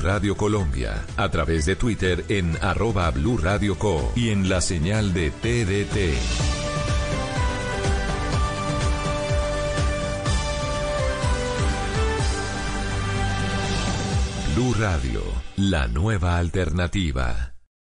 Radio Colombia, a través de Twitter en arroba Blue Radio Co y en la señal de TDT. Blue Radio, la nueva alternativa.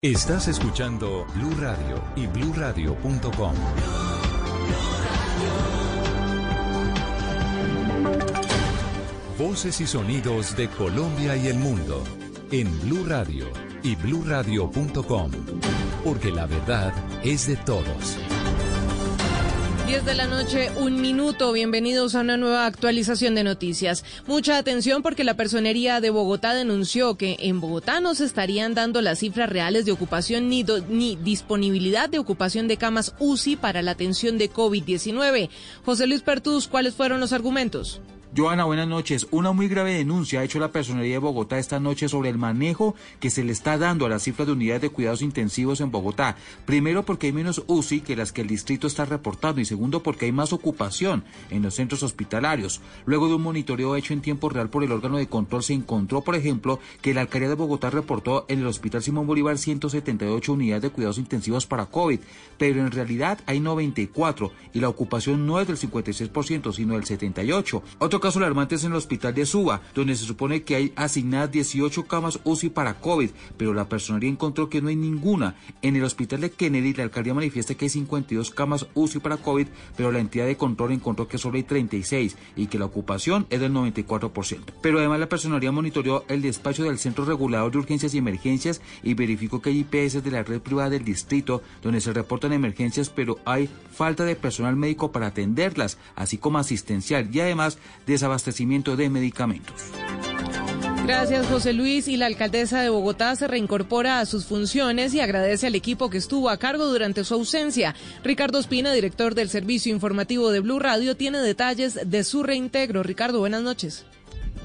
Estás escuchando Blue Radio y bluradio.com. Voces y sonidos de Colombia y el mundo en Blue Radio y bluradio.com, porque la verdad es de todos. 10 de la noche, un minuto. Bienvenidos a una nueva actualización de noticias. Mucha atención porque la Personería de Bogotá denunció que en Bogotá no se estarían dando las cifras reales de ocupación ni, ni disponibilidad de ocupación de camas UCI para la atención de COVID-19. José Luis Pertús, ¿cuáles fueron los argumentos? Joana, buenas noches. Una muy grave denuncia ha hecho la Personería de Bogotá esta noche sobre el manejo que se le está dando a las cifras de unidades de cuidados intensivos en Bogotá. Primero porque hay menos UCI que las que el distrito está reportando y segundo porque hay más ocupación en los centros hospitalarios. Luego de un monitoreo hecho en tiempo real por el órgano de control se encontró, por ejemplo, que la alcaldía de Bogotá reportó en el Hospital Simón Bolívar 178 unidades de cuidados intensivos para COVID, pero en realidad hay 94 y la ocupación no es del 56%, sino del 78%. Otro caso alarmante es en el hospital de Suba, donde se supone que hay asignadas 18 camas UCI para COVID, pero la personería encontró que no hay ninguna. En el hospital de Kennedy, la alcaldía manifiesta que hay 52 camas UCI para COVID, pero la entidad de control encontró que solo hay 36 y que la ocupación es del 94%. Pero además la personería monitoreó el despacho del Centro Regulador de Urgencias y Emergencias y verificó que hay IPS de la red privada del distrito donde se reportan emergencias, pero hay falta de personal médico para atenderlas, así como asistencial y además desabastecimiento de medicamentos. Gracias, José Luis. Y la alcaldesa de Bogotá se reincorpora a sus funciones y agradece al equipo que estuvo a cargo durante su ausencia. Ricardo Espina, director del Servicio Informativo de Blue Radio, tiene detalles de su reintegro. Ricardo, buenas noches.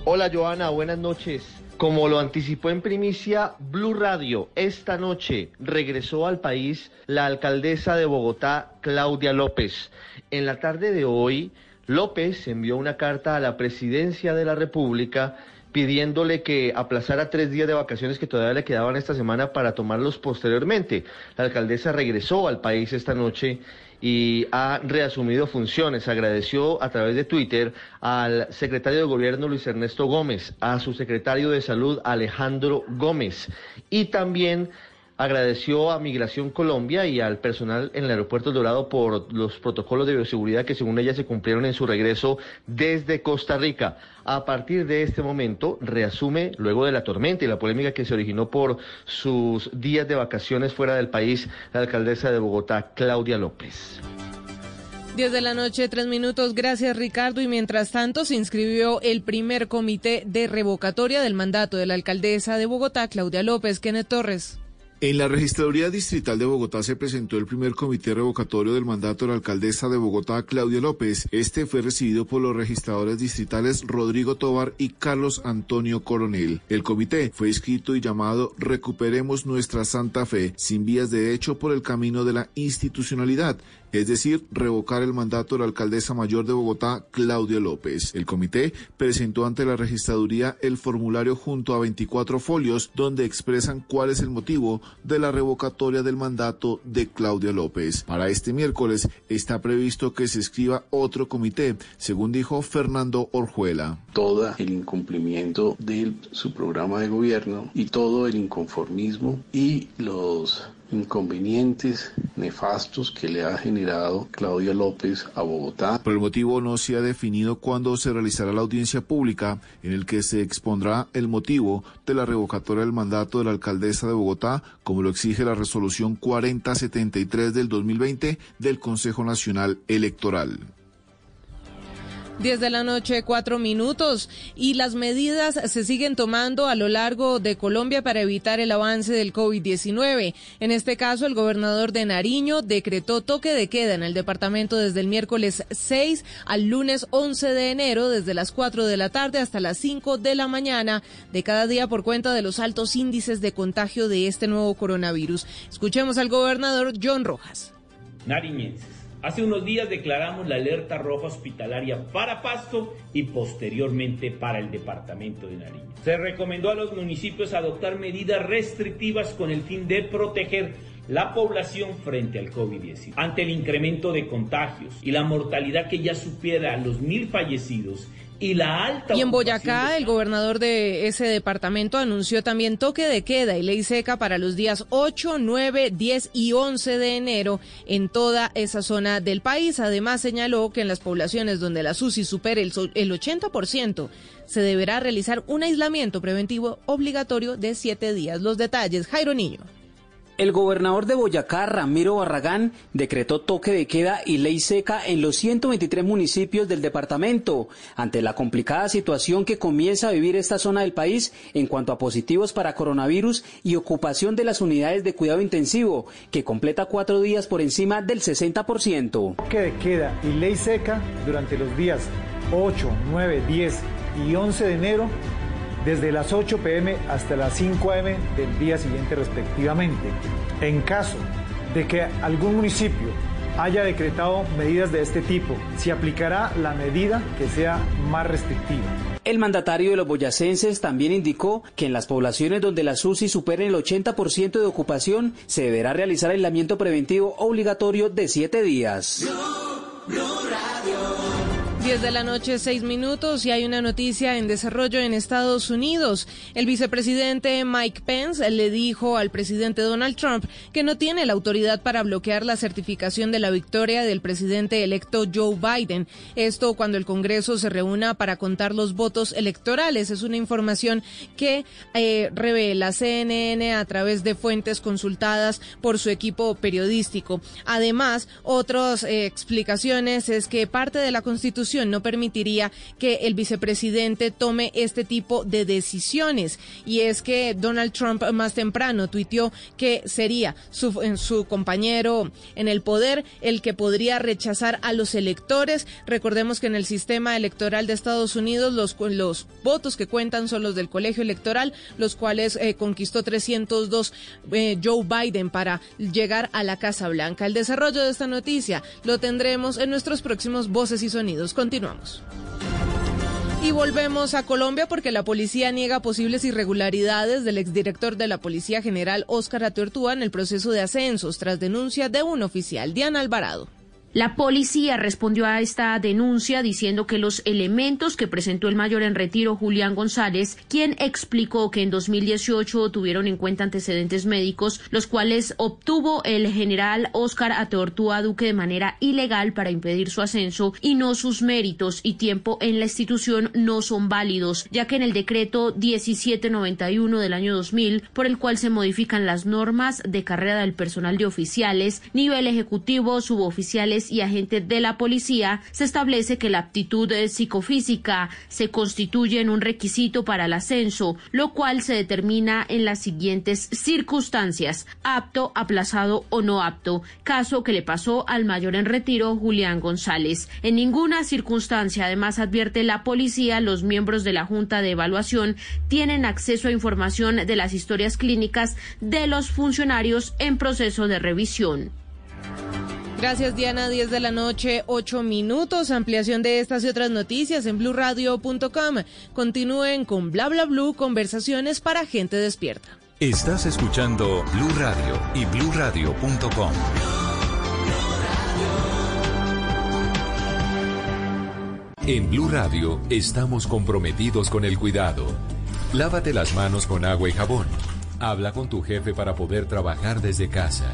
Hola, Joana, buenas noches. Como lo anticipó en primicia Blue Radio, esta noche regresó al país la alcaldesa de Bogotá, Claudia López. En la tarde de hoy, López envió una carta a la presidencia de la República pidiéndole que aplazara tres días de vacaciones que todavía le quedaban esta semana para tomarlos posteriormente. La alcaldesa regresó al país esta noche y ha reasumido funciones. Agradeció a través de Twitter al secretario de Gobierno Luis Ernesto Gómez, a su secretario de Salud Alejandro Gómez y también agradeció a Migración Colombia y al personal en el aeropuerto Dorado por los protocolos de bioseguridad que según ella se cumplieron en su regreso desde Costa Rica. A partir de este momento reasume, luego de la tormenta y la polémica que se originó por sus días de vacaciones fuera del país, la alcaldesa de Bogotá, Claudia López. 10 de la noche, tres minutos. Gracias, Ricardo. Y mientras tanto, se inscribió el primer comité de revocatoria del mandato de la alcaldesa de Bogotá, Claudia López. Kenneth Torres. En la Registraduría Distrital de Bogotá se presentó el primer comité revocatorio del mandato de la alcaldesa de Bogotá, Claudia López. Este fue recibido por los registradores distritales Rodrigo Tobar y Carlos Antonio Coronel. El comité fue escrito y llamado Recuperemos nuestra Santa Fe, sin vías de hecho por el camino de la institucionalidad es decir, revocar el mandato de la alcaldesa mayor de Bogotá, Claudia López. El comité presentó ante la registraduría el formulario junto a 24 folios donde expresan cuál es el motivo de la revocatoria del mandato de Claudia López. Para este miércoles está previsto que se escriba otro comité, según dijo Fernando Orjuela. Todo el incumplimiento de su programa de gobierno y todo el inconformismo y los inconvenientes nefastos que le ha generado Claudia López a Bogotá. Por el motivo no se ha definido cuándo se realizará la audiencia pública en el que se expondrá el motivo de la revocatoria del mandato de la alcaldesa de Bogotá, como lo exige la resolución 4073 del 2020 del Consejo Nacional Electoral. 10 de la noche, cuatro minutos. Y las medidas se siguen tomando a lo largo de Colombia para evitar el avance del COVID-19. En este caso, el gobernador de Nariño decretó toque de queda en el departamento desde el miércoles 6 al lunes 11 de enero, desde las 4 de la tarde hasta las 5 de la mañana de cada día por cuenta de los altos índices de contagio de este nuevo coronavirus. Escuchemos al gobernador John Rojas. Nariñenses Hace unos días declaramos la alerta roja hospitalaria para Pasto y posteriormente para el departamento de Nariño. Se recomendó a los municipios adoptar medidas restrictivas con el fin de proteger la población frente al COVID-19. Ante el incremento de contagios y la mortalidad que ya supera los mil fallecidos, y la alta. Y en Boyacá, el gobernador de ese departamento anunció también toque de queda y ley seca para los días 8, 9, 10 y 11 de enero en toda esa zona del país. Además, señaló que en las poblaciones donde la SUSI supere el, el 80%, se deberá realizar un aislamiento preventivo obligatorio de siete días. Los detalles, Jairo Niño. El gobernador de Boyacá, Ramiro Barragán, decretó toque de queda y ley seca en los 123 municipios del departamento, ante la complicada situación que comienza a vivir esta zona del país en cuanto a positivos para coronavirus y ocupación de las unidades de cuidado intensivo, que completa cuatro días por encima del 60%. Toque de queda y ley seca durante los días 8, 9, 10 y 11 de enero desde las 8 pm hasta las 5 am del día siguiente respectivamente. En caso de que algún municipio haya decretado medidas de este tipo, se aplicará la medida que sea más restrictiva. El mandatario de los boyacenses también indicó que en las poblaciones donde la SUSI supere el 80% de ocupación, se deberá realizar aislamiento preventivo obligatorio de siete días. 10 de la noche, 6 minutos y hay una noticia en desarrollo en Estados Unidos. El vicepresidente Mike Pence le dijo al presidente Donald Trump que no tiene la autoridad para bloquear la certificación de la victoria del presidente electo Joe Biden. Esto cuando el Congreso se reúna para contar los votos electorales. Es una información que eh, revela CNN a través de fuentes consultadas por su equipo periodístico. Además, otras eh, explicaciones es que parte de la Constitución no permitiría que el vicepresidente tome este tipo de decisiones. Y es que Donald Trump más temprano tuiteó que sería su, su compañero en el poder el que podría rechazar a los electores. Recordemos que en el sistema electoral de Estados Unidos los, los votos que cuentan son los del colegio electoral, los cuales eh, conquistó 302 eh, Joe Biden para llegar a la Casa Blanca. El desarrollo de esta noticia lo tendremos en nuestros próximos Voces y Sonidos. Continuamos. Y volvemos a Colombia porque la policía niega posibles irregularidades del exdirector de la Policía General Óscar Atortúa en el proceso de ascensos tras denuncia de un oficial, Diana Alvarado. La policía respondió a esta denuncia diciendo que los elementos que presentó el mayor en retiro Julián González, quien explicó que en 2018 tuvieron en cuenta antecedentes médicos, los cuales obtuvo el general Óscar Ateortúa Duque de manera ilegal para impedir su ascenso y no sus méritos y tiempo en la institución no son válidos, ya que en el decreto 1791 del año 2000, por el cual se modifican las normas de carrera del personal de oficiales, nivel ejecutivo, suboficiales y agentes de la policía, se establece que la aptitud eh, psicofísica se constituye en un requisito para el ascenso, lo cual se determina en las siguientes circunstancias, apto, aplazado o no apto, caso que le pasó al mayor en retiro Julián González. En ninguna circunstancia, además advierte la policía, los miembros de la Junta de Evaluación tienen acceso a información de las historias clínicas de los funcionarios en proceso de revisión. Gracias Diana, 10 de la noche, 8 minutos. Ampliación de estas y otras noticias en blurradio.com. Continúen con bla bla blue, conversaciones para gente despierta. Estás escuchando Blue Radio y bluradio.com. En Blue Radio estamos comprometidos con el cuidado. Lávate las manos con agua y jabón. Habla con tu jefe para poder trabajar desde casa.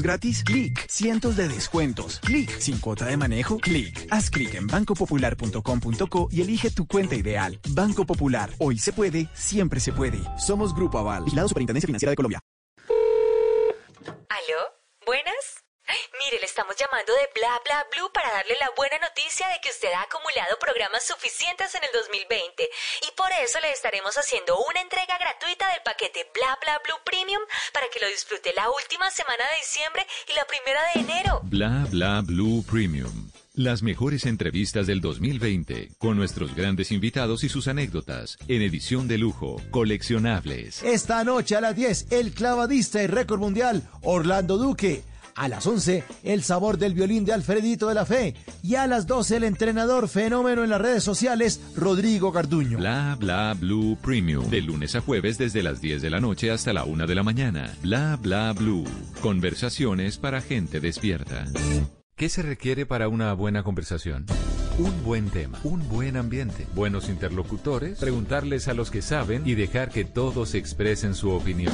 gratis? Clic. Cientos de descuentos. Clic. Sin cuota de manejo. Clic. Haz clic en bancopopular.com.co y elige tu cuenta ideal. Banco Popular. Hoy se puede, siempre se puede. Somos Grupo Aval. Vigilado Superintendencia Financiera de Colombia. ¿Aló? ¿Buenas? Mire, le estamos llamando de Bla Bla Blue para darle la buena noticia de que usted ha acumulado programas suficientes en el 2020 y por eso le estaremos haciendo una entrega gratuita del paquete Bla Bla Blue Premium para que lo disfrute la última semana de diciembre y la primera de enero. Bla Bla Blue Premium. Las mejores entrevistas del 2020 con nuestros grandes invitados y sus anécdotas en edición de lujo, coleccionables. Esta noche a las 10, el clavadista y récord mundial Orlando Duque. A las 11, el sabor del violín de Alfredito de la Fe. Y a las 12, el entrenador fenómeno en las redes sociales, Rodrigo Garduño. Bla Bla Blue Premium. De lunes a jueves desde las 10 de la noche hasta la 1 de la mañana. Bla Bla Blue. Conversaciones para gente despierta. ¿Qué se requiere para una buena conversación? Un buen tema, un buen ambiente, buenos interlocutores, preguntarles a los que saben y dejar que todos expresen su opinión.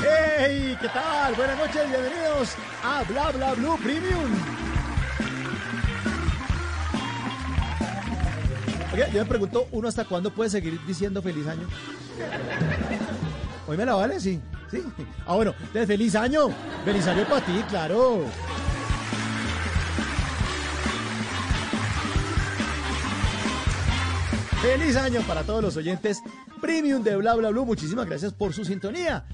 ¡Hey! ¿Qué tal? Buenas noches, bienvenidos a Bla Bla Blue Premium. Oye, yo me pregunto, ¿uno hasta cuándo puede seguir diciendo feliz año? ¿Hoy me la vale? Sí. Sí. Ah, bueno, entonces, feliz año. Feliz año para ti, claro. Feliz año para todos los oyentes premium de Bla Bla Blue. Muchísimas gracias por su sintonía.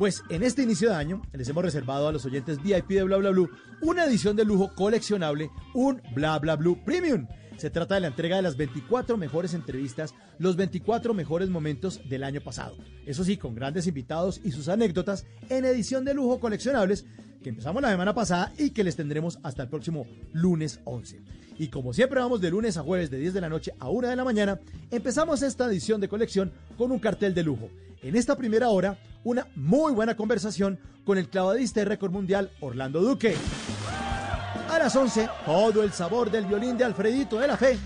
Pues en este inicio de año les hemos reservado a los oyentes VIP de Bla Bla Blue una edición de lujo coleccionable, un Bla Bla Blue Premium. Se trata de la entrega de las 24 mejores entrevistas, los 24 mejores momentos del año pasado. Eso sí, con grandes invitados y sus anécdotas en edición de lujo coleccionables que empezamos la semana pasada y que les tendremos hasta el próximo lunes 11. Y como siempre vamos de lunes a jueves de 10 de la noche a 1 de la mañana, empezamos esta edición de colección con un cartel de lujo. En esta primera hora, una muy buena conversación con el clavadista de récord mundial Orlando Duque. A las 11, todo el sabor del violín de Alfredito de la Fe.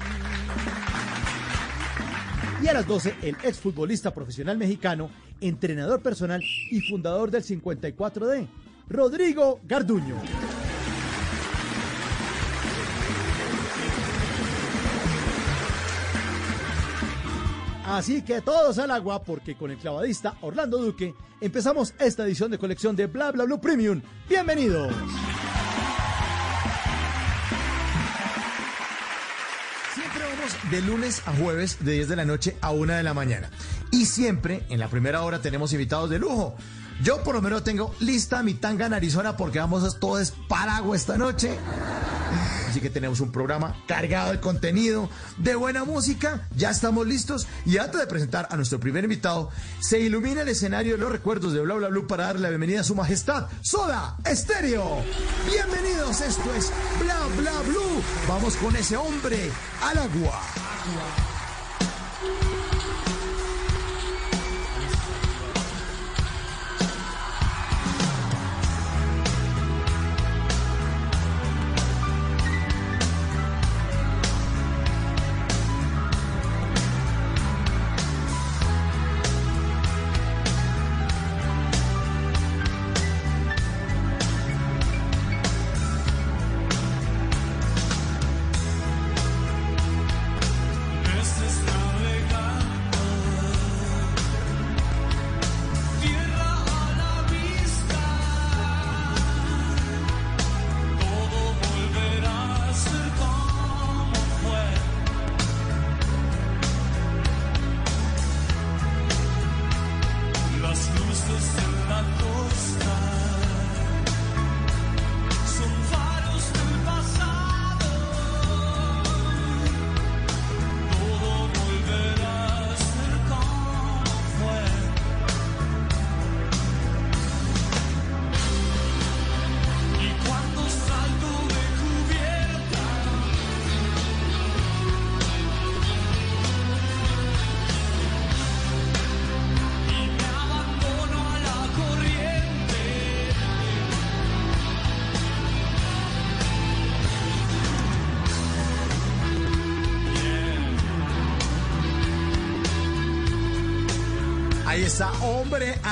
Y a las 12, el exfutbolista profesional mexicano, entrenador personal y fundador del 54D, Rodrigo Garduño. Así que todos al agua porque con el clavadista Orlando Duque empezamos esta edición de colección de Bla Bla Blue Premium. Bienvenidos. De lunes a jueves de 10 de la noche a 1 de la mañana. Y siempre en la primera hora tenemos invitados de lujo. Yo por lo menos tengo lista mi tanga narizona porque vamos a todo es paraguas esta noche. Así que tenemos un programa cargado de contenido, de buena música. Ya estamos listos. Y antes de presentar a nuestro primer invitado, se ilumina el escenario de los recuerdos de Bla Bla Blue para darle la bienvenida a su majestad, Soda Estéreo. Bienvenidos, esto es Bla Bla Blue. Vamos con ese hombre al agua.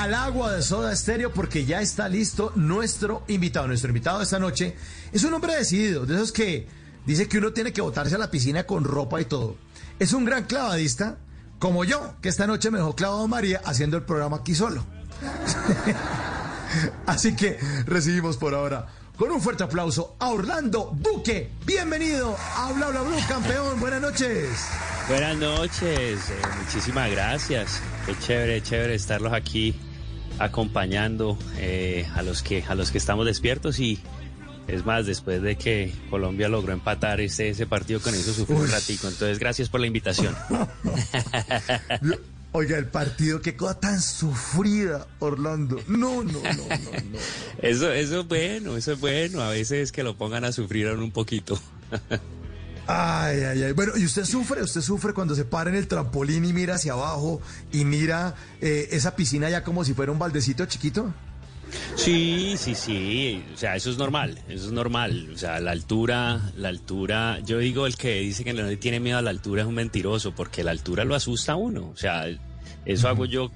Al agua de Soda Estéreo, porque ya está listo nuestro invitado. Nuestro invitado de esta noche es un hombre decidido, de esos que dice que uno tiene que botarse a la piscina con ropa y todo. Es un gran clavadista, como yo, que esta noche me dejó clavado María haciendo el programa aquí solo. Así que recibimos por ahora con un fuerte aplauso a Orlando Duque. Bienvenido a Bla Bla Blue, campeón. Buenas noches. Buenas noches, eh, muchísimas gracias. Qué chévere, chévere estarlos aquí acompañando eh, a los que a los que estamos despiertos y es más después de que Colombia logró empatar ese, ese partido con eso sufrió un ratico. Entonces gracias por la invitación. Oiga, el partido, qué cosa tan sufrida, Orlando. No, no, no, no, no. Eso, eso es bueno, eso es bueno. A veces que lo pongan a sufrir aún un poquito. Ay, ay, ay. Bueno, ¿y usted sufre? ¿Usted sufre cuando se para en el trampolín y mira hacia abajo y mira eh, esa piscina ya como si fuera un baldecito chiquito? Sí, sí, sí. O sea, eso es normal. Eso es normal. O sea, la altura, la altura. Yo digo, el que dice que no tiene miedo a la altura es un mentiroso, porque la altura lo asusta a uno. O sea, eso hago yo.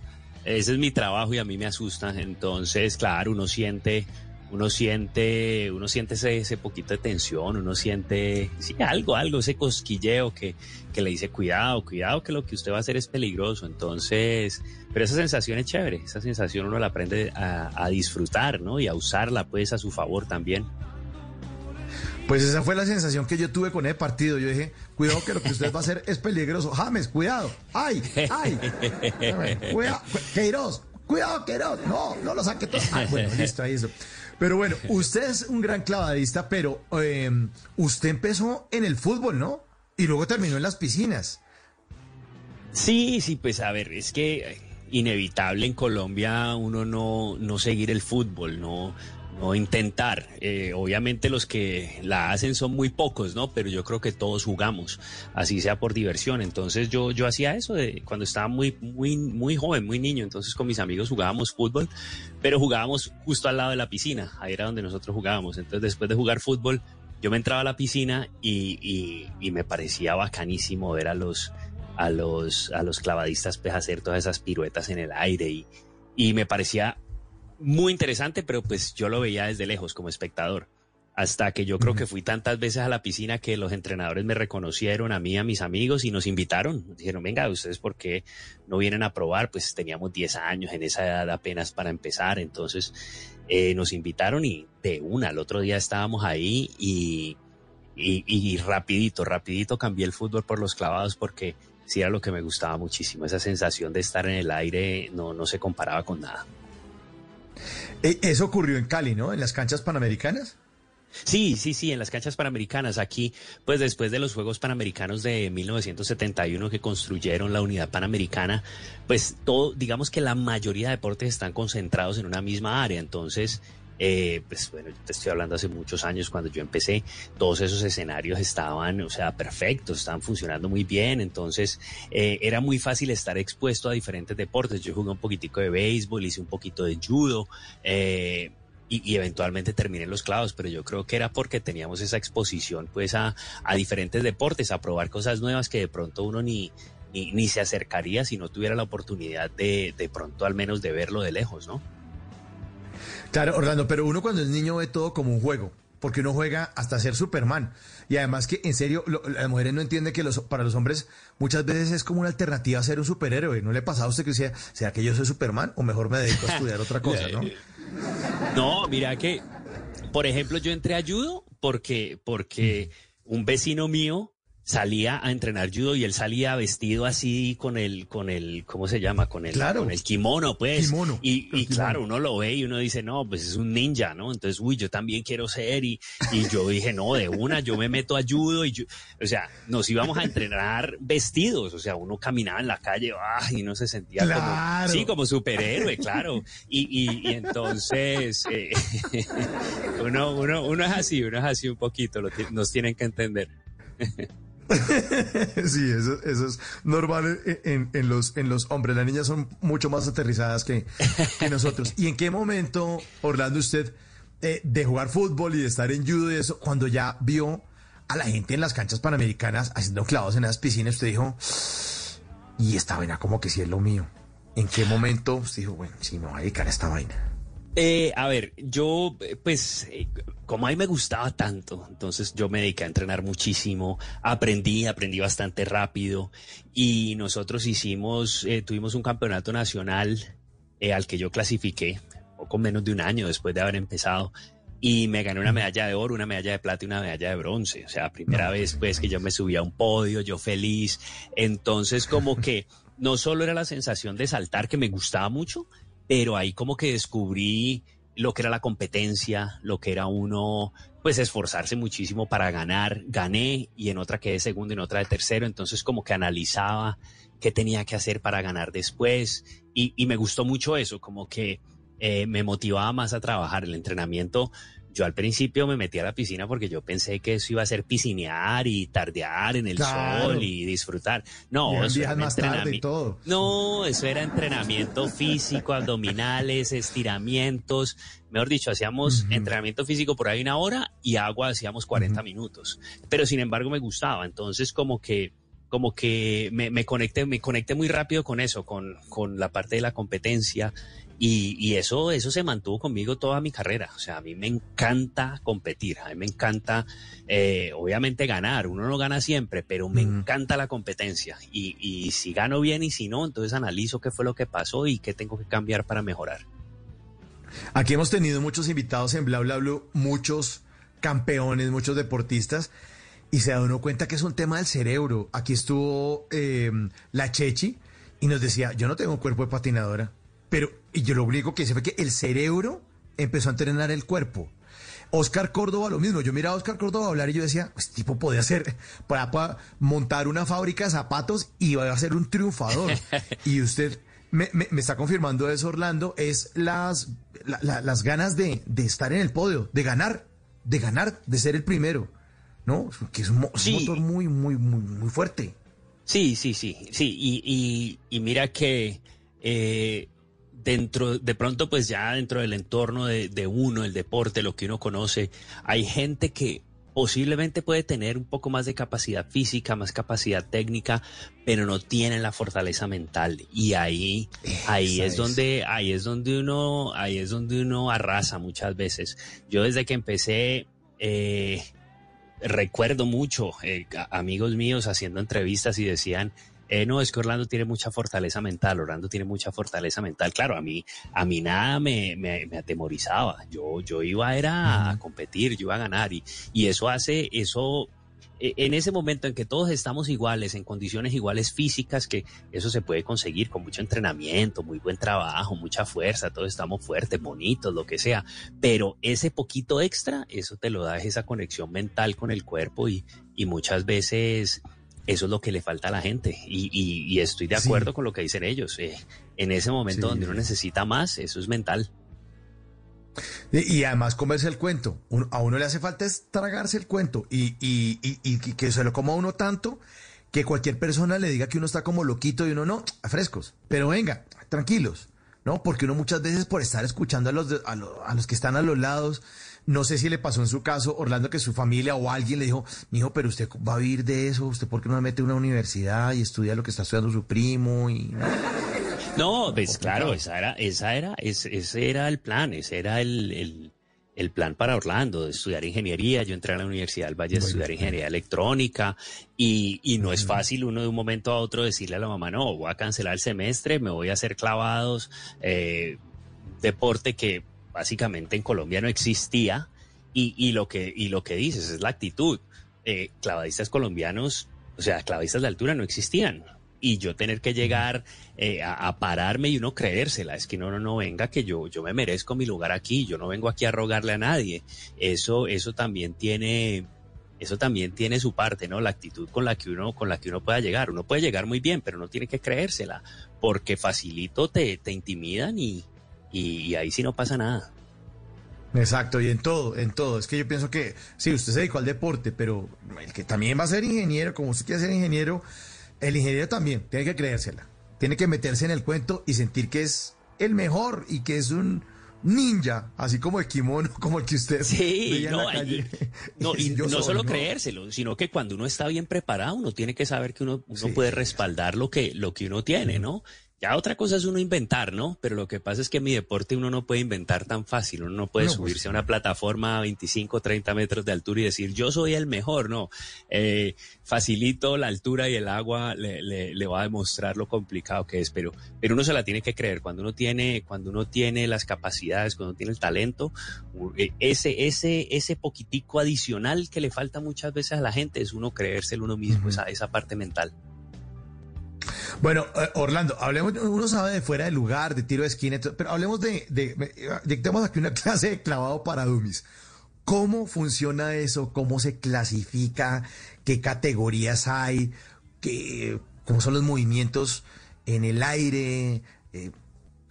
Ese es mi trabajo y a mí me asusta. Entonces, claro, uno siente uno siente, uno siente ese, ese poquito de tensión, uno siente sí, algo, algo, ese cosquilleo que, que le dice cuidado, cuidado que lo que usted va a hacer es peligroso. Entonces, pero esa sensación es chévere, esa sensación uno la aprende a, disfrutar, ¿no? Y a usarla pues a su favor también. Pues esa fue la sensación que yo tuve con el partido. Yo dije, cuidado que lo que usted va a hacer es peligroso. James, cuidado. Ay, ay. Queiroz, cuidado, Queiroz. No, no lo saque todo. Ay, bueno, listo, ahí eso. Pero bueno, usted es un gran clavadista, pero eh, usted empezó en el fútbol, ¿no? Y luego terminó en las piscinas. Sí, sí, pues a ver, es que inevitable en Colombia uno no, no seguir el fútbol, no, no intentar. Eh, obviamente los que la hacen son muy pocos, ¿no? Pero yo creo que todos jugamos, así sea por diversión. Entonces yo, yo hacía eso de cuando estaba muy, muy, muy joven, muy niño. Entonces con mis amigos jugábamos fútbol, pero jugábamos justo al lado de la piscina. Ahí era donde nosotros jugábamos. Entonces después de jugar fútbol, yo me entraba a la piscina y, y, me parecía bacanísimo ver a los, a los, a los clavadistas pues, hacer todas esas piruetas en el aire y, y me parecía muy interesante, pero pues yo lo veía desde lejos como espectador. Hasta que yo creo que fui tantas veces a la piscina que los entrenadores me reconocieron a mí, a mis amigos y nos invitaron. Dijeron, venga, ¿ustedes por qué no vienen a probar? Pues teníamos 10 años en esa edad apenas para empezar. Entonces eh, nos invitaron y de una, al otro día estábamos ahí y, y, y rapidito, rapidito cambié el fútbol por los clavados porque sí era lo que me gustaba muchísimo. Esa sensación de estar en el aire no, no se comparaba con nada. Eh, Eso ocurrió en Cali, ¿no? En las canchas panamericanas. Sí, sí, sí, en las canchas panamericanas. Aquí, pues después de los Juegos Panamericanos de 1971 que construyeron la unidad panamericana, pues todo, digamos que la mayoría de deportes están concentrados en una misma área. Entonces, eh, pues bueno, te estoy hablando hace muchos años cuando yo empecé, todos esos escenarios estaban, o sea, perfectos, estaban funcionando muy bien, entonces eh, era muy fácil estar expuesto a diferentes deportes. Yo jugué un poquitico de béisbol, hice un poquito de judo, eh, y, y, eventualmente terminé en los clavos, pero yo creo que era porque teníamos esa exposición pues a, a diferentes deportes, a probar cosas nuevas que de pronto uno ni, ni, ni se acercaría si no tuviera la oportunidad de, de pronto al menos de verlo de lejos, ¿no? Claro, Orlando, pero uno cuando es niño ve todo como un juego, porque uno juega hasta ser Superman. Y además que, en serio, lo, las mujeres no entienden que los, para los hombres muchas veces es como una alternativa a ser un superhéroe. ¿No le pasaba a usted que decía, ¿será que yo soy Superman o mejor me dedico a estudiar otra cosa, no? No, mira que, por ejemplo, yo entré a judo porque, porque un vecino mío salía a entrenar judo y él salía vestido así con el, con el, ¿cómo se llama? Con el, Claro. con el kimono, pues. Kimono, y, claro, uno lo ve y uno dice, no, pues es un ninja, ¿no? Entonces, uy, yo también quiero ser y, y yo dije, no, de una, yo me meto a judo y yo, o sea, nos íbamos a entrenar vestidos, o sea, uno caminaba en la calle, ah, y uno se sentía Claro. como, sí, como superhéroe, claro. Y, y, y entonces, eh, uno, uno, uno es así, uno es así un poquito, lo nos tienen que entender. sí, eso, es normal en, en- los, hombres. Las niñas son mucho más aterrizadas que, nosotros. ¿Y en qué momento, Orlando, usted eh, de jugar fútbol y de estar en judo y eso, cuando ya vio a la gente en las canchas panamericanas haciendo clavos en las piscinas, usted dijo, y esta vaina como que sí es lo mío? ¿En qué momento usted dijo, bueno, si no, voy a dedicar a esta vaina? Eh, a ver, yo, eh, pues, como a mí me gustaba tanto, entonces yo me dediqué a entrenar muchísimo, aprendí, aprendí bastante rápido y nosotros hicimos, eh, tuvimos un campeonato nacional eh, al que yo clasifiqué, poco menos de un año después de haber empezado y me gané una medalla de oro, una medalla de plata y una medalla de bronce. O sea, primera vez pues que yo me subí a un podio, yo feliz. Entonces como que no solo era la sensación de saltar que me gustaba mucho, pero ahí como que descubrí lo que era la competencia, lo que era uno, pues esforzarse muchísimo para ganar. Gané y en otra quedé segundo, en otra de tercero, entonces como que analizaba qué tenía que hacer para ganar después y, y me gustó mucho eso, como que eh, me motivaba más a trabajar el entrenamiento. Yo al principio me metí a la piscina porque yo pensé que eso iba a ser piscinear y tardear en el Claro. sol y disfrutar. No, eso era un más tarde y entrenamiento. todo. No, eso era entrenamiento físico, abdominales, estiramientos. Mejor dicho, hacíamos entrenamiento físico por ahí una hora y agua hacíamos 40 minutos. Pero sin embargo me gustaba. Entonces como que como que me, me conecté, me conecté muy rápido con eso, con, con la parte de la competencia. Y, y eso, eso se mantuvo conmigo toda mi carrera. O sea, a mí me encanta competir, a mí me encanta, eh, obviamente, ganar. Uno no gana siempre, pero me encanta la competencia. Y, y si gano bien y si no, entonces analizo qué fue lo que pasó y qué tengo que cambiar para mejorar. Aquí hemos tenido muchos invitados en Bla Bla Blue, muchos campeones, muchos deportistas, y se da uno cuenta que es un tema del cerebro. Aquí estuvo eh, la Chechi y nos decía, yo no tengo cuerpo de patinadora, pero y yo lo único que hice fue que el cerebro empezó a entrenar el cuerpo. Oscar Córdoba lo mismo, yo miraba a Oscar Córdoba hablar y yo decía, este tipo podía hacer para, para montar una fábrica de zapatos y iba a ser un triunfador. y usted me, me- me está confirmando eso, Orlando, es las, la- la- las ganas de, de estar en el podio, de ganar, de ganar, de ser el primero, ¿no? Que es un, motor muy, muy, muy, muy fuerte. Sí, sí, sí, sí. Y, y, y mira que eh, dentro, de pronto, pues ya dentro del entorno de, de uno, el deporte, lo que uno conoce, hay gente que posiblemente puede tener un poco más de capacidad física, más capacidad técnica, pero no tienen la fortaleza mental. Y ahí, ahí es es. donde, ahí es donde uno, ahí es donde uno arrasa muchas veces. Yo desde que empecé, eh, recuerdo mucho eh, amigos míos haciendo entrevistas y decían, eh, no, es que Orlando tiene mucha fortaleza mental, Orlando tiene mucha fortaleza mental. Claro, a mí, a mí nada me, me, me atemorizaba. Yo, yo iba era a competir, yo iba a ganar y, y eso hace, eso, e- en ese momento en que todos estamos iguales, en condiciones iguales físicas, que eso se puede conseguir con mucho entrenamiento, muy buen trabajo, mucha fuerza, todos estamos fuertes, bonitos, lo que sea, pero ese poquito extra, eso te lo da esa conexión mental con el cuerpo y, y muchas veces eso es lo que le falta a la gente y, y- y estoy de Sí. acuerdo con lo que dicen ellos. eh, en ese momento Sí. donde uno necesita más, eso es mental. Y, y además comerse el cuento. Uno- a uno le hace falta es tragarse el cuento y, que- se lo coma a uno tanto que cualquier persona le diga que uno está como loquito y uno no, frescos. Pero venga, tranquilos, ¿no? Porque uno muchas veces por estar escuchando a los, de- a, lo- a los que están a los lados, no sé si le pasó en su caso, Orlando, que su familia o alguien le dijo, mijo, pero usted va a vivir de eso, usted por qué no se mete a una universidad y estudia lo que está estudiando su primo y... No, pues claro, esa era, esa era, ese, ese era el plan, ese era el, el, el plan para Orlando, de estudiar ingeniería. Yo entré a la Universidad del Valle a estudiar ingeniería electrónica y, y no es fácil uno de un momento a otro decirle a la mamá, no, voy a cancelar el semestre, me voy a hacer clavados, eh, deporte que básicamente en Colombia no existía y, y lo que, y lo que dices es la actitud. Eh, clavadistas colombianos, o sea, clavadistas de altura no existían y yo tener que llegar eh, a, a pararme y uno creérsela, es que no, no, no, venga, que yo, yo me merezco mi lugar aquí, yo no vengo aquí a rogarle a nadie. Eso, eso también tiene, eso también tiene su parte, ¿no? La actitud con la que uno, con la que uno pueda llegar. Uno puede llegar muy bien, pero no tiene que creérsela, porque facilito te, te intimidan y, y, y ahí sí no pasa nada. Exacto, y en todo, en todo. Es que yo pienso que, sí, usted se dedicó al deporte, pero el que también va a ser ingeniero, como usted quiere ser ingeniero, el ingeniero también tiene que creérsela. Tiene que meterse en el cuento y sentir que es el mejor y que es un ninja, así como el kimono, como el que usted Sí, veía en no, la calle. No, y no soy, solo ¿no? creérselo, sino que cuando uno está bien preparado, uno tiene que saber que uno, uno Sí, puede respaldar lo que, lo que uno tiene, ¿no? Ya otra cosa es uno inventar, ¿no? Pero lo que pasa es que en mi deporte uno no puede inventar tan fácil, uno no puede No, pues, subirse a una plataforma a 25, 30 metros de altura y decir yo soy el mejor, no. Eh, facilito la altura y el agua le, le- le va a demostrar lo complicado que es, pero, pero uno se la tiene que creer. Cuando uno tiene, cuando uno tiene las capacidades, cuando tiene el talento, eh, ese, ese, ese poquitico adicional que le falta muchas veces a la gente es uno creérselo uno mismo, esa, esa parte mental. Bueno, eh, Orlando, hablemos, uno sabe de fuera de lugar, de tiro de esquina, pero hablemos de, de, dictemos aquí una clase de clavado para dummies. ¿Cómo funciona eso? ¿Cómo se clasifica? ¿Qué categorías hay? ¿Qué, ¿Cómo son los movimientos en el aire? Eh,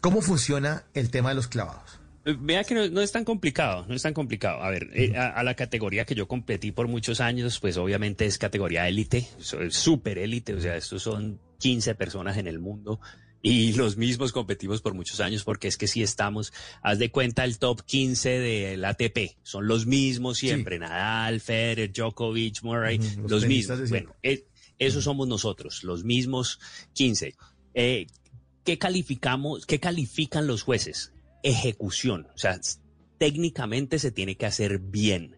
¿Cómo funciona el tema de los clavados? Eh, Vea que no, no es tan complicado, no es tan complicado. A ver, eh, a, a la categoría que yo competí por muchos años, pues obviamente es categoría élite, súper élite, o sea, estos son 15 personas en el mundo y los mismos competimos por muchos años porque es que si estamos, haz de cuenta el top 15 del ATP, son los mismos siempre, Nadal, Federer, Djokovic, Murray, los mismos. Bueno, eh, esos somos nosotros, los mismos 15. Eh, ¿Qué calificamos, qué califican los jueces? Ejecución. O sea, técnicamente se tiene que hacer bien.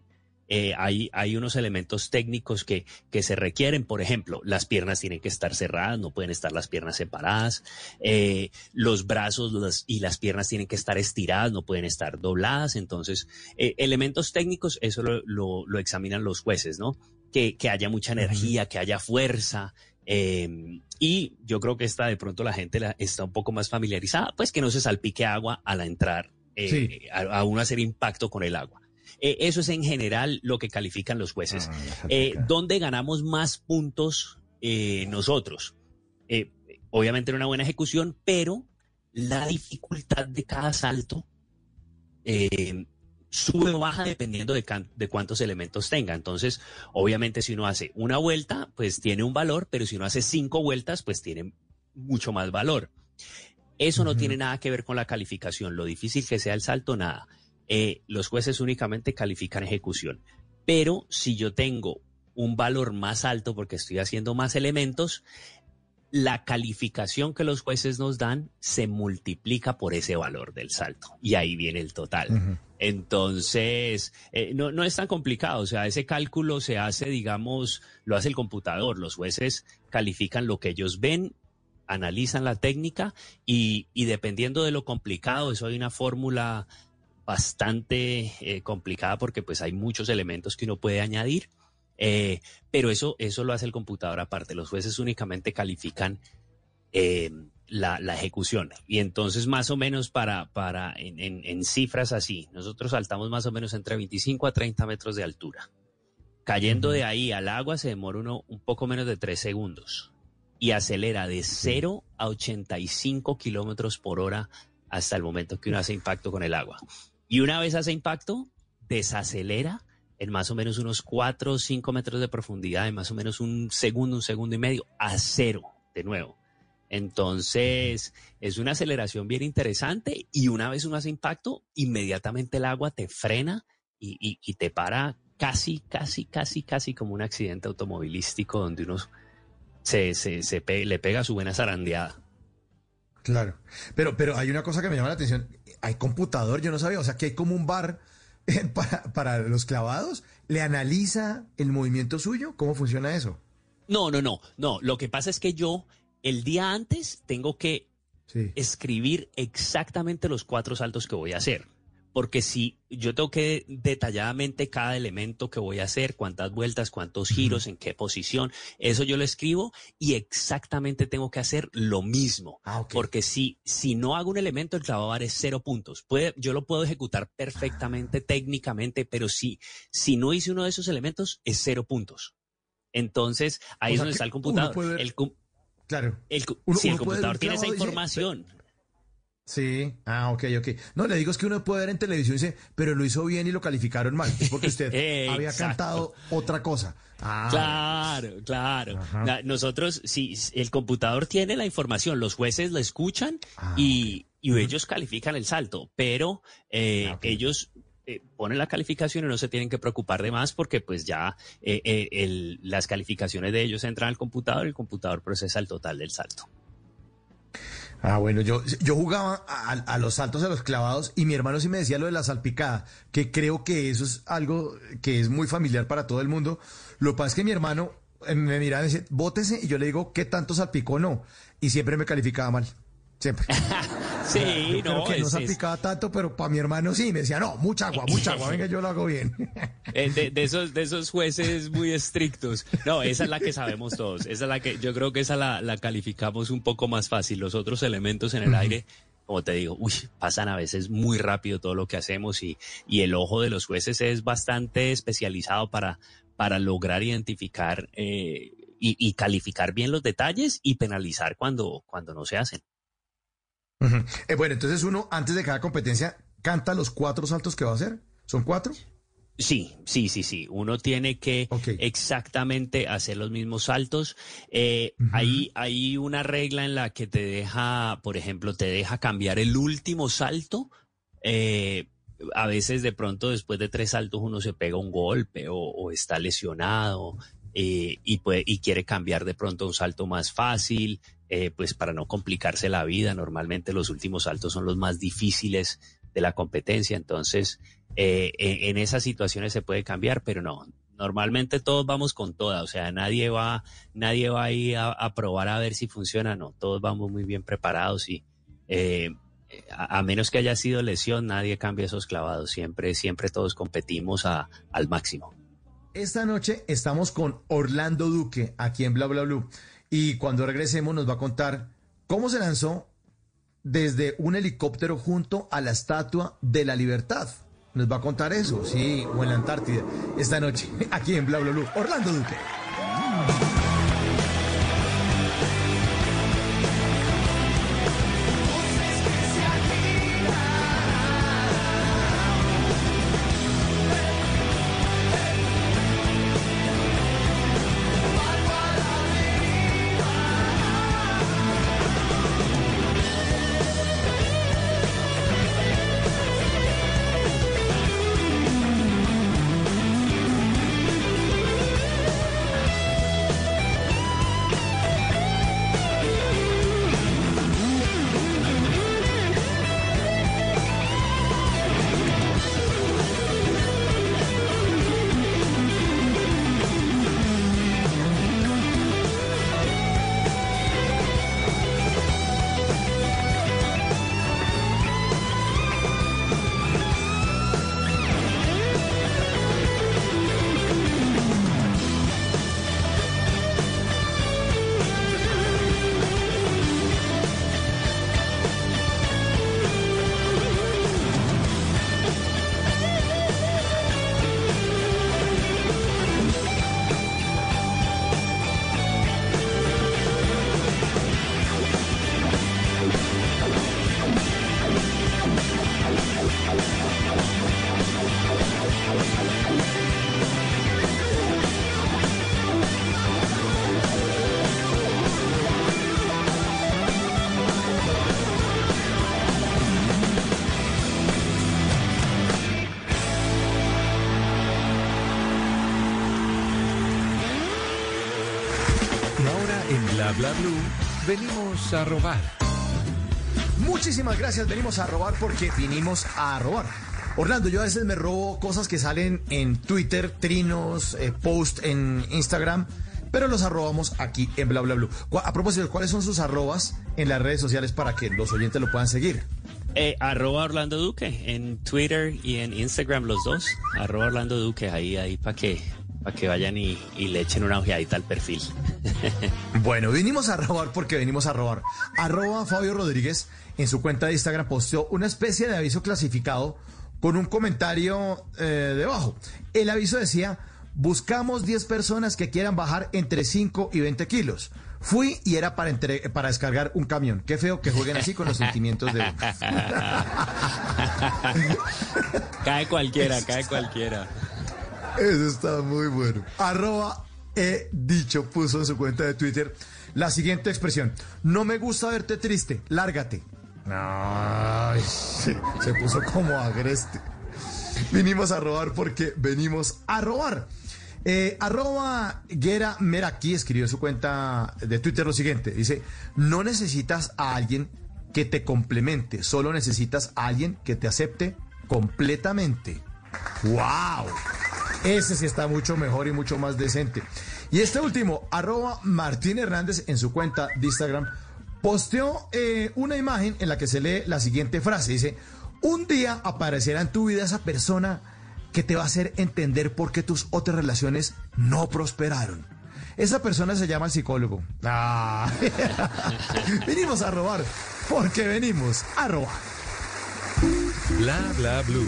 Eh, hay, hay unos elementos técnicos que, que se requieren. Por ejemplo, las piernas tienen que estar cerradas, no pueden estar las piernas separadas. Eh, los brazos las- y las piernas tienen que estar estiradas, no pueden estar dobladas. Entonces, eh, elementos técnicos, eso lo, lo- lo examinan los jueces, ¿no? Que, que haya mucha energía, que haya fuerza. eh, y yo creo que esta de pronto la gente la- está un poco más familiarizada, pues que no se salpique agua al entrar, eh, Sí. a, a uno hacer impacto con el agua. Eh, eso es en general lo que califican los jueces. Eh, ¿Dónde ganamos más puntos eh, nosotros? Obviamente en una buena ejecución, pero la dificultad de cada salto sube o baja dependiendo de cuántos elementos tenga. Entonces, obviamente si uno hace una vuelta, pues tiene un valor, pero si uno hace cinco vueltas, pues tiene mucho más valor. Eso no tiene nada que ver con la calificación. Lo difícil que sea el salto, nada. Eh, los jueces únicamente califican ejecución. Pero si yo tengo un valor más alto porque estoy haciendo más elementos, la calificación que los jueces nos dan se multiplica por ese valor del salto. Y ahí viene el total. Entonces, eh, no, no es tan complicado. O sea, ese cálculo se hace, digamos, lo hace el computador. Los jueces califican lo que ellos ven, analizan la técnica y, y dependiendo de lo complicado, eso hay una fórmula bastante eh, complicada porque pues hay muchos elementos que uno puede añadir. Eh, pero eso, eso lo hace el computador aparte. Los jueces únicamente califican eh, la, la ejecución. Y entonces, más o menos para, para en, en- en cifras así, nosotros saltamos más o menos entre 25 a 30 metros de altura. Cayendo de ahí al agua se demora uno un poco menos de 3 segundos y acelera de 0 a 85 kilómetros por hora hasta el momento que uno hace impacto con el agua. Y una vez hace impacto, desacelera en más o menos unos 4 o 5 metros de profundidad, en más o menos un segundo, un segundo y medio, a cero de nuevo. Entonces, es una aceleración bien interesante y una vez uno hace impacto, inmediatamente el agua te frena y, y- te para casi, casi, casi, casi como un accidente automovilístico donde uno se, se- le pega su buena zarandeada. Claro. Pero, pero hay una cosa que me llama la atención. Hay computador, yo no sabía. O sea, que hay como un bar eh, para, para los clavados. ¿Le analiza el movimiento suyo? ¿Cómo funciona eso? No, no, no, no. Lo que pasa es que yo el día antes tengo que escribir exactamente los cuatro saltos que voy a hacer. Porque si yo tengo que detalladamente cada elemento que voy a hacer, cuántas vueltas, cuántos giros, en qué posición, eso yo lo escribo y exactamente tengo que hacer lo mismo. Porque si, si no hago un elemento, el clavado es cero puntos. Puede, yo lo puedo ejecutar perfectamente técnicamente, pero si, si no hice uno de esos elementos, es cero puntos. Entonces, ahí O es donde está el computador. puede El Claro. el Uno- si el computador tiene esa información. Sí. Ah, ok, ok. No, le digo es que uno puede ver en televisión y dice, pero lo hizo bien y lo calificaron mal. Es porque usted había cantado otra cosa. Ah, Claro, claro. La- Nosotros, si el computador tiene la información, los jueces la escuchan Ah, y, y ellos califican el salto, pero eh, ellos eh, ponen la calificación y no se tienen que preocupar de más porque pues ya eh, eh, el- las calificaciones de ellos entran al computador y el computador procesa el total del salto. Ah, bueno, yo, yo jugaba a, los saltos, a los clavados, y mi hermano sí me decía lo de la salpicada, que creo que eso es algo que es muy familiar para todo el mundo. Lo que pasa es que mi hermano eh, me miraba y me decía, bótese, y yo le digo, ¿qué tanto salpicó no? Y siempre me calificaba mal. Siempre. sí, Yo no, que no es- salpicaba tanto, pero para mi hermano sí, me decía, no, mucha agua, mucha agua, venga, yo lo hago bien. Eh, de, de esos, de esos jueces muy estrictos. No, esa es la que sabemos todos. Esa es la que yo creo que esa la, la calificamos un poco más fácil. Los otros elementos en el aire, como te digo, uy, pasan a veces muy rápido todo lo que hacemos y, y el ojo de los jueces es bastante especializado para, para lograr identificar eh, y, y calificar bien los detalles y penalizar cuando, cuando no se hacen. Eh, bueno, entonces uno, antes de cada competencia, canta los cuatro saltos que va a hacer. ¿Son cuatro? Sí, sí, sí, sí. Uno tiene que exactamente hacer los mismos saltos. Eh, hay, hay una regla en la que te deja, por ejemplo, te deja cambiar el último salto. Eh, a veces de pronto después de tres saltos uno se pega un golpe o, o está lesionado eh, y, puede, y quiere cambiar de pronto a un salto más fácil, eh, pues para no complicarse la vida. Normalmente los últimos saltos son los más difíciles de la competencia, entonces eh, en, en esas situaciones se puede cambiar, pero no. Normalmente todos vamos con toda, o sea, nadie va, nadie va ahí a, a probar a ver si funciona, no. Todos vamos muy bien preparados y eh, a, menos que haya sido lesión, nadie cambia esos clavados. Siempre, siempre todos competimos al máximo. Esta noche estamos con Orlando Duque aquí en Bla Bla Blue. Y cuando regresemos nos va a contar cómo se lanzó desde un helicóptero junto a la Estatua de la Libertad. Nos va a contar eso, sí, o en la Antártida. Esta noche, aquí en Bla Bla Blue. Orlando Duque. Venimos a robar. Muchísimas gracias, venimos a robar porque vinimos a robar. Orlando, yo a veces me robo cosas que salen en Twitter, trinos, eh, post en Instagram, pero los arrobamos aquí en Bla Bla. Cu- A propósito, ¿cuáles son sus arrobas en las redes sociales para que los oyentes lo puedan seguir? Eh, arroba Orlando Duque en Twitter y en Instagram los dos. Arroba Orlando Duque ahí, ahí para que, para que vayan y, y le echen una ojeadita al perfil. Bueno, vinimos a robar porque venimos a robar. Arroba Fabio Rodríguez en su cuenta de Instagram posteó una especie de aviso clasificado con un comentario eh, debajo. El aviso decía, buscamos 10 personas que quieran bajar entre 5 y 20 kilos. Fui y era para, entre- para descargar un camión. Qué feo que jueguen así con los sentimientos de uno. cae cualquiera, cae cualquiera. Eso está muy bueno. Arroba he dicho, puso en su cuenta de Twitter la siguiente expresión. No me gusta verte triste, lárgate. Ay, se, puso como agreste. Vinimos a robar porque venimos a robar. Eh, arroba Guera Meraki escribió en su cuenta de Twitter lo siguiente. Dice, no necesitas a alguien que te complemente, solo necesitas a alguien que te acepte completamente. ¡Wow! Ese sí está mucho mejor y mucho más decente. Y este último, arroba Martín Hernández en su cuenta de Instagram, posteó eh, una imagen en la que se lee la siguiente frase. Dice, un día aparecerá en tu vida esa persona que te va a hacer entender por qué tus otras relaciones no prosperaron. Esa persona se llama psicólogo. Ah. venimos a robar, porque venimos a robar. Bla bla blue.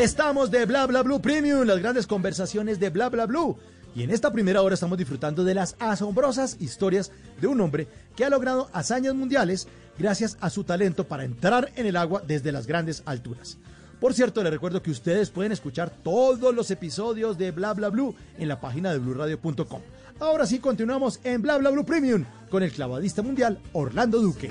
Estamos de Bla Bla Blue Premium, las grandes conversaciones de Bla Bla Blue. Y en esta primera hora estamos disfrutando de las asombrosas historias de un hombre que ha logrado hazañas mundiales gracias a su talento para entrar en el agua desde las grandes alturas. Por cierto, les recuerdo que ustedes pueden escuchar todos los episodios de Bla Bla Blue en la página de bluradio.com. Ahora sí continuamos en Bla Bla Blue Premium con el clavadista mundial Orlando Duque.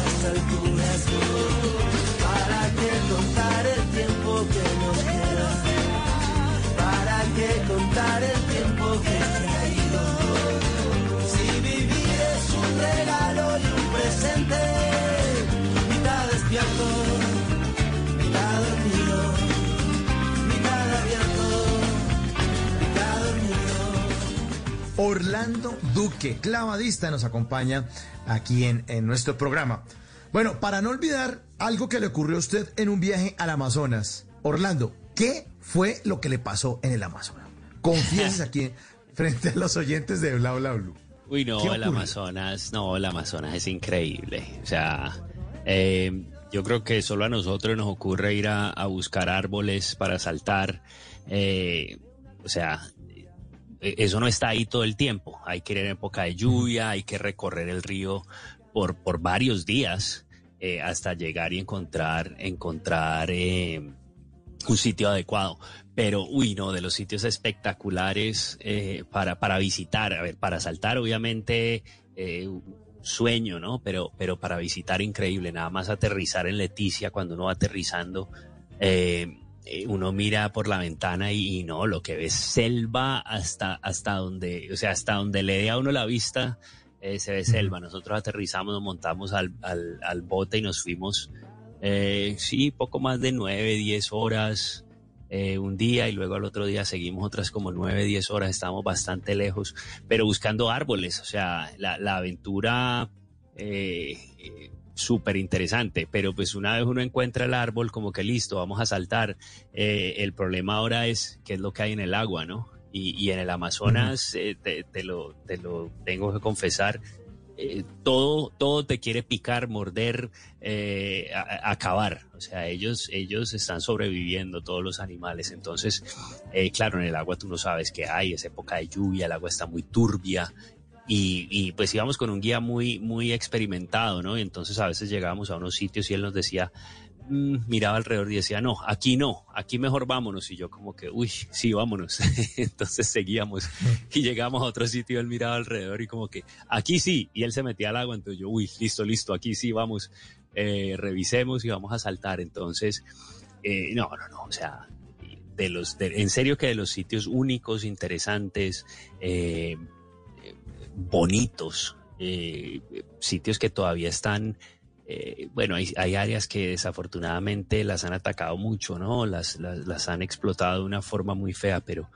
alturas. ¿Para qué contar el tiempo que nos queda? ¿Para qué contar el tiempo que se ha ido? Si vivir es un regalo y un presente, mitad despierto, mitad dormido, mitad abierto. Orlando Duque, clavadista, nos acompaña aquí en, en nuestro programa. Bueno, para no olvidar algo que le ocurrió a usted en un viaje al Amazonas. Orlando, ¿qué fue lo que le pasó en el Amazonas? Confiese aquí frente a los oyentes de Bla Bla Blue. Uy, ¿Qué no, el? Amazonas, no, el Amazonas es increíble. O sea, eh, yo creo que solo a nosotros nos ocurre ir a, a buscar árboles para saltar. eh, o sea, eh, eso no está ahí todo el tiempo. Hay que ir en época de lluvia, hay que recorrer el río por, por varios días eh, hasta llegar y encontrar, encontrar eh, un sitio adecuado. Pero, uy, no, de los sitios espectaculares eh, para, para visitar, a ver, para saltar, obviamente, sueño, ¿no? Pero, pero para visitar, increíble, nada más aterrizar en Leticia, cuando uno va aterrizando, uno mira por la ventana y, no, lo que ves selva hasta, hasta donde, o sea, hasta donde le dé a uno la vista, eh, se ve selva. Nosotros aterrizamos, nos montamos al, al, al bote y nos fuimos, eh, sí, poco más de nueve, diez horas eh, un día y luego al otro día seguimos otras como nueve, diez horas, estamos bastante lejos, pero buscando árboles, o sea, la, la aventura eh, súper interesante, pero pues una vez uno encuentra el árbol, como que listo, vamos a saltar, eh, el problema ahora es qué es lo que hay en el agua, ¿no? Y, y en el Amazonas, eh, te, te lo, te lo tengo que confesar, eh, todo, todo te quiere picar, morder, eh, a- a- acabar. O sea, ellos, ellos están sobreviviendo, todos los animales. Entonces, eh, claro, en el agua tú no sabes qué hay, es época de lluvia, el agua está muy turbia. Y, y, pues íbamos con un guía muy, muy experimentado, ¿no? Y entonces a veces llegábamos a unos sitios y él nos decía, miraba alrededor y decía, no, aquí no, aquí mejor vámonos. Y yo como que, uy, sí, vámonos. Entonces seguíamos y llegamos a otro sitio, él miraba alrededor y como que, aquí sí, y él se metía al agua, entonces yo, uy, listo, listo, aquí sí, vamos, eh, revisemos y vamos a saltar. Entonces, eh, no, no, no, o sea, de los, en serio que de los sitios únicos, interesantes, eh, bonitos, sitios que todavía están, eh, bueno, hay, áreas que desafortunadamente las han atacado mucho, ¿no? Las, las, las han explotado de una forma muy fea, pero,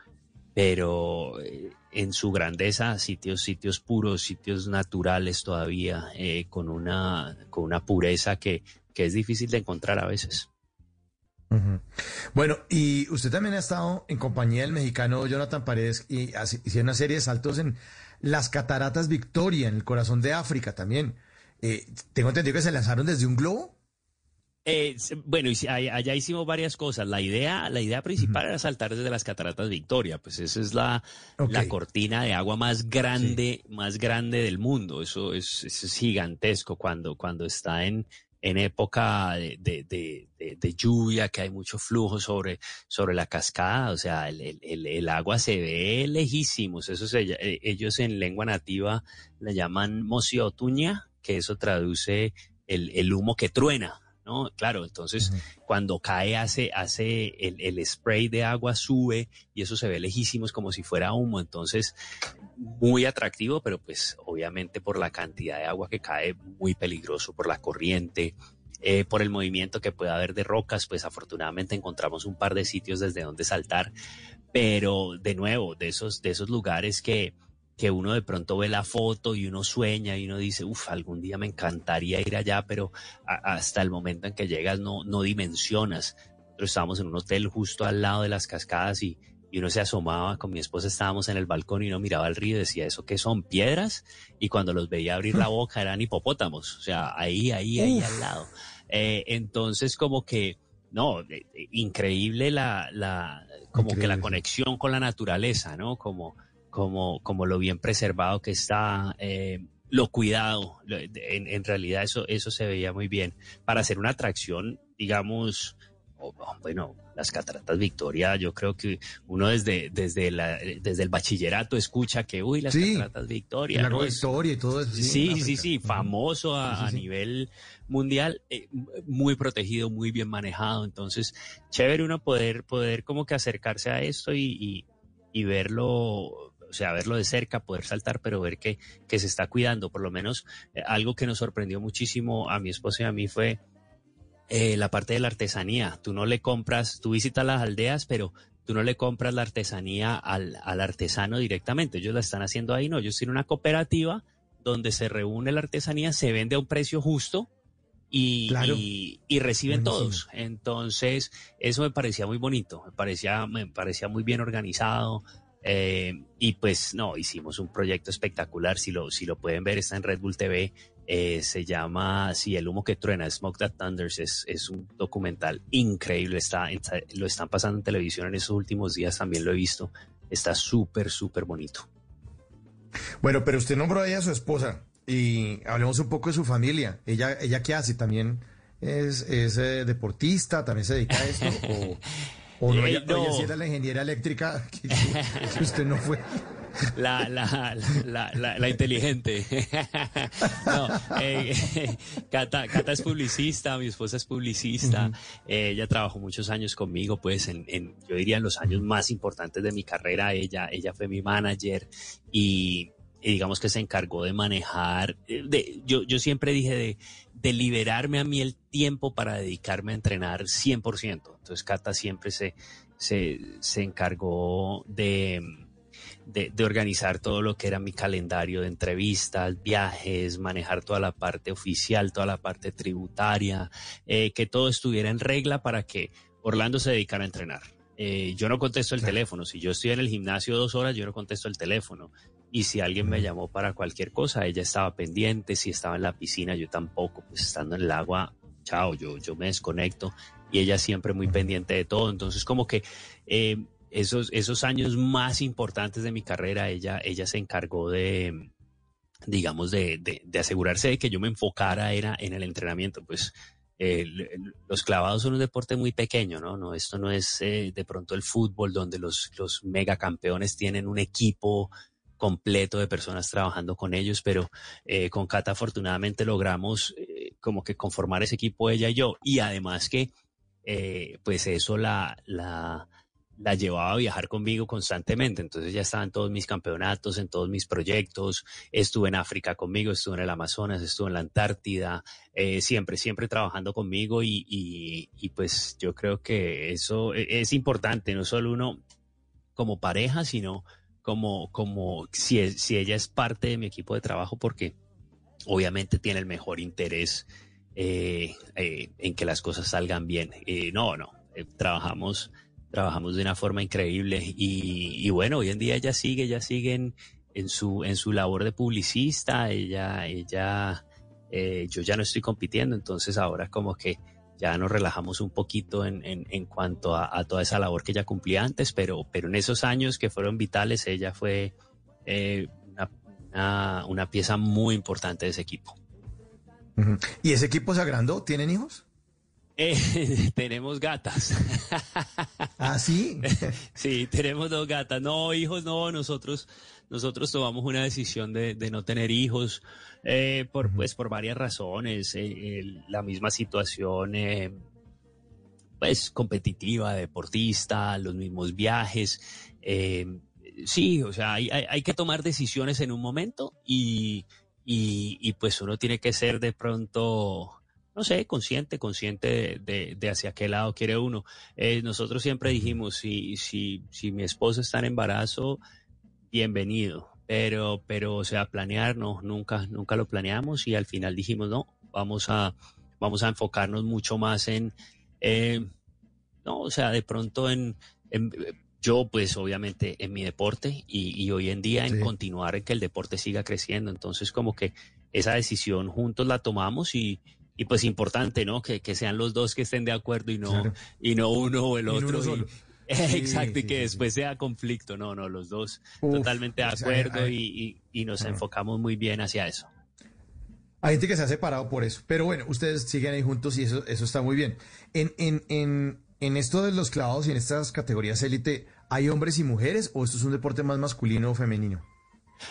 pero eh, en su grandeza, sitios, sitios puros, sitios naturales todavía, eh, con, una, con una pureza que, que es difícil de encontrar a veces. Bueno, y usted también ha estado en compañía del mexicano Jonathan Paredes y hicieron una serie de saltos en las cataratas Victoria, en el corazón de África también. Eh, tengo entendido que se lanzaron desde un globo. Eh, bueno, allá hicimos varias cosas. La idea, la idea principal era saltar desde las cataratas Victoria, pues esa es la, la cortina de agua más grande, más grande del mundo. Eso es, eso es gigantesco cuando, cuando está en, en época de, de, de, lluvia, que hay mucho flujo sobre, sobre la cascada, o sea, el, el, el agua se ve lejísimos. Eso se, eh, ellos en lengua nativa le llaman mociotuña, que eso traduce el, el humo que truena. ¿no? Claro, entonces cuando cae hace, hace el, el, spray de agua sube y eso se ve lejísimos como si fuera humo, entonces muy atractivo, pero pues obviamente por la cantidad de agua que cae muy peligroso, por la corriente, eh, por el movimiento que puede haber de rocas, pues afortunadamente encontramos un par de sitios desde donde saltar, pero de nuevo, de esos, de esos lugares que que uno de pronto ve la foto y uno sueña y uno dice, uff, algún día me encantaría ir allá, pero hasta el momento en que llegas no, no dimensionas. Nosotros estábamos en un hotel justo al lado de las cascadas y, y uno se asomaba, con mi esposa estábamos en el balcón y uno miraba al río y decía, ¿eso qué son? ¿Piedras? Y cuando los veía abrir la boca eran hipopótamos, o sea, ahí, ahí, ahí al lado. Eh, entonces como que, no, eh, increíble la, la como que la conexión con la naturaleza, ¿no? Como como, como lo bien preservado que está, eh, lo cuidado. En, en, realidad eso, eso se veía muy bien. Para hacer una atracción, digamos, bueno, las cataratas Victoria, yo creo que uno desde, desde, la, desde el bachillerato escucha que, uy, las cataratas Victoria. La Victoria y todo eso. Sí, sí, sí, famoso a, a nivel mundial, eh, muy protegido, muy bien manejado. Entonces, chévere uno poder, poder como que acercarse a esto y, y, y verlo o sea, verlo de cerca, poder saltar, pero ver que, que se está cuidando. Por lo menos eh, algo que nos sorprendió muchísimo a mi esposo y a mí fue eh, la parte de la artesanía. Tú no le compras, tú visitas las aldeas, pero tú no le compras la artesanía al, al artesano directamente. Ellos la están haciendo ahí, no. Ellos tienen una cooperativa donde se reúne la artesanía, se vende a un precio justo. Y, y, reciben todos. Entonces, eso me parecía muy bonito, me parecía, me parecía muy bien organizado, eh, y pues no, hicimos un proyecto espectacular, si lo, si lo pueden ver, está en Red Bull TV, eh, se llama Si el humo que truena, Smoke That Thunders, es, es un documental increíble, está, lo están pasando en televisión en esos últimos días, también lo he visto, está súper, súper bonito. Bueno, pero usted nombró a ella a su esposa y hablemos un poco de su familia. ¿Ella, ella qué hace? ¿También es, es eh, deportista? ¿También se dedica a eso? o... O no, ella, no. era la ingeniera eléctrica que, usted no fue. La, la, la, la, inteligente. no, eh, Cata, Cata, es publicista, mi esposa es publicista. eh, ella trabajó muchos años conmigo, pues en, en, yo diría en los años más importantes de mi carrera. Ella, ella fue mi manager y, y digamos que se encargó de manejar. Eh, de, yo, yo siempre dije de de liberarme a mí el tiempo para dedicarme a entrenar 100%. Entonces Cata siempre se, se, se encargó de, de, de, organizar todo lo que era mi calendario de entrevistas, viajes, manejar toda la parte oficial, toda la parte tributaria, eh, que todo estuviera en regla para que Orlando se dedicara a entrenar. Eh, yo no contesto el teléfono. Si yo estoy en el gimnasio dos horas, yo no contesto el teléfono. Y si alguien me llamó para cualquier cosa, ella estaba pendiente. Si estaba en la piscina, yo tampoco. Pues estando en el agua, chao, yo, yo me desconecto. Y ella siempre muy pendiente de todo. Entonces, como que eh, esos, esos años más importantes de mi carrera, ella, ella se encargó de, digamos, de, de, de asegurarse de que yo me enfocara era en el entrenamiento. Pues eh, los clavados son un deporte muy pequeño, ¿no? no esto no es eh, de pronto el fútbol donde los, los megacampeones tienen un equipo completo de personas trabajando con ellos, pero eh, con Cata afortunadamente logramos eh, como que conformar ese equipo ella y yo. Y además que, eh, pues eso la, la, la llevaba a viajar conmigo constantemente. Entonces ya estaba en todos mis campeonatos, en todos mis proyectos. Estuve en África conmigo, estuve en el Amazonas, estuve en la Antártida, siempre, siempre trabajando conmigo y, y, pues yo creo que eso e, es importante, no solo uno como pareja, sino como, como si, si ella es parte de mi equipo de trabajo, porque obviamente tiene el mejor interés eh, eh, en que las cosas salgan bien. no, no, trabajamos trabajamos de una forma increíble y, bueno, hoy en día ella sigue, ella sigue en, su, en su labor de publicista, ella, ella, eh, yo ya no estoy compitiendo, entonces ahora como que ya nos relajamos un poquito en, en, cuanto a, toda esa labor que ella cumplía antes, pero, pero en esos años que fueron vitales, ella fue eh, una, una, pieza muy importante de ese equipo. ¿Y ese equipo se agrandó? ¿Tienen hijos? Eh, tenemos gatas. ¿Ah, sí? sí, tenemos dos gatas. No, hijos, no, nosotros, nosotros tomamos una decisión de, no tener hijos, eh, por, pues, por varias razones. Eh, la misma situación, pues, competitiva, deportista, los mismos viajes. sí, o sea, hay, hay, que tomar decisiones en un momento y, y, y pues uno tiene que ser de pronto no sé, consciente, consciente de, hacia qué lado quiere uno. Eh, nosotros siempre dijimos, si, si, si mi esposa está en embarazo, bienvenido. Pero, pero, o sea, planear, no, nunca, nunca lo planeamos y al final dijimos, no, vamos a, vamos a enfocarnos mucho más en, eh, no, o sea, de pronto en, yo pues obviamente en mi deporte y, y hoy en día en continuar en que el deporte siga creciendo. Entonces como que esa decisión juntos la tomamos y, y pues importante, ¿no? Que, que, sean los dos que estén de acuerdo y no, y no uno o el otro. exacto, y que después sea conflicto. No, no, los dos totalmente de acuerdo y, y, nos enfocamos muy bien hacia eso. Hay gente que se ha separado por eso, pero bueno, ustedes siguen ahí juntos y eso, eso está muy bien. En, en, en, en esto de los clavados y en estas categorías élite, ¿hay hombres y mujeres o esto es un deporte más masculino o femenino?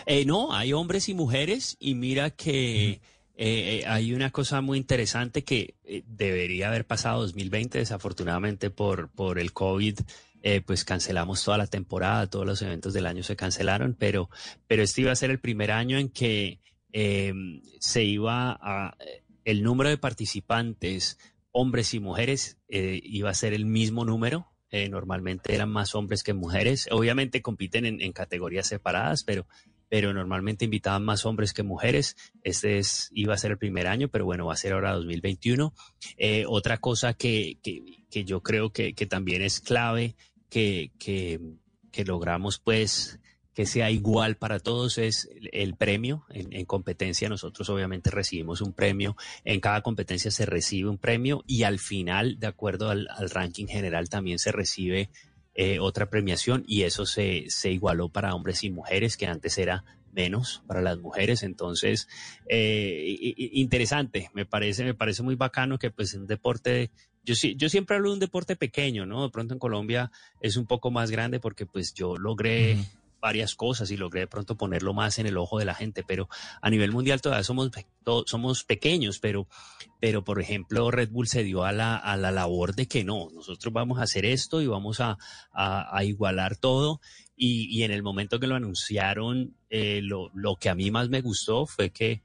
Eh, no, hay hombres y mujeres y mira que... Eh, eh, hay una cosa muy interesante que eh, debería haber pasado 2020, desafortunadamente por, por el COVID, pues cancelamos toda la temporada, todos los eventos del año se cancelaron, pero, pero este iba a ser el primer año en que em, se iba a, el número de participantes, hombres y mujeres, iba a ser el mismo número. normalmente eran más hombres que mujeres. Obviamente compiten en categorías separadas, pero pero normalmente invitaban más hombres que mujeres. Este es, iba a ser el primer año, pero bueno, va a ser ahora 2021. Eh, otra cosa que, que, yo creo que, también es clave, que, que, logramos pues que sea igual para todos es el, premio. En, competencia nosotros obviamente recibimos un premio, en cada competencia se recibe un premio y al final, de acuerdo al, al ranking general, también se recibe eh, otra premiación y eso se, se igualó para hombres y mujeres, que antes era menos para las mujeres. Entonces, eh, interesante, me parece, me parece muy bacano que pues un deporte, yo, yo siempre hablo de un deporte pequeño, ¿no? De pronto en Colombia es un poco más grande porque pues yo logré varias cosas y logré de pronto ponerlo más en el ojo de la gente, pero a nivel mundial todavía somos, somos pequeños, pero, pero por ejemplo Red Bull se dio a la, a la labor de que no, nosotros vamos a hacer esto y vamos a, a, igualar todo. Y, y, en el momento que lo anunciaron, eh, lo, lo, que a mí más me gustó fue que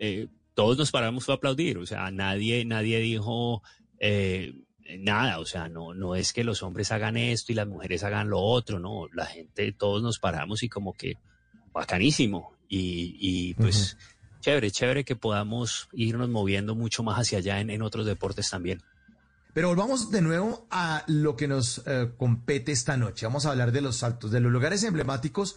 eh, todos nos paramos a aplaudir, o sea, nadie, nadie dijo... Eh, nada, o sea, no, no es que los hombres hagan esto y las mujeres hagan lo otro, no, la gente, todos nos paramos y como que bacanísimo y, y pues chévere, chévere que podamos irnos moviendo mucho más hacia allá en, otros deportes también. Pero volvamos de nuevo a lo que nos eh, compete esta noche. Vamos a hablar de los saltos, de los lugares emblemáticos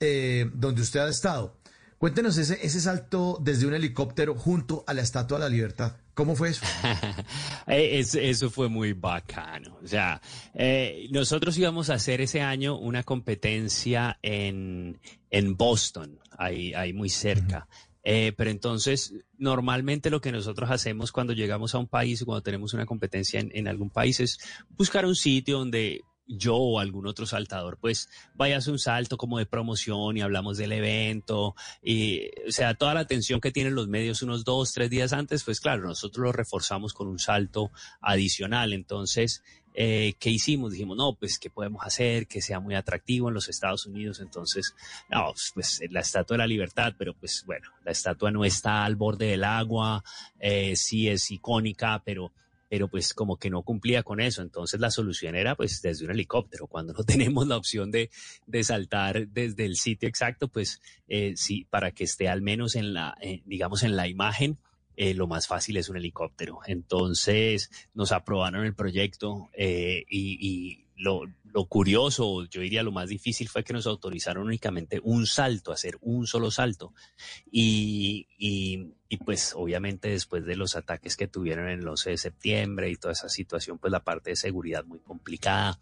eh, donde usted ha estado. Cuéntenos ese, ese salto desde un helicóptero junto a la Estatua de la Libertad. ¿Cómo fue eso? Eh, eso, fue muy bacano. O sea, eh, nosotros íbamos a hacer ese año una competencia en, en Boston, ahí, ahí muy cerca. Eh, pero entonces, normalmente lo que nosotros hacemos cuando llegamos a un país cuando tenemos una competencia en, en algún país es buscar un sitio donde yo o algún otro saltador, pues vaya a hacer un salto como de promoción y hablamos del evento. Y, o sea, toda la atención que tienen los medios unos dos, tres días antes, pues claro, nosotros lo reforzamos con un salto adicional. Entonces, eh, ¿qué hicimos? Dijimos, no, pues, ¿qué podemos hacer que sea muy atractivo en los Estados Unidos? Entonces, no, pues la Estatua de la Libertad, pero pues bueno, la estatua no está al borde del agua, eh, sí es icónica, pero pero pues como que no cumplía con eso. Entonces la solución era pues desde un helicóptero. Cuando no tenemos la opción de, de saltar desde el sitio exacto, pues eh, sí, para que esté al menos en la, eh, digamos, en la imagen, eh, lo más fácil es un helicóptero. Entonces nos aprobaron el proyecto eh, y, y lo, lo, curioso, yo diría lo más difícil fue que nos autorizaron únicamente un salto, hacer un solo salto. Y, y, y, pues obviamente después de los ataques que tuvieron el 11 de septiembre y toda esa situación, pues la parte de seguridad muy complicada.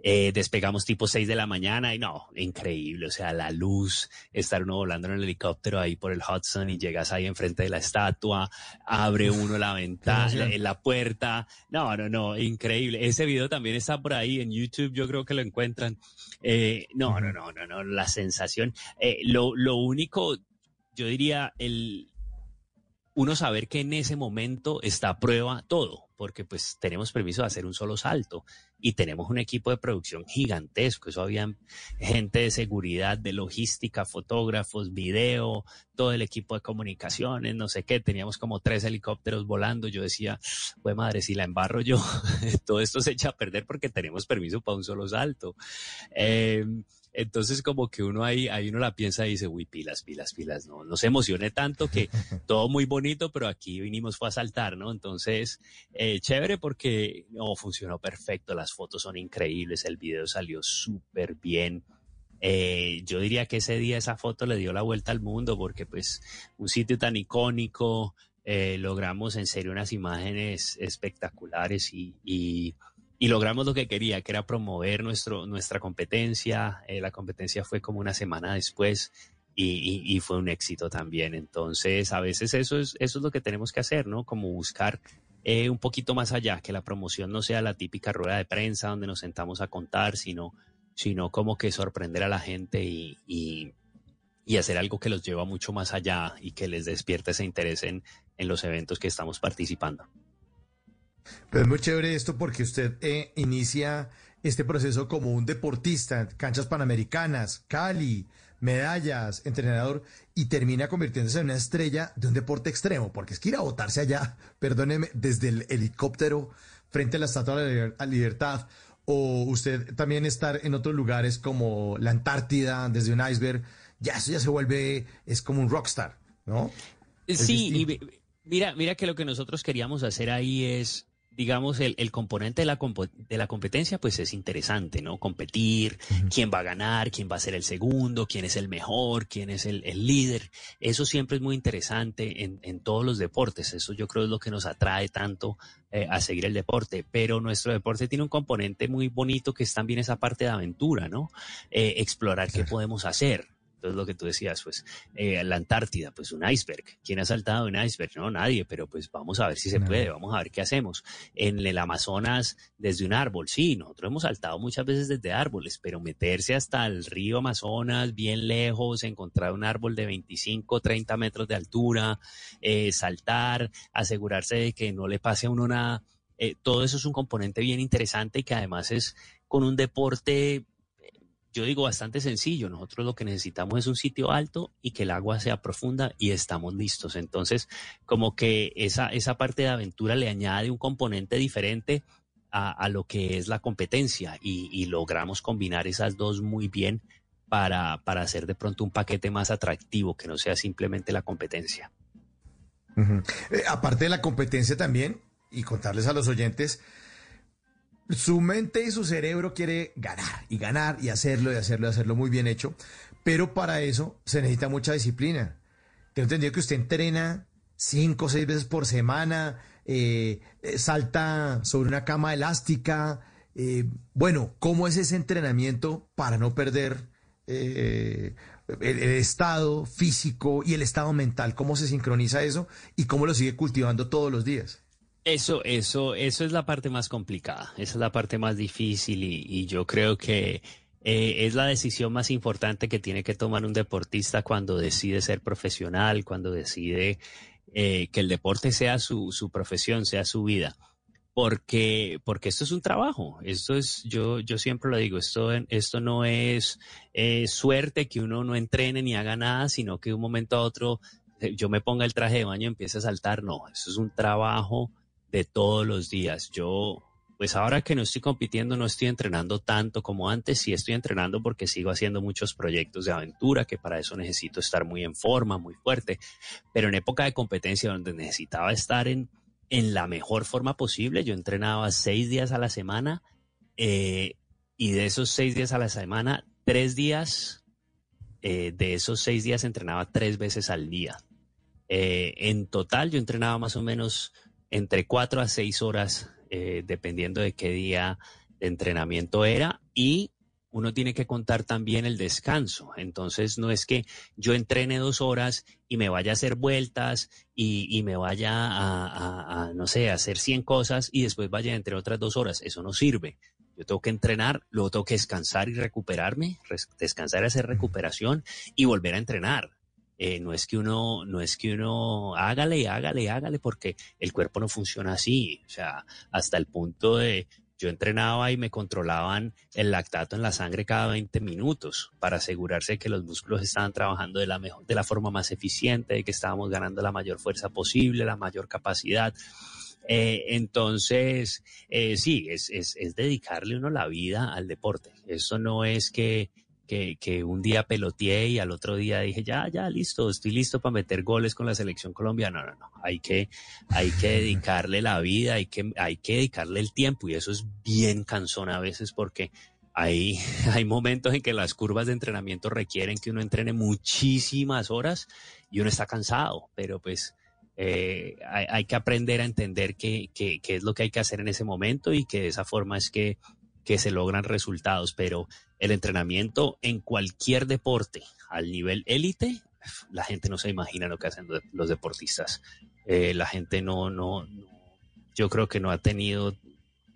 Eh, despegamos tipo 6 de la mañana y no, increíble, o sea, la luz, estar uno volando en el helicóptero ahí por el Hudson y llegas ahí enfrente de la estatua, abre uno la ventana, la, la, puerta, no, no, no, increíble. Ese video también está por ahí en YouTube, yo creo que lo encuentran. Eh, no, no, no, no, no, la sensación, eh, lo, lo único, yo diría, el, uno saber que en ese momento está a prueba todo, porque pues tenemos permiso de hacer un solo salto y tenemos un equipo de producción gigantesco. Eso había gente de seguridad, de logística, fotógrafos, video, todo el equipo de comunicaciones, no sé qué. Teníamos como tres helicópteros volando. Yo decía, pues madre, si la embarro yo, todo esto se echa a perder porque tenemos permiso para un solo salto. Eh, entonces como que uno ahí, ahí uno la piensa y dice, uy, pilas, pilas, pilas, no, no se emocione tanto que todo muy bonito, pero aquí vinimos fue a saltar, ¿no? Entonces, eh, chévere porque no, funcionó perfecto, las fotos son increíbles, el video salió súper bien. Eh, yo diría que ese día esa foto le dio la vuelta al mundo porque pues un sitio tan icónico, eh, logramos en serio unas imágenes espectaculares y, y y logramos lo que quería, que era promover nuestro, nuestra competencia. Eh, la competencia fue como una semana después y, fue un éxito también. Entonces, a veces eso es, eso es lo que tenemos que hacer, ¿no? Como buscar eh, un poquito más allá, que la promoción no sea la típica rueda de prensa donde nos sentamos a contar, sino, sino como que sorprender a la gente y, y, y hacer algo que los lleva mucho más allá y que les despierte ese interés en, en los eventos que estamos participando. Pero es muy chévere esto porque usted eh, inicia este proceso como un deportista, canchas panamericanas, Cali, medallas, entrenador, y termina convirtiéndose en una estrella de un deporte extremo, porque es que ir a botarse allá, perdóneme, desde el helicóptero frente a la Estatua de la Libertad, o usted también estar en otros lugares como la Antártida, desde un iceberg, ya eso ya se vuelve, es como un rockstar, ¿no? Sí, y mira, mira que lo que nosotros queríamos hacer ahí es digamos, el, el componente de la, de la competencia, pues es interesante, ¿no? Competir, uh -huh. quién va a ganar, quién va a ser el segundo, quién es el mejor, quién es el, el líder. Eso siempre es muy interesante en, en, todos los deportes. Eso yo creo es lo que nos atrae tanto eh, a seguir el deporte. Pero nuestro deporte tiene un componente muy bonito que es también esa parte de aventura, ¿no? Eh, explorar qué podemos hacer. Entonces, lo que tú decías, pues, eh, la Antártida, pues un iceberg. ¿Quién ha saltado un iceberg? No, nadie, pero pues vamos a ver si se puede, vamos a ver qué hacemos. En el Amazonas, desde un árbol, sí, nosotros hemos saltado muchas veces desde árboles, pero meterse hasta el río Amazonas, bien lejos, encontrar un árbol de 25, 30 metros de altura, eh, saltar, asegurarse de que no le pase a uno nada. Eh, todo eso es un componente bien interesante y que además es con un deporte yo digo bastante sencillo. Nosotros lo que necesitamos es un sitio alto y que el agua sea profunda y estamos listos. Entonces, como que esa, esa parte de aventura le añade un componente diferente a, a lo que es la competencia y, logramos combinar esas dos muy bien para, para hacer de pronto un paquete más atractivo que no sea simplemente la competencia. Eh, aparte de la competencia también, y contarles a los oyentes, su mente y su cerebro quiere ganar y ganar y hacerlo y hacerlo y hacerlo muy bien hecho, pero para eso se necesita mucha disciplina. Tengo entendido que usted entrena cinco o seis veces por semana, eh, salta sobre una cama elástica. Eh, bueno, ¿cómo es ese entrenamiento para no perder eh, el, estado físico y el estado mental? ¿Cómo se sincroniza eso y cómo lo sigue cultivando todos los días? Eso, eso, eso es la parte más complicada, esa es la parte más difícil y, yo creo que eh, es la decisión más importante que tiene que tomar un deportista cuando decide ser profesional, cuando decide eh, que el deporte sea su, su profesión, sea su vida porque, porque esto es un trabajo. Esto es, yo, yo siempre lo digo, esto, esto no es eh, suerte que uno no entrene ni haga nada, sino que de un momento a otro yo me ponga el traje de baño y empiece a saltar. No, esto es un trabajo de todos los días. Yo, pues ahora que no estoy compitiendo, no estoy entrenando tanto como antes. Sí estoy entrenando porque sigo haciendo muchos proyectos de aventura, que para eso necesito estar muy en forma, muy fuerte. Pero en época de competencia donde necesitaba estar en en la mejor forma posible. Yo entrenaba seis días a la semana eh, y de esos seis días a la semana, tres días, eh, de esos seis días entrenaba tres veces al día. Eh, en total yo entrenaba más o menos entre cuatro a seis horas, dependiendo de qué día de entrenamiento era y uno tiene que contar también el descanso. Entonces, no es que yo entrene dos horas y me vaya a hacer vueltas y, me vaya a, no sé, a hacer 100 cosas y después vaya entre otras dos horas. Eso no sirve. Yo tengo que entrenar, luego tengo que descansar y recuperarme, descansar y hacer recuperación y volver a entrenar. Eh, no es que uno, no es que uno hágale, hágale, hágale, porque el cuerpo no funciona así. O sea, hasta el punto de yo entrenaba y me controlaban el lactato en la sangre cada 20 minutos para asegurarse que los músculos estaban trabajando de la, mejor, de la forma más eficiente, de que estábamos ganando la mayor fuerza posible, la mayor capacidad. Eh, entonces, eh, sí, es, es, es dedicarle uno la vida al deporte. Eso no es que que, un día peloteé y al otro día dije, ya, ya, listo, estoy listo para meter goles con la selección colombiana. No, no, no, hay que, hay que dedicarle la vida, hay que, hay que dedicarle el tiempo y eso es bien cansón a veces porque hay, hay momentos en que las curvas de entrenamiento requieren que uno entrene muchísimas horas y uno está cansado, pero pues eh, hay, que aprender a entender qué, qué, qué, es lo que hay que hacer en ese momento y que de esa forma es que, que se logran resultados, pero el entrenamiento en cualquier deporte al nivel élite, la gente no se imagina lo que hacen los deportistas. Eh, la gente no, no, yo creo que no ha tenido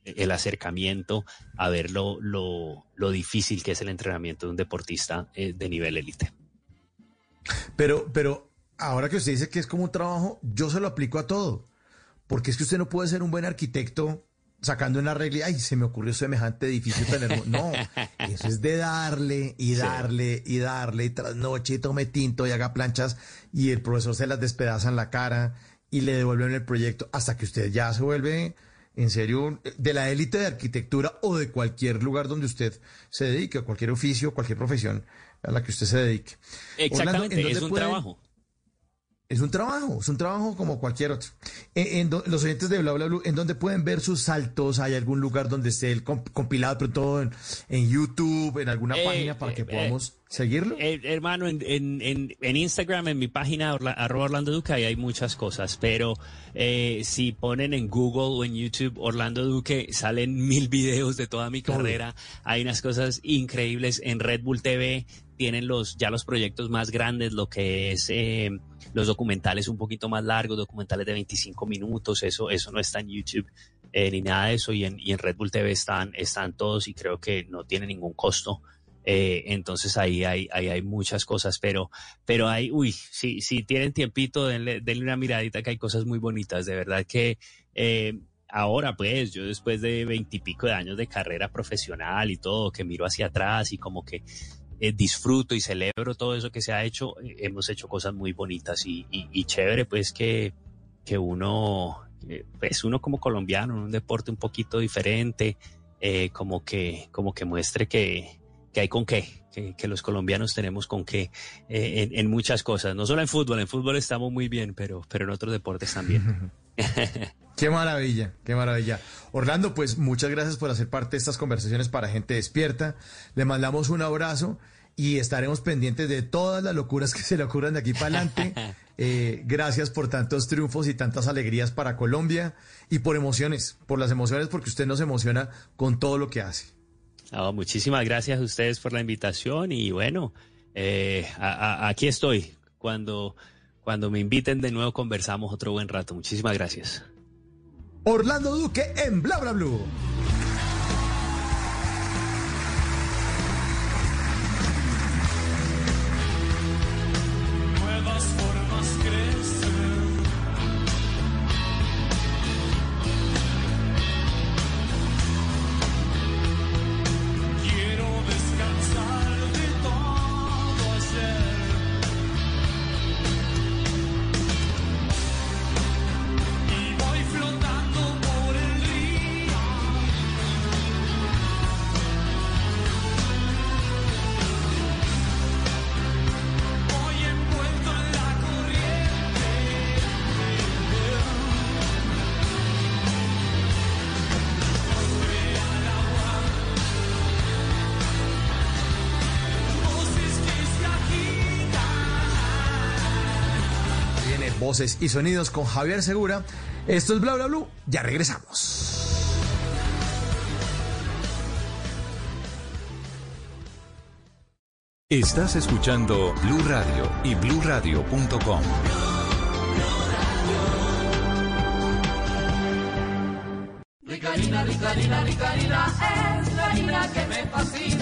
el acercamiento a ver lo, lo, difícil que es el entrenamiento de un deportista eh, de nivel élite. Pero, pero ahora que usted dice que es como un trabajo, yo se lo aplico a todo. Porque es que usted no puede ser un buen arquitecto sacando una regla y, ay, se me ocurrió semejante edificio tan hermoso. No, eso es de darle y darle y darle y trasnoche y tome tinto y haga planchas y el profesor se las despedaza en la cara y le devuelven el proyecto hasta que usted ya se vuelve en serio de la élite de arquitectura o de cualquier lugar donde usted se dedique, cualquier oficio, cualquier profesión a la que usted se dedique. Exactamente, es un trabajo. Es un trabajo, es un trabajo como cualquier otro. En, los oyentes de Bla Bla ¿en dónde pueden ver sus saltos? ¿Hay algún lugar donde esté el compilado, pero todo en, YouTube, en alguna eh, página para que eh, podamos seguirlo? Eh, hermano, en, en, Instagram, en mi página, arroba Orlando Duque, ahí hay muchas cosas, pero si ponen en Google o en YouTube Orlando Duque, salen mil videos de toda mi carrera. Hay unas cosas increíbles en Red Bull TV, tienen los ya los proyectos más grandes, lo que es los documentales un poquito más largos, documentales de 25 minutos, eso, eso no está en YouTube eh, ni nada de eso, y en, y en Red Bull TV están, están todos y creo que no tiene ningún costo. Eh, entonces ahí hay, hay muchas cosas, pero, pero hay, uy, si, si tienen tiempito, denle, denle una miradita que hay cosas muy bonitas, de verdad que eh, ahora pues yo después de veintipico de años de carrera profesional y todo, que miro hacia atrás y como que eh, disfruto y celebro todo eso que se ha hecho. Eh, hemos hecho cosas muy bonitas y, chévere, pues que, que uno, eh, pues uno como colombiano, en un deporte un poquito diferente, como, que, como que muestre que, que hay con qué, que, los colombianos tenemos con qué en, muchas cosas, no solo en fútbol, en fútbol estamos muy bien, pero, pero en otros deportes también. Qué maravilla, qué maravilla. Orlando, pues muchas gracias por hacer parte de estas conversaciones para gente despierta. Le mandamos un abrazo y estaremos pendientes de todas las locuras que se le ocurran de aquí para adelante. Eh, gracias por tantos triunfos y tantas alegrías para Colombia y por emociones, por las emociones, porque usted nos emociona con todo lo que hace. muchísimas gracias a ustedes por la invitación y bueno, eh, aquí estoy. Cuando, cuando me inviten de nuevo conversamos otro buen rato. Muchísimas gracias. Orlando Duque en Bla Bla Blue. Voces y sonidos con Javier Segura. Esto es Bla Bla Blue. Ya regresamos. Estás escuchando Blue Radio y bluradio.com. Ricarina, Ricarina, Ricarina, es la harina que me fascina.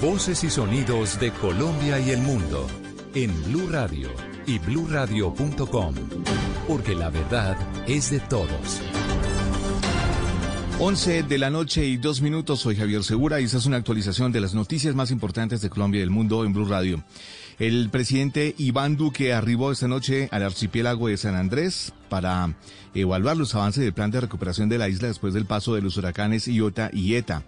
Voces y sonidos de Colombia y el mundo en Blue Radio y bluradio.com, porque la verdad es de todos. 11 de la noche y dos minutos, soy Javier Segura y esta es una actualización de las noticias más importantes de Colombia y del mundo en Blue Radio. El presidente Iván Duque arribó esta noche al archipiélago de San Andrés para evaluar los avances del plan de recuperación de la isla después del paso de los huracanes Iota y Eta.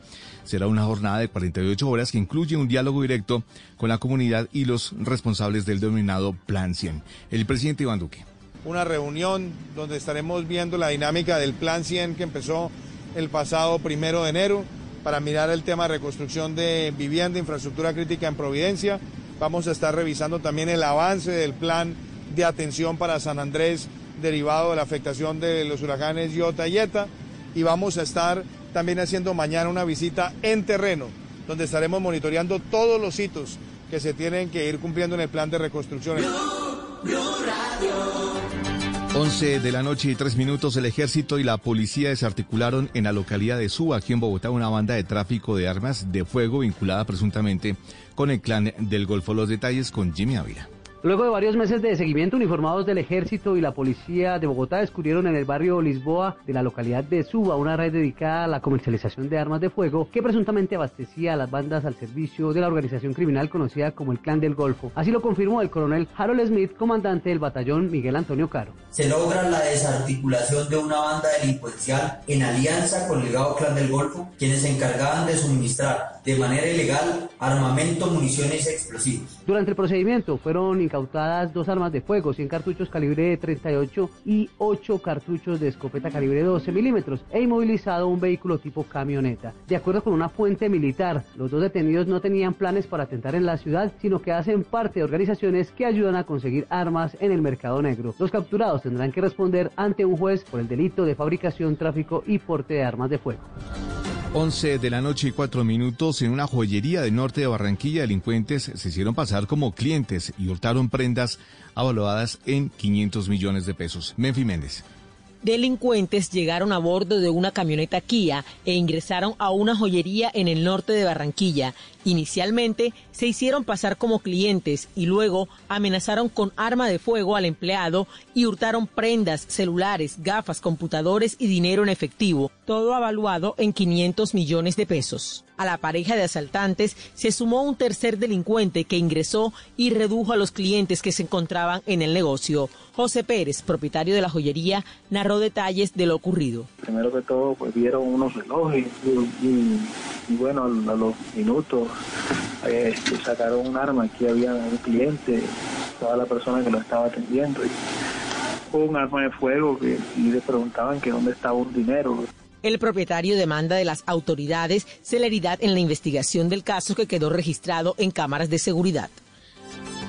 Será una jornada de 48 horas que incluye un diálogo directo con la comunidad y los responsables del denominado Plan 100. El presidente Iván Duque. una reunión donde estaremos viendo la dinámica del Plan 100 que empezó el pasado primero de enero para mirar el tema de reconstrucción de vivienda, infraestructura crítica en Providencia. Vamos a estar revisando también el avance del plan de atención para San Andrés derivado de la afectación de los huracanes Iota y Eta. Y vamos a estar también haciendo mañana una visita en terreno, donde estaremos monitoreando todos los hitos que se tienen que ir cumpliendo en el plan de reconstrucción. 11 de la noche y tres minutos, el ejército y la policía desarticularon en la localidad de Suba, aquí en Bogotá, una banda de tráfico de armas de fuego vinculada presuntamente con el clan del Golfo. Los detalles con Jimmy Ávila. Luego de varios meses de seguimiento, uniformados del Ejército y la Policía de Bogotá descubrieron en el barrio Lisboa de la localidad de Suba una red dedicada a la comercialización de armas de fuego que presuntamente abastecía a las bandas al servicio de la organización criminal conocida como el Clan del Golfo. Así lo confirmó el coronel Harold Smith, comandante del batallón Miguel Antonio Caro. se logra la desarticulación de una banda delincuencial en alianza con el ligado Clan del Golfo, quienes se encargaban de suministrar de manera ilegal armamento, municiones y explosivos. Durante el procedimiento fueron incautadas dos armas de fuego, 100 cartuchos calibre 38 y 8 cartuchos de escopeta calibre 12 milímetros e inmovilizado un vehículo tipo camioneta. De acuerdo con una fuente militar, los dos detenidos no tenían planes para atentar en la ciudad, sino que hacen parte de organizaciones que ayudan a conseguir armas en el mercado negro. Los capturados tendrán que responder ante un juez por el delito de fabricación, tráfico y porte de armas de fuego. 11 de la noche y cuatro minutos en una joyería del norte de Barranquilla, delincuentes se hicieron pasar como clientes y hurtaron prendas avaluadas en 500 millones de pesos. Menfi Méndez. Delincuentes llegaron a bordo de una camioneta Kia e ingresaron a una joyería en el norte de Barranquilla. Inicialmente se hicieron pasar como clientes y luego amenazaron con arma de fuego al empleado y hurtaron prendas, celulares, gafas, computadores y dinero en efectivo, todo avaluado en 500 millones de pesos. A la pareja de asaltantes se sumó un tercer delincuente que ingresó y redujo a los clientes que se encontraban en el negocio. José Pérez, propietario de la joyería, narró detalles de lo ocurrido. Primero que todo, pues vieron unos relojes y, y- bueno, a, los minutos este, sacaron un arma. Aquí había un cliente, toda la persona que lo estaba atendiendo. Y un arma de fuego que, y le preguntaban que dónde estaba un dinero. El propietario demanda de las autoridades celeridad en la investigación del caso que quedó registrado en cámaras de seguridad.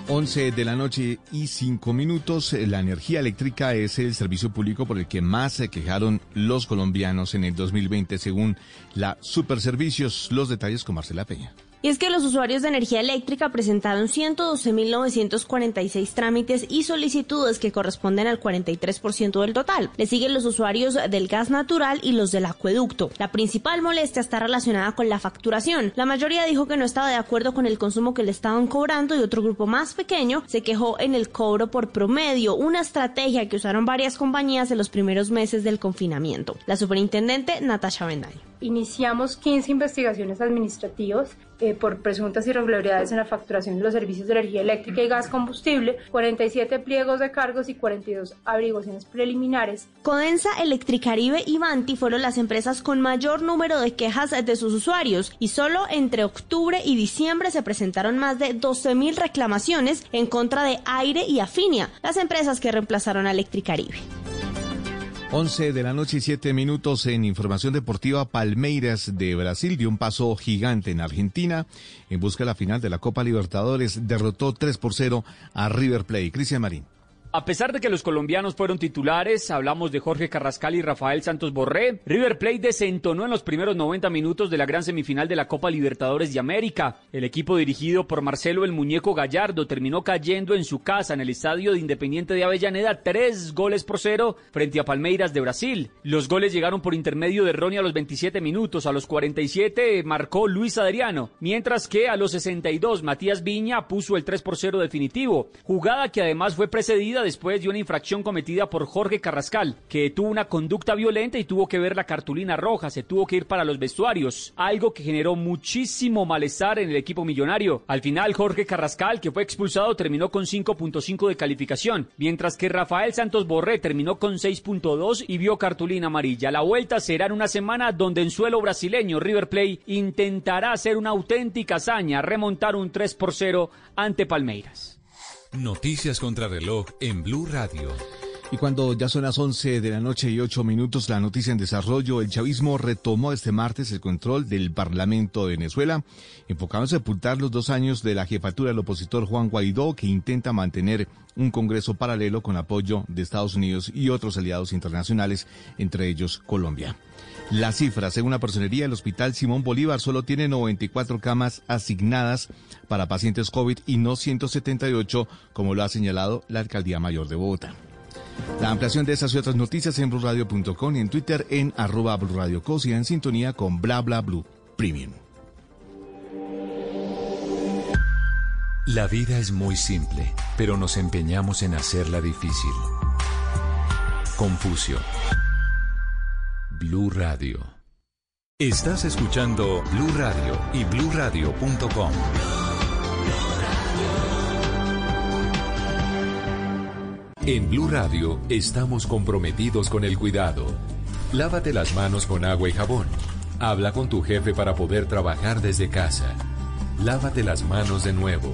11 de la noche y 5 minutos. La energía eléctrica es el servicio público por el que más se quejaron los colombianos en el 2020, según la Superservicios. Los detalles con Marcela Peña. Y es que los usuarios de energía eléctrica presentaron 112.946 trámites y solicitudes que corresponden al 43% del total. Le siguen los usuarios del gas natural y los del acueducto. La principal molestia está relacionada con la facturación. La mayoría dijo que no estaba de acuerdo con el consumo que le estaban cobrando y otro grupo más pequeño se quejó en el cobro por promedio, una estrategia que usaron varias compañías en los primeros meses del confinamiento. La superintendente Natasha Bendaño. Iniciamos 15 investigaciones administrativas eh, por presuntas irregularidades en la facturación de los servicios de energía eléctrica y gas combustible, 47 pliegos de cargos y 42 averiguaciones preliminares. Codensa, Electricaribe y Banti fueron las empresas con mayor número de quejas de sus usuarios y solo entre octubre y diciembre se presentaron más de 12.000 reclamaciones en contra de Aire y Afinia, las empresas que reemplazaron a Electricaribe. 11 de la noche y 7 minutos en Información Deportiva. Palmeiras de Brasil dio un paso gigante en Argentina en busca de la final de la Copa Libertadores. Derrotó 3 por 0 a River Plate. Cristian Marín. A pesar de que los colombianos fueron titulares, hablamos de Jorge Carrascal y Rafael Santos Borré, River Plate desentonó en los primeros 90 minutos de la gran semifinal de la Copa Libertadores de América. El equipo dirigido por Marcelo el Muñeco Gallardo terminó cayendo en su casa en el estadio de Independiente de Avellaneda tres goles por cero frente a Palmeiras de Brasil. Los goles llegaron por intermedio de Ronnie a los 27 minutos, a los 47 marcó Luis Adriano, mientras que a los 62 Matías Viña puso el 3 por 0 definitivo, jugada que además fue precedida después de una infracción cometida por Jorge Carrascal, que tuvo una conducta violenta y tuvo que ver la cartulina roja, se tuvo que ir para los vestuarios, algo que generó muchísimo malestar en el equipo millonario. Al final, Jorge Carrascal, que fue expulsado, terminó con 5.5 de calificación, mientras que Rafael Santos Borré terminó con 6.2 y vio cartulina amarilla. La vuelta será en una semana donde en suelo brasileño River Plate intentará hacer una auténtica hazaña, remontar un 3 por 0 ante Palmeiras. Noticias contra reloj en Blue Radio. Y cuando ya son las 11 de la noche y 8 minutos, la noticia en desarrollo, el chavismo retomó este martes el control del Parlamento de Venezuela, enfocado en sepultar los dos años de la jefatura del opositor Juan Guaidó, que intenta mantener un Congreso paralelo con apoyo de Estados Unidos y otros aliados internacionales, entre ellos Colombia. La cifra, según la personería, el Hospital Simón Bolívar solo tiene 94 camas asignadas para pacientes COVID y no 178, como lo ha señalado la Alcaldía Mayor de Bogotá. La ampliación de esas y otras noticias en blurradio.com y en Twitter en arroba blurradiocos y en sintonía con bla bla blue premium. La vida es muy simple, pero nos empeñamos en hacerla difícil. Confucio. Blue Radio. Estás escuchando Blue Radio y bluradio.com. En Blue Radio estamos comprometidos con el cuidado. Lávate las manos con agua y jabón. Habla con tu jefe para poder trabajar desde casa. Lávate las manos de nuevo.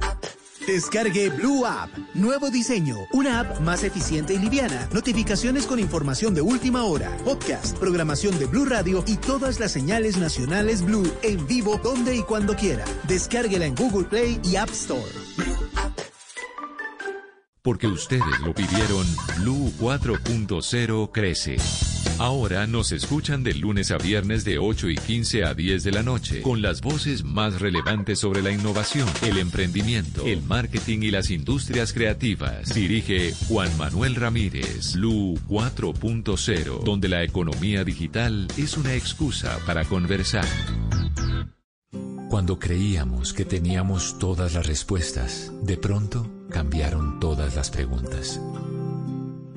Descargue Blue App. Nuevo diseño. Una app más eficiente y liviana. Notificaciones con información de última hora. Podcast, programación de Blue Radio y todas las señales nacionales Blue en vivo donde y cuando quiera. Descárguela en Google Play y App Store. Porque ustedes lo pidieron, Blue 4.0 crece. Ahora nos escuchan de lunes a viernes de 8 y 15 a 10 de la noche, con las voces más relevantes sobre la innovación, el emprendimiento, el marketing y las industrias creativas. Dirige Juan Manuel Ramírez, Blue 4.0, donde la economía digital es una excusa para conversar. Cuando creíamos que teníamos todas las respuestas, de pronto cambiaron todas las preguntas.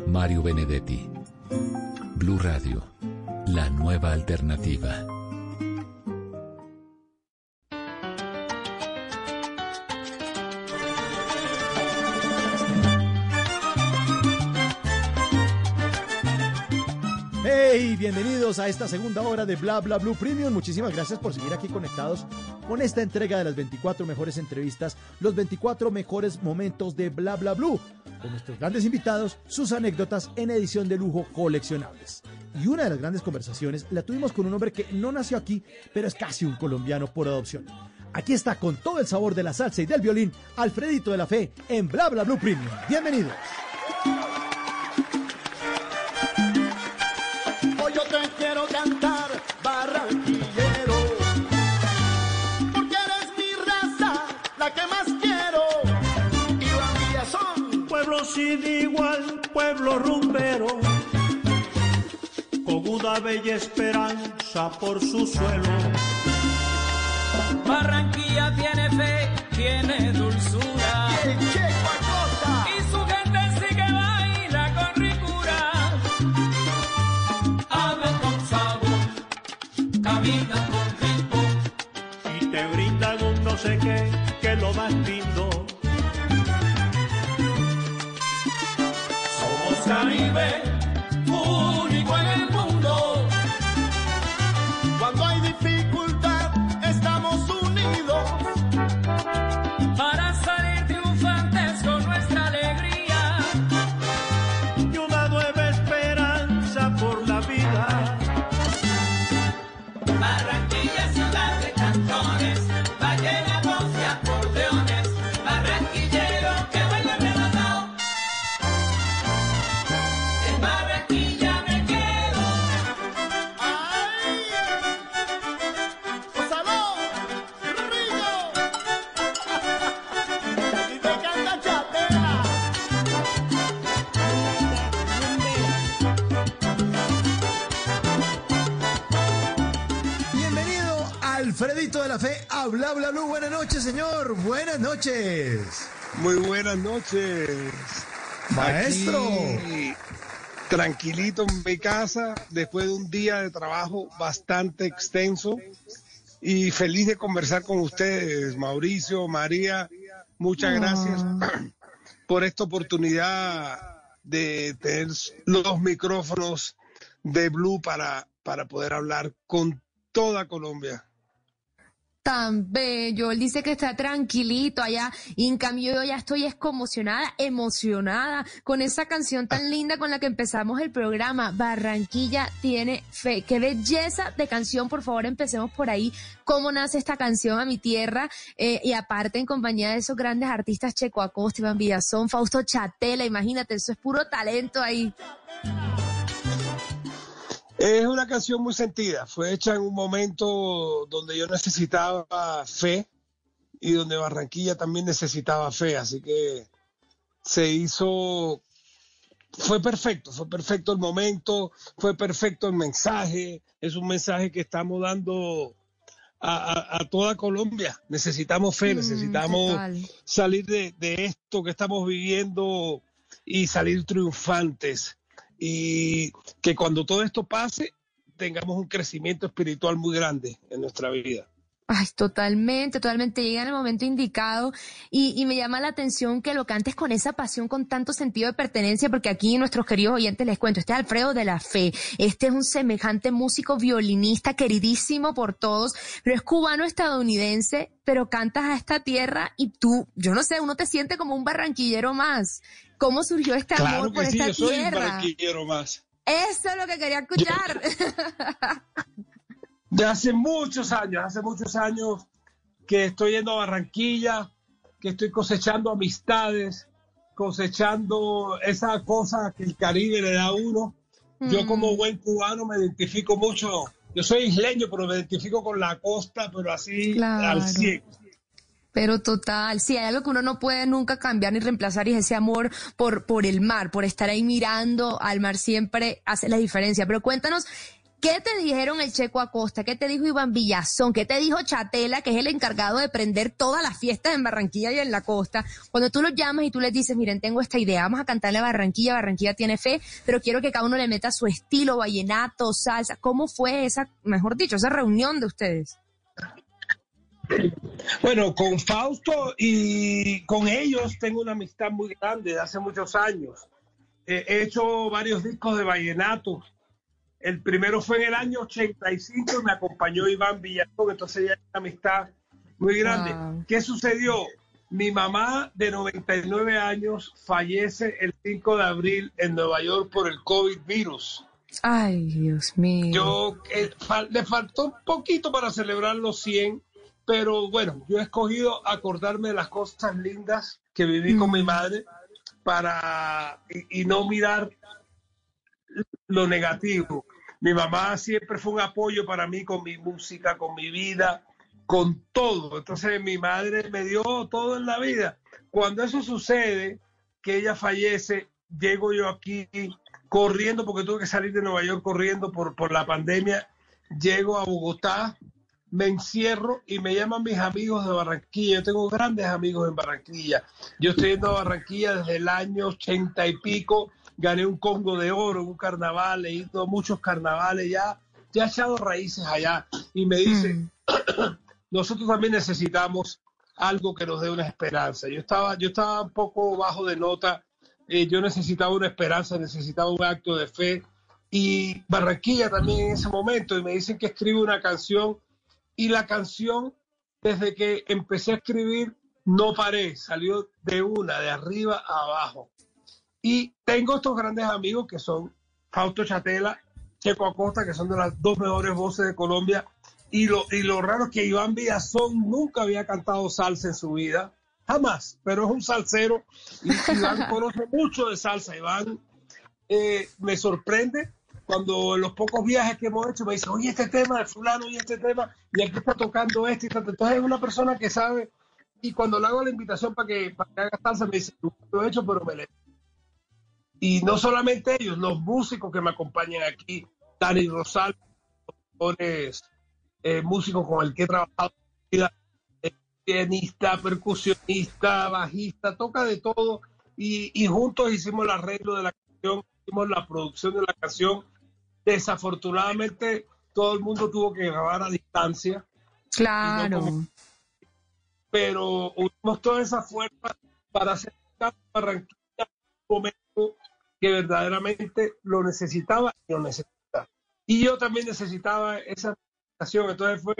Mario Benedetti. Blue Radio, la nueva alternativa. Hey, bienvenidos a esta segunda hora de Bla Bla Blue Premium. Muchísimas gracias por seguir aquí conectados con esta entrega de las 24 mejores entrevistas, los 24 mejores momentos de Bla Bla Blue, con nuestros grandes invitados, sus anécdotas en edición de lujo coleccionables. Y una de las grandes conversaciones la tuvimos con un hombre que no nació aquí, pero es casi un colombiano por adopción. Aquí está con todo el sabor de la salsa y del violín, Alfredito de la Fe en Bla Bla Blue Premium. Bienvenidos. Pueblo sin igual, pueblo rumbero, con una bella esperanza por su suelo. Barranquilla tiene fe, tiene dulzura. Y su gente sí que baila con ricura. Habla con sabor, camina con ritmo. y te brindan un no sé qué, que lo más Caribe, a Bla Bla Blue. Buenas noches, señor. Buenas noches. Muy buenas noches. Maestro. Aquí, tranquilito en mi casa, después de un día de trabajo bastante extenso y feliz de conversar con ustedes, Mauricio, María. Muchas gracias por esta oportunidad de tener los micrófonos de Blue para, para poder hablar con toda Colombia. Tan bello. Él dice que está tranquilito allá. Y en cambio yo ya estoy es conmocionada, emocionada con esa canción tan linda con la que empezamos el programa. Barranquilla tiene fe. Qué belleza de canción. Por favor, empecemos por ahí. ¿Cómo nace esta canción a mi tierra? Eh, y aparte en compañía de esos grandes artistas Checo Acosta, Iván Villazón, Fausto Chatela. Imagínate, eso es puro talento ahí. Es una canción muy sentida. Fue hecha en un momento donde yo necesitaba fe y donde Barranquilla también necesitaba fe. Así que se hizo. Fue perfecto, fue perfecto el momento, fue perfecto el mensaje. Es un mensaje que estamos dando a, toda Colombia. Necesitamos fe, Mm, necesitamos total. salir de, de esto que estamos viviendo y salir triunfantes. Y que cuando todo esto pase, tengamos un crecimiento espiritual muy grande en nuestra vida. Ay, totalmente, totalmente. Llega en el momento indicado y, y me llama la atención que lo cantes con esa pasión, con tanto sentido de pertenencia, porque aquí nuestros queridos oyentes les cuento, este es Alfredo de la Fe, este es un semejante músico violinista queridísimo por todos, pero es cubano-estadounidense, pero cantas a esta tierra y tú, yo no sé, uno te siente como un barranquillero más. ¿Cómo surgió este Claro amor que por sí, esta yo soy un tierra? barranquillero más. Eso es lo que quería escuchar. De hace muchos años, hace muchos años que estoy yendo a Barranquilla, que estoy cosechando amistades, cosechando esa cosa que el Caribe le da a uno. Yo Mm. como buen cubano me identifico mucho, yo soy isleño, pero me identifico con la costa, pero así Claro. al 100. Pero total, sí, hay algo que uno no puede nunca cambiar ni reemplazar y es ese amor por, por el mar, por estar ahí mirando al mar siempre hace la diferencia. Pero cuéntanos, ¿Qué te dijeron el Checo Acosta? ¿Qué te dijo Iván Villazón? ¿Qué te dijo Chatela, que es el encargado de prender todas las fiestas en Barranquilla y en la costa? Cuando tú los llamas y tú les dices, miren, tengo esta idea, vamos a cantarle a Barranquilla, Barranquilla tiene fe, pero quiero que cada uno le meta su estilo, vallenato, salsa. ¿Cómo fue esa, mejor dicho, esa reunión de ustedes? Bueno, con Fausto y con ellos tengo una amistad muy grande de hace muchos años. He hecho varios discos de vallenato. El primero fue en el año 85 y me acompañó Iván Villalón, entonces ya hay una amistad muy grande. Wow. ¿Qué sucedió? Mi mamá de 99 años fallece el 5 de abril en Nueva York por el COVID virus. Ay, Dios mío. Yo eh, fal- le faltó un poquito para celebrar los 100, pero bueno, yo he escogido acordarme de las cosas lindas que viví con mi madre para y, y no mirar lo negativo. Mi mamá siempre fue un apoyo para mí con mi música, con mi vida, con todo. Entonces mi madre me dio todo en la vida. Cuando eso sucede, que ella fallece, llego yo aquí corriendo, porque tuve que salir de Nueva York corriendo por, por la pandemia, llego a Bogotá, me encierro y me llaman mis amigos de Barranquilla. Yo tengo grandes amigos en Barranquilla. Yo estoy yendo a Barranquilla desde el año ochenta y pico. Gané un Congo de Oro en un carnaval, he ido a muchos carnavales ya, ya he echado raíces allá. Y me dicen, nosotros también necesitamos algo que nos dé una esperanza. Yo estaba, yo estaba un poco bajo de nota, eh, yo necesitaba una esperanza, necesitaba un acto de fe. Y Barranquilla también en ese momento, y me dicen que escribe una canción, y la canción, desde que empecé a escribir, no paré, salió de una, de arriba a abajo. Y tengo estos grandes amigos que son Fausto Chatela, Checo Acosta, que son de las dos mejores voces de Colombia. Y lo, y lo raro es que Iván Villazón nunca había cantado salsa en su vida, jamás, pero es un salsero. Y Iván conoce mucho de salsa. Iván eh, me sorprende cuando en los pocos viajes que hemos hecho me dice, oye, este tema de fulano y este tema, y aquí está tocando este y tanto. Entonces es una persona que sabe, y cuando le hago la invitación para que, para que haga salsa, me dice, nunca lo he hecho, pero me le... Y no solamente ellos, los músicos que me acompañan aquí, Dani Rosal, eh, músicos con el que he trabajado, eh, pianista, percusionista, bajista, toca de todo, y, y juntos hicimos el arreglo de la canción, hicimos la producción de la canción. Desafortunadamente, todo el mundo tuvo que grabar a distancia. Claro. pero unimos toda esa fuerza para hacer Barranquilla un momento que verdaderamente lo necesitaba y lo necesita. Y yo también necesitaba esa canción, entonces fue,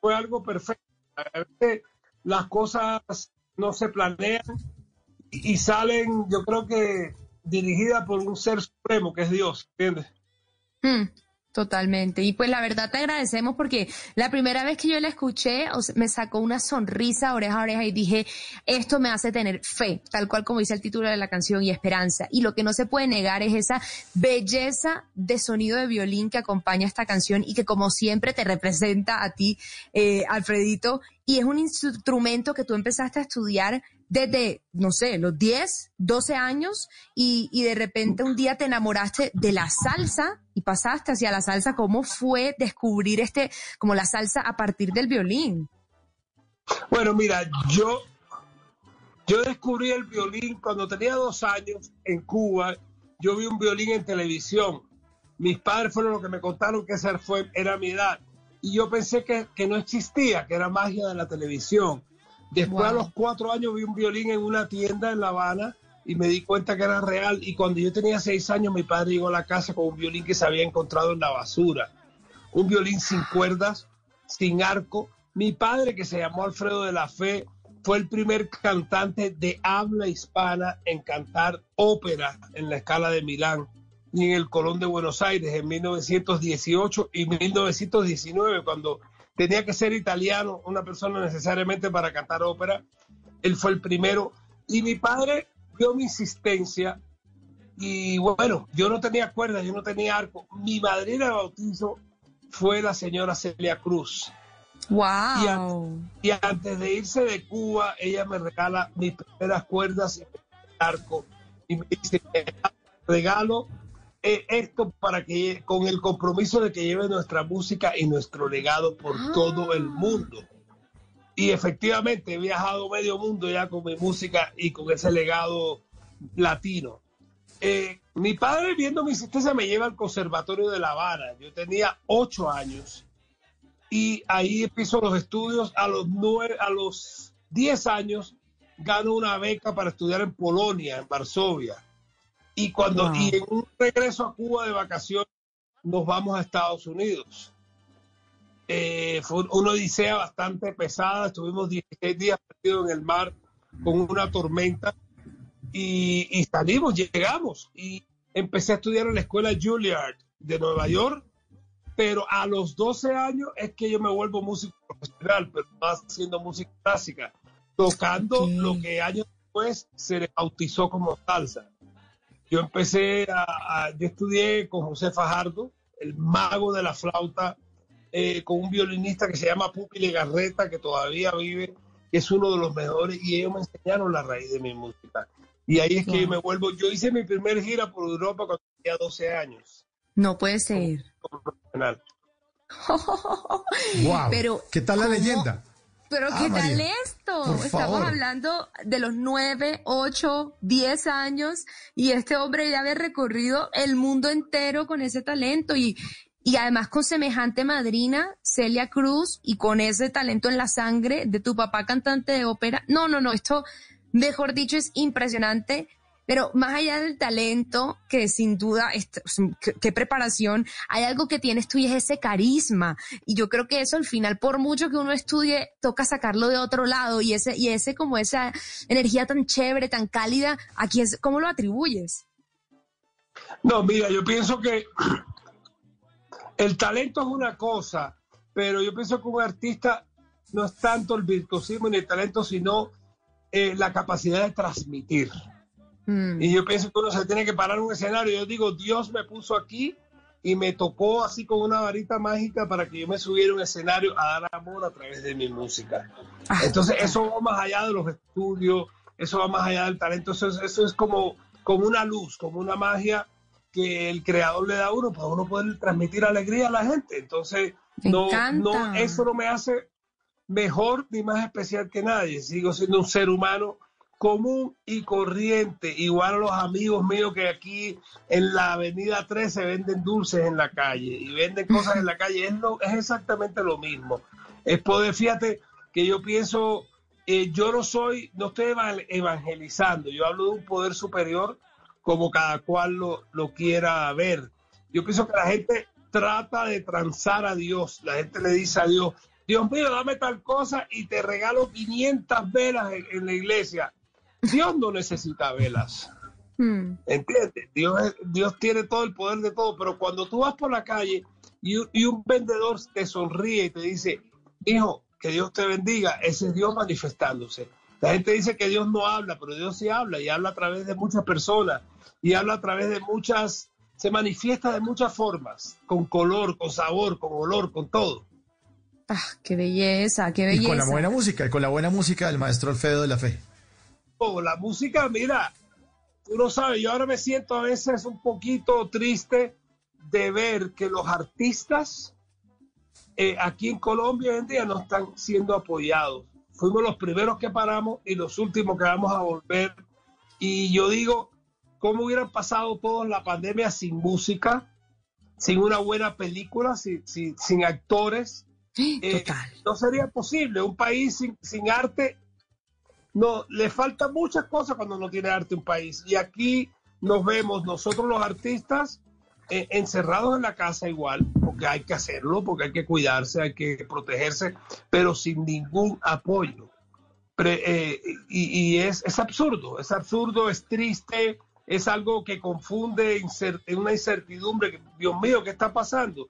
fue algo perfecto. A veces las cosas no se planean y, salen, yo creo que dirigidas por un ser supremo que es Dios, ¿entiendes? Mm, totalmente. Y pues la verdad te agradecemos porque la primera vez que yo la escuché o sea, me sacó una sonrisa oreja a oreja y dije, esto me hace tener fe, tal cual como dice el título de la canción y esperanza. Y lo que no se puede negar es esa belleza de sonido de violín que acompaña esta canción y que como siempre te representa a ti, eh, Alfredito. Y es un instrumento que tú empezaste a estudiar desde, no sé, los 10, 12 años y, y de repente un día te enamoraste de la salsa y pasaste hacia la salsa. ¿Cómo fue descubrir este, como la salsa a partir del violín? Bueno, mira, yo, yo descubrí el violín cuando tenía dos años en Cuba. Yo vi un violín en televisión. Mis padres fueron los que me contaron que esa fue, era mi edad. Y yo pensé que, que no existía, que era magia de la televisión. Después a Wow. los cuatro años vi un violín en una tienda en La Habana y me di cuenta que era real. Y cuando yo tenía seis años, mi padre llegó a la casa con un violín que se había encontrado en la basura. Un violín sin cuerdas, sin arco. Mi padre, que se llamó Alfredo de la Fe, fue el primer cantante de habla hispana en cantar ópera en la escala de Milán y en el Colón de Buenos Aires en 1918 y 1919, cuando tenía que ser italiano, una persona necesariamente para cantar ópera. Él fue el primero. Y mi padre vio mi insistencia y bueno, yo no tenía cuerdas, yo no tenía arco. Mi madrina de bautizo fue la señora Celia Cruz. ¡Wow! Y, an- y antes de irse de Cuba, ella me regala mis primeras cuerdas y mi arco. Y me dice, regalo eh, esto para que con el compromiso de que lleve nuestra música y nuestro legado por todo el mundo. Y efectivamente he viajado medio mundo ya con mi música y con ese legado latino. Eh, mi padre, viendo mi existencia, me lleva al Conservatorio de La Habana. Yo tenía ocho años y ahí empiezo los estudios. A los, nueve, a los diez años gano una beca para estudiar en Polonia, en Varsovia. Y cuando y en un regreso a Cuba de vacaciones nos vamos a Estados Unidos. Eh, fue una odisea bastante pesada. Estuvimos 16 días perdidos en el mar con una tormenta y, y, salimos, llegamos y empecé a estudiar en la escuela Juilliard de Nueva York, pero a los 12 años es que yo me vuelvo músico profesional, pero más haciendo música clásica, tocando lo que años después se le bautizó como salsa. Yo empecé a, a yo estudié con José Fajardo, el mago de la flauta, eh, con un violinista que se llama Pupi Legarreta, que todavía vive, que es uno de los mejores, y ellos me enseñaron la raíz de mi música. Y ahí es que me vuelvo, yo hice mi primer gira por Europa cuando tenía 12 años. No puede ser. Como profesional. wow. Pero, ¿Qué tal la ¿cómo? leyenda? Pero Ah, ¿qué María, tal esto? por Estamos favor. hablando de los nueve, ocho, diez años y este hombre ya había recorrido el mundo entero con ese talento y, y además con semejante madrina, Celia Cruz, y con ese talento en la sangre de tu papá cantante de ópera. No, no, no, esto, mejor dicho, es impresionante. Pero más allá del talento, que sin duda, qué preparación, hay algo que tienes tú y es ese carisma. Y yo creo que eso al final, por mucho que uno estudie, toca sacarlo de otro lado y ese, y ese como esa energía tan chévere, tan cálida, aquí es, ¿cómo lo atribuyes? No, mira, yo pienso que el talento es una cosa, pero yo pienso que un artista no es tanto el virtuosismo ni el talento, sino eh, la capacidad de transmitir. Mm. Y yo pienso que uno se tiene que parar en un escenario. Yo digo, Dios me puso aquí y me tocó así con una varita mágica para que yo me subiera a un escenario a dar amor a través de mi música. Entonces, eso va más allá de los estudios, eso va más allá del talento, eso es, eso es como, como una luz, como una magia que el creador le da a uno para uno poder transmitir alegría a la gente. Entonces, Me no, encanta. no, eso no me hace mejor ni más especial que nadie. Sigo siendo un ser humano común y corriente, igual a los amigos míos que aquí en la avenida 13 venden dulces en la calle y venden cosas en la calle. Es, lo- es exactamente lo mismo. Es poder, fíjate que yo pienso, eh, yo no soy, no estoy eva- evangelizando, yo hablo de un poder superior como cada cual lo, lo quiera ver. Yo pienso que la gente trata de transar a Dios, la gente le dice a Dios, Dios mío, dame tal cosa y te regalo 500 velas en, en la iglesia. Dios no necesita velas. Mm. ¿Entiendes? Dios, es- Dios tiene todo el poder de todo, pero cuando tú vas por la calle y, un- y un vendedor te sonríe y te dice, hijo, que Dios te bendiga, ese es Dios manifestándose. La gente dice que Dios no habla, pero Dios sí habla y habla a través de muchas personas y habla a través de muchas, se manifiesta de muchas formas, con color, con sabor, con olor, con todo. Ah, qué belleza, qué Y belleza. con la buena música, y con la buena música del maestro Alfredo de la Fe. La música, mira, tú no sabes, yo ahora me siento a veces un poquito triste de ver que los artistas eh, aquí en Colombia hoy en día no están siendo apoyados. Fuimos los primeros que paramos y los últimos que vamos a volver. Y yo digo, ¿cómo hubieran pasado todos la pandemia sin música, sin una buena película, sin, sin- sin actores? Eh, no sería posible. Un país sin, sin arte no, le faltan muchas cosas cuando no tiene arte un país. Y aquí nos vemos nosotros los artistas eh, encerrados en la casa igual, porque hay que hacerlo, porque hay que cuidarse, hay que protegerse, pero sin ningún apoyo. Pre- eh, y y es, es absurdo, es absurdo, es triste, es algo que confunde, incer- una incertidumbre. que, Dios mío, ¿qué está pasando?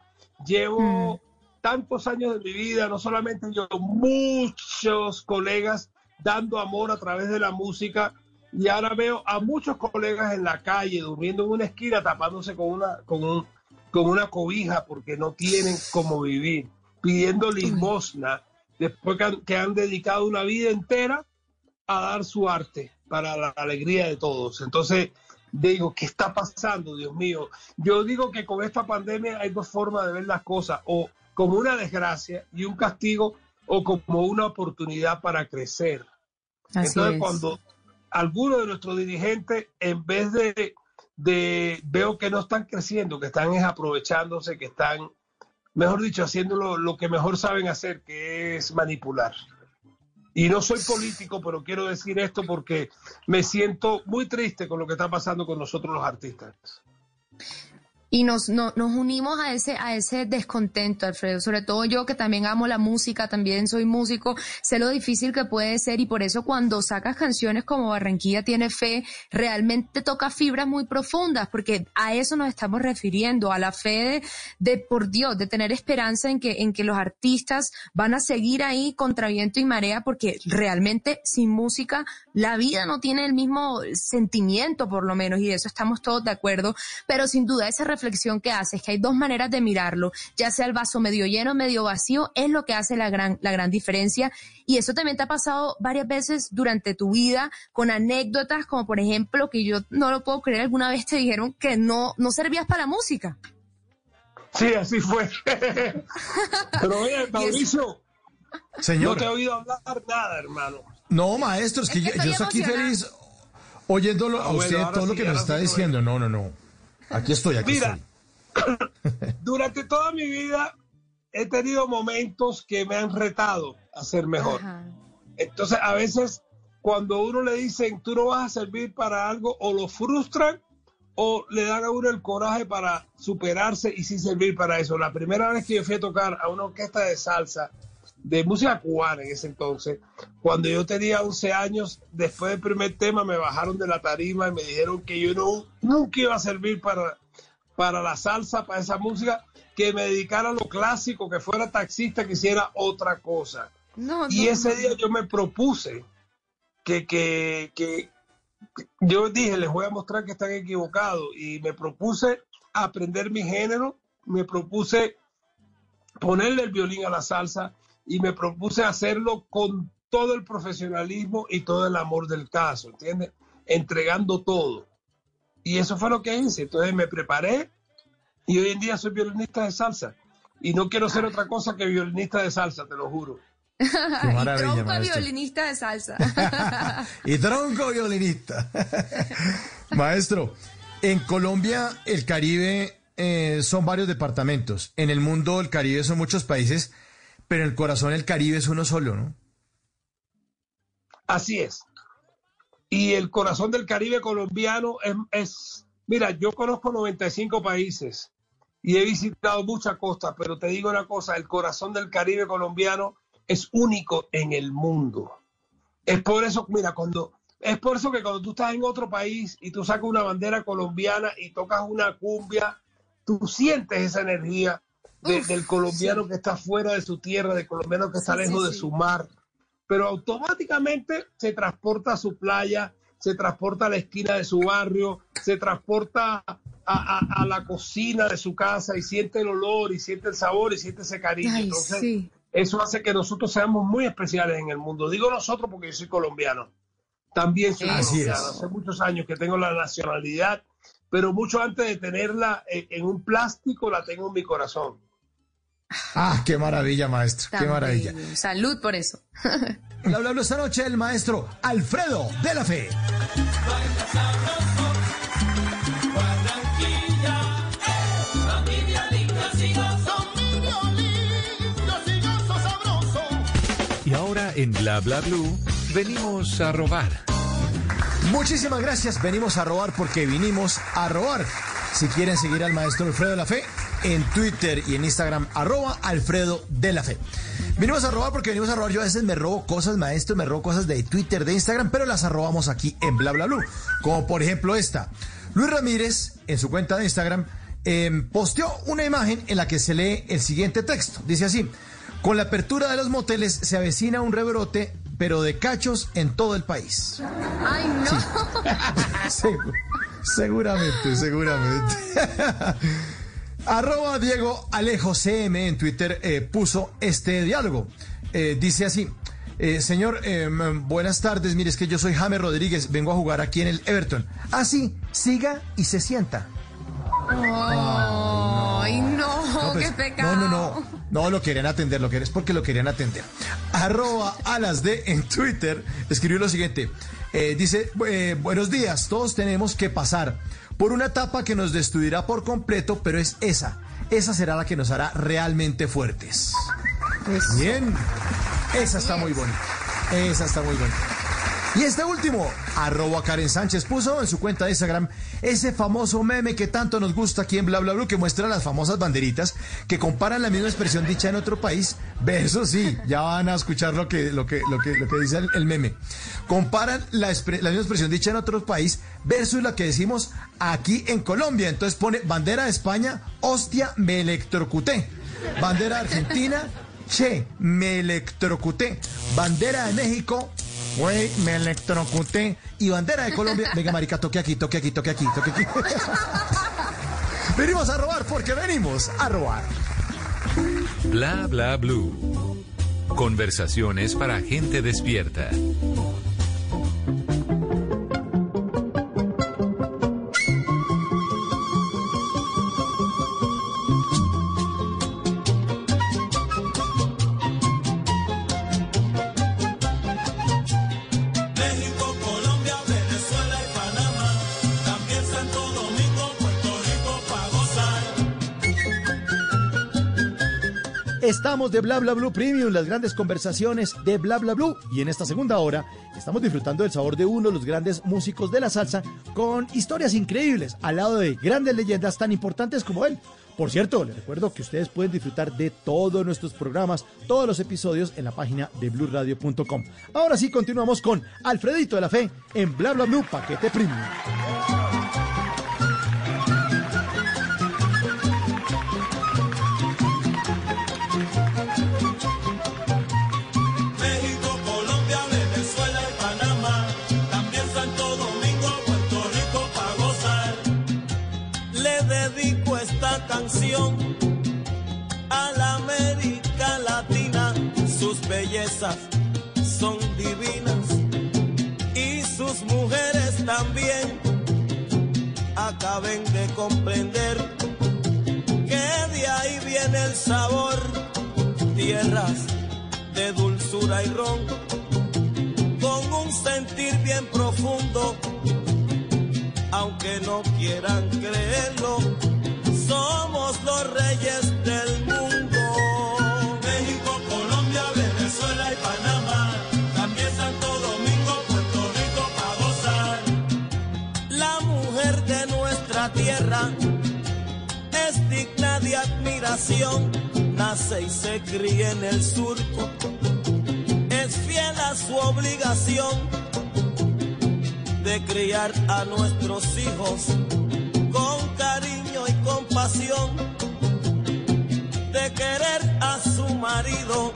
Llevo tantos años de mi vida, no solamente yo, muchos colegas dando amor a través de la música y ahora veo a muchos colegas en la calle durmiendo en una esquina tapándose con una con un- con una cobija porque no tienen cómo vivir, pidiendo limosna después que han, que han dedicado una vida entera a dar su arte para la alegría de todos. Entonces, digo, ¿qué está pasando, Dios mío? Yo digo que con esta pandemia hay dos formas de ver las cosas, o como una desgracia y un castigo, o como una oportunidad para crecer. Así Entonces, es. cuando algunos de nuestros dirigentes, en vez de, de, veo que no están creciendo, que están es aprovechándose, que están, mejor dicho, haciendo lo, lo que mejor saben hacer, que es manipular. Y no soy político, pero quiero decir esto porque me siento muy triste con lo que está pasando con nosotros los artistas. Y nos, no- nos unimos a ese, a ese descontento, Alfredo. Sobre todo yo que también amo la música, también soy músico, sé lo difícil que puede ser y por eso cuando sacas canciones como Barranquilla tiene fe, realmente toca fibras muy profundas, porque a eso nos estamos refiriendo, a la fe de, de, por Dios, de tener esperanza en que, en que los artistas van a seguir ahí contra viento y marea, porque realmente sin música la vida no tiene el mismo sentimiento, por lo menos, y de eso estamos todos de acuerdo. Pero sin duda, esa reflexión que haces, que hay dos maneras de mirarlo, ya sea el vaso medio lleno, medio vacío, es lo que hace la gran, la gran diferencia. Y eso también te ha pasado varias veces durante tu vida, con anécdotas, como por ejemplo, que yo no lo puedo creer, alguna vez te dijeron que no, no servías para la música. Sí, así fue. Pero oye, Mauricio, Señor. no te he oído hablar nada, hermano. No, maestro, es que, Es que yo, estoy yo estoy aquí feliz oyéndolo Ah, a usted todo lo que nos está diciendo. No, no, no. Aquí estoy, aquí Mira, estoy. durante toda mi vida he tenido momentos que me han retado a ser mejor. Entonces, a veces, cuando uno le dicen, tú no vas a servir para algo, o lo frustran o le dan a uno el coraje para superarse y sí servir para eso. La primera vez que yo fui a tocar a una orquesta de salsa, de música cubana en ese entonces, cuando yo tenía 11 años, después del primer tema me bajaron de la tarima y me dijeron que yo no, nunca iba a servir para, para la salsa, para esa música, que me dedicara a lo clásico, que fuera taxista, que hiciera otra cosa. No, Y no, ese no. día yo me propuse que, que, que yo dije, les voy a mostrar que están equivocados y me propuse aprender mi género, me propuse ponerle el violín a la salsa y me propuse hacerlo con todo el profesionalismo y todo el amor del caso, ¿entiendes? Entregando todo. Y eso fue lo que hice. Entonces me preparé y hoy en día soy violinista de salsa. Y no quiero ser otra cosa que violinista de salsa, te lo juro. y maravilla, tronco maestro. violinista de salsa. Y tronco violinista. Maestro, en Colombia el Caribe eh, son varios departamentos. En el mundo el Caribe son muchos países, pero el corazón el Caribe es uno solo, ¿no? Así es. Y el corazón del Caribe colombiano es, es- mira, yo conozco 95 países y he visitado muchas costas, pero te digo una cosa, el corazón del Caribe colombiano es único en el mundo. Es por eso, mira, cuando es por eso que cuando tú estás en otro país y tú sacas una bandera colombiana y tocas una cumbia, tú sientes esa energía de- del colombiano que está fuera de su tierra, del colombiano que está Sí, sí, lejos de su mar, pero automáticamente se transporta a su playa, se transporta a la esquina de su barrio, se transporta a, a- a la cocina de su casa y siente el olor y siente el sabor y siente ese cariño. Ay, Entonces, eso hace que nosotros seamos muy especiales en el mundo. Digo nosotros porque yo soy colombiano. También soy Así colombiano. es. Hace muchos años que tengo la nacionalidad, pero mucho antes de tenerla en, en un plástico, la tengo en mi corazón. Ah, qué maravilla, maestro, qué maravilla. bello. Salud por eso. Le hablamos esta noche el maestro Alfredo de la Fe. Y ahora en Bla Bla Blue venimos a robar. Muchísimas gracias. Venimos a robar porque vinimos a robar. Si quieren seguir al maestro Alfredo de la Fe, en Twitter y en Instagram, arroba Alfredo de la Fe. Venimos a robar porque venimos a robar. Yo a veces me robo cosas, maestro, me robo cosas de Twitter, de Instagram, pero las arrobamos aquí en Bla Bla Blue. Como por ejemplo esta. Luis Ramírez, en su cuenta de Instagram, em, posteó una imagen en la que se lee el siguiente texto. Dice así. Con la apertura de los moteles se avecina un rebrote, pero de cachos en todo el país. Ay, no. Segu- seguramente, seguramente. Arroba Diego Alejo CM en Twitter eh, puso este diálogo. Eh, dice así, Eh, señor, buenas tardes. Mire, es que yo soy James Rodríguez, vengo a jugar aquí en el Everton. Ah, sí, siga y se sienta. Ay, no, pues, qué pecado. No, no, no. No lo querían atender, lo que es porque lo querían atender. Arroba alas de en Twitter escribió lo siguiente. Dice, buenos días, todos tenemos que pasar por una etapa que nos destruirá por completo, pero es esa. Esa será la que nos hará realmente fuertes. Bien. Esa está muy bonita. Esa está muy bonita. Y este último, arroba Karen Sánchez, puso en su cuenta de Instagram ese famoso meme que tanto nos gusta aquí en Bla Bla que muestra las famosas banderitas que comparan la misma expresión dicha en otro país. Versus sí, ya van a escuchar lo que, lo que, lo que, lo que dice el, meme. Comparan la, la misma expresión dicha en otro país versus la que decimos aquí en Colombia. Entonces pone bandera de España, hostia, me electrocuté. Bandera de Argentina, che, me electrocuté. Bandera de México, güey, me electrocuté. Y bandera de Colombia, venga, marica, toque aquí, toque aquí, toque aquí, toque aquí. venimos a robar porque venimos a robar. Bla bla blue. Conversaciones para gente despierta. Estamos de Bla Bla Blue Premium, las grandes conversaciones de Bla Bla Blue. Y en esta segunda hora estamos disfrutando del sabor de uno de los grandes músicos de la salsa con historias increíbles al lado de grandes leyendas tan importantes como él. Por cierto, les recuerdo que ustedes pueden disfrutar de todos nuestros programas, todos los episodios en la página de bluradio.com. Ahora sí, continuamos con Alfredito de la Fe en Bla Bla Blue Paquete Premium. A la América Latina. Sus bellezas son divinas y sus mujeres también. Acaben de comprender que de ahí viene el sabor. Tierras de dulzura y ron, con un sentir bien profundo, aunque no quieran creerlo, somos los reyes del mundo. México, Colombia, Venezuela y Panamá, también Santo Domingo, Puerto Rico para gozar. La mujer de nuestra tierra es digna de admiración, nace y se cría en el surco, es fiel a su obligación de criar a nuestros hijos compasión, de querer a su marido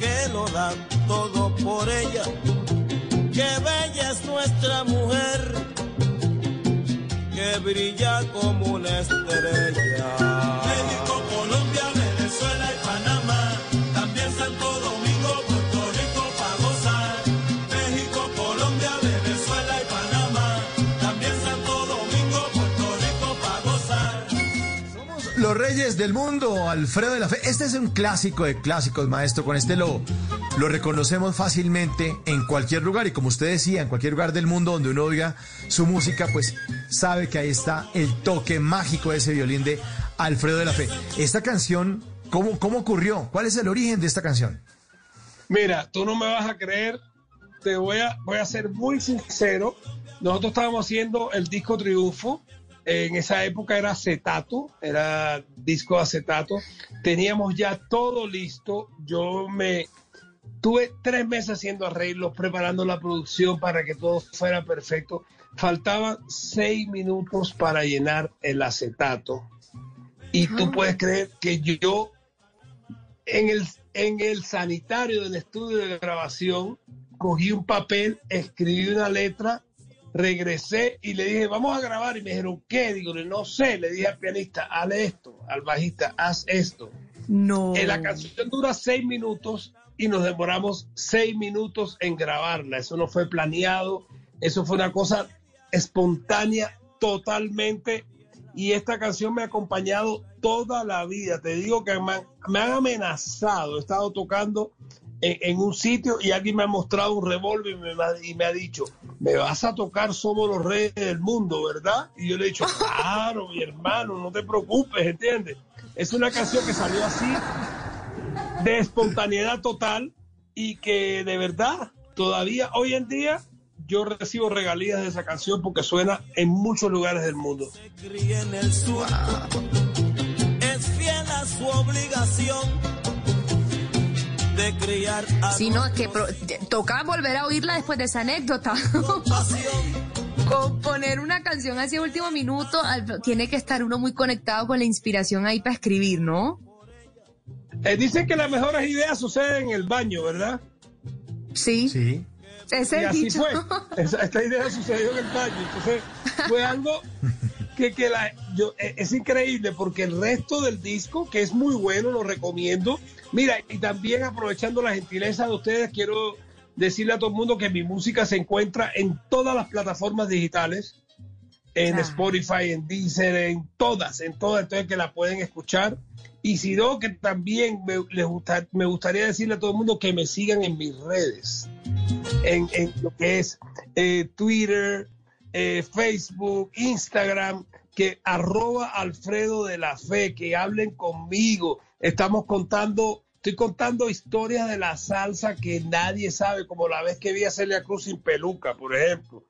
que lo da todo por ella, que bella es nuestra mujer que brilla como una estrella. México, Colombia, Los Reyes del Mundo, Alfredo de la Fe. Este es un clásico de clásicos, maestro. Con este lo, lo reconocemos fácilmente en cualquier lugar. Y como usted decía, en cualquier lugar del mundo donde uno oiga su música, pues sabe que ahí está el toque mágico de ese violín de Alfredo de la Fe. Esta canción, ¿cómo, cómo ocurrió? ¿Cuál es el origen de esta canción? Mira, tú no me vas a creer, te voy a, voy a ser muy sincero. Nosotros estábamos haciendo el disco Triunfo. En esa época era acetato, era disco acetato. Teníamos ya todo listo. Yo me tuve tres meses haciendo arreglos, preparando la producción para que todo fuera perfecto. Faltaban seis minutos para llenar el acetato. Y tú puedes creer que yo en el, en el sanitario del estudio de grabación, cogí un papel, escribí una letra, regresé y le dije, vamos a grabar. Y me dijeron, ¿qué? Digo, no sé. Le dije al pianista, hazle esto, al bajista, haz esto. No. Eh, la canción dura seis minutos y nos demoramos seis minutos en grabarla. Eso no fue planeado, eso fue una cosa espontánea totalmente. Y esta canción me ha acompañado toda la vida. Te digo que me han, me han amenazado. He estado tocando en, en un sitio y alguien me ha mostrado un revólver y me, ha- y me ha dicho, me vas a tocar Somos los Reyes del Mundo, ¿verdad? Y yo le he dicho, claro, mi hermano, no te preocupes, ¿entiendes? Es una canción que salió así, de espontaneidad total y que de verdad, todavía hoy en día, yo recibo regalías de esa canción porque suena en muchos lugares del mundo. cría en el sur. Es fiel a su obligación de criar a Si no, es que pro- toca volver a oírla después de esa anécdota. Componer una canción así a último minuto, al- tiene que estar uno muy conectado con la inspiración ahí para escribir, ¿no? Eh, dicen que las mejores ideas suceden en el baño, ¿verdad? Sí. Sí. Ese y es el así dicho. fue. Esa- esta idea sucedió en el baño. Entonces, fue algo que, que la, yo, eh, es increíble porque el resto del disco, que es muy bueno, lo recomiendo. Mira, y también aprovechando la gentileza de ustedes, quiero decirle a todo el mundo que mi música se encuentra en todas las plataformas digitales, en Ah. Spotify, en Deezer, en todas, en todas, entonces que la pueden escuchar. Y si no, que también me, les gusta- me gustaría decirle a todo el mundo que me sigan en mis redes, en, en lo que es eh, Twitter, eh, Facebook, Instagram, que arroba Alfredo de la Fe, que hablen conmigo. Estamos contando, estoy contando historias de la salsa que nadie sabe, como la vez que vi a Celia Cruz sin peluca, por ejemplo.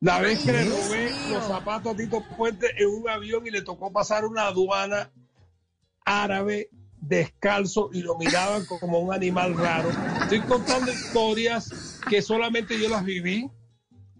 La vez que le robé los zapatos a Tito Puente en un avión y le tocó pasar una aduana árabe descalzo y lo miraban como un animal raro. Estoy contando historias que solamente yo las viví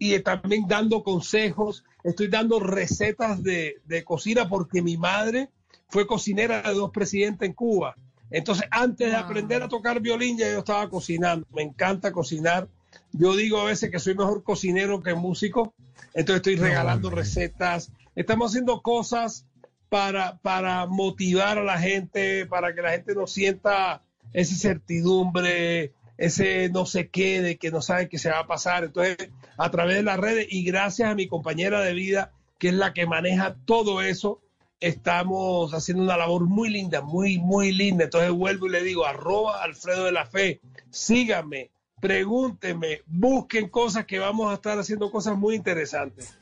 y también dando consejos. Estoy dando recetas de, de cocina porque mi madre fue cocinera de dos presidentes en Cuba. Entonces, antes de aprender a tocar violín, ya yo estaba cocinando. Me encanta cocinar. Yo digo a veces que soy mejor cocinero que músico. Entonces, estoy regalando recetas. Estamos haciendo cosas para, para motivar a la gente, para que la gente no sienta esa incertidumbre, ese no sé qué, de que no sabe qué se va a pasar. Entonces, a través de las redes y gracias a mi compañera de vida, que es la que maneja todo eso, estamos haciendo una labor muy linda, muy, muy linda. Entonces vuelvo y le digo, arroba Alfredo de la Fe, síganme, pregúntenme, busquen cosas que vamos a estar haciendo cosas muy interesantes.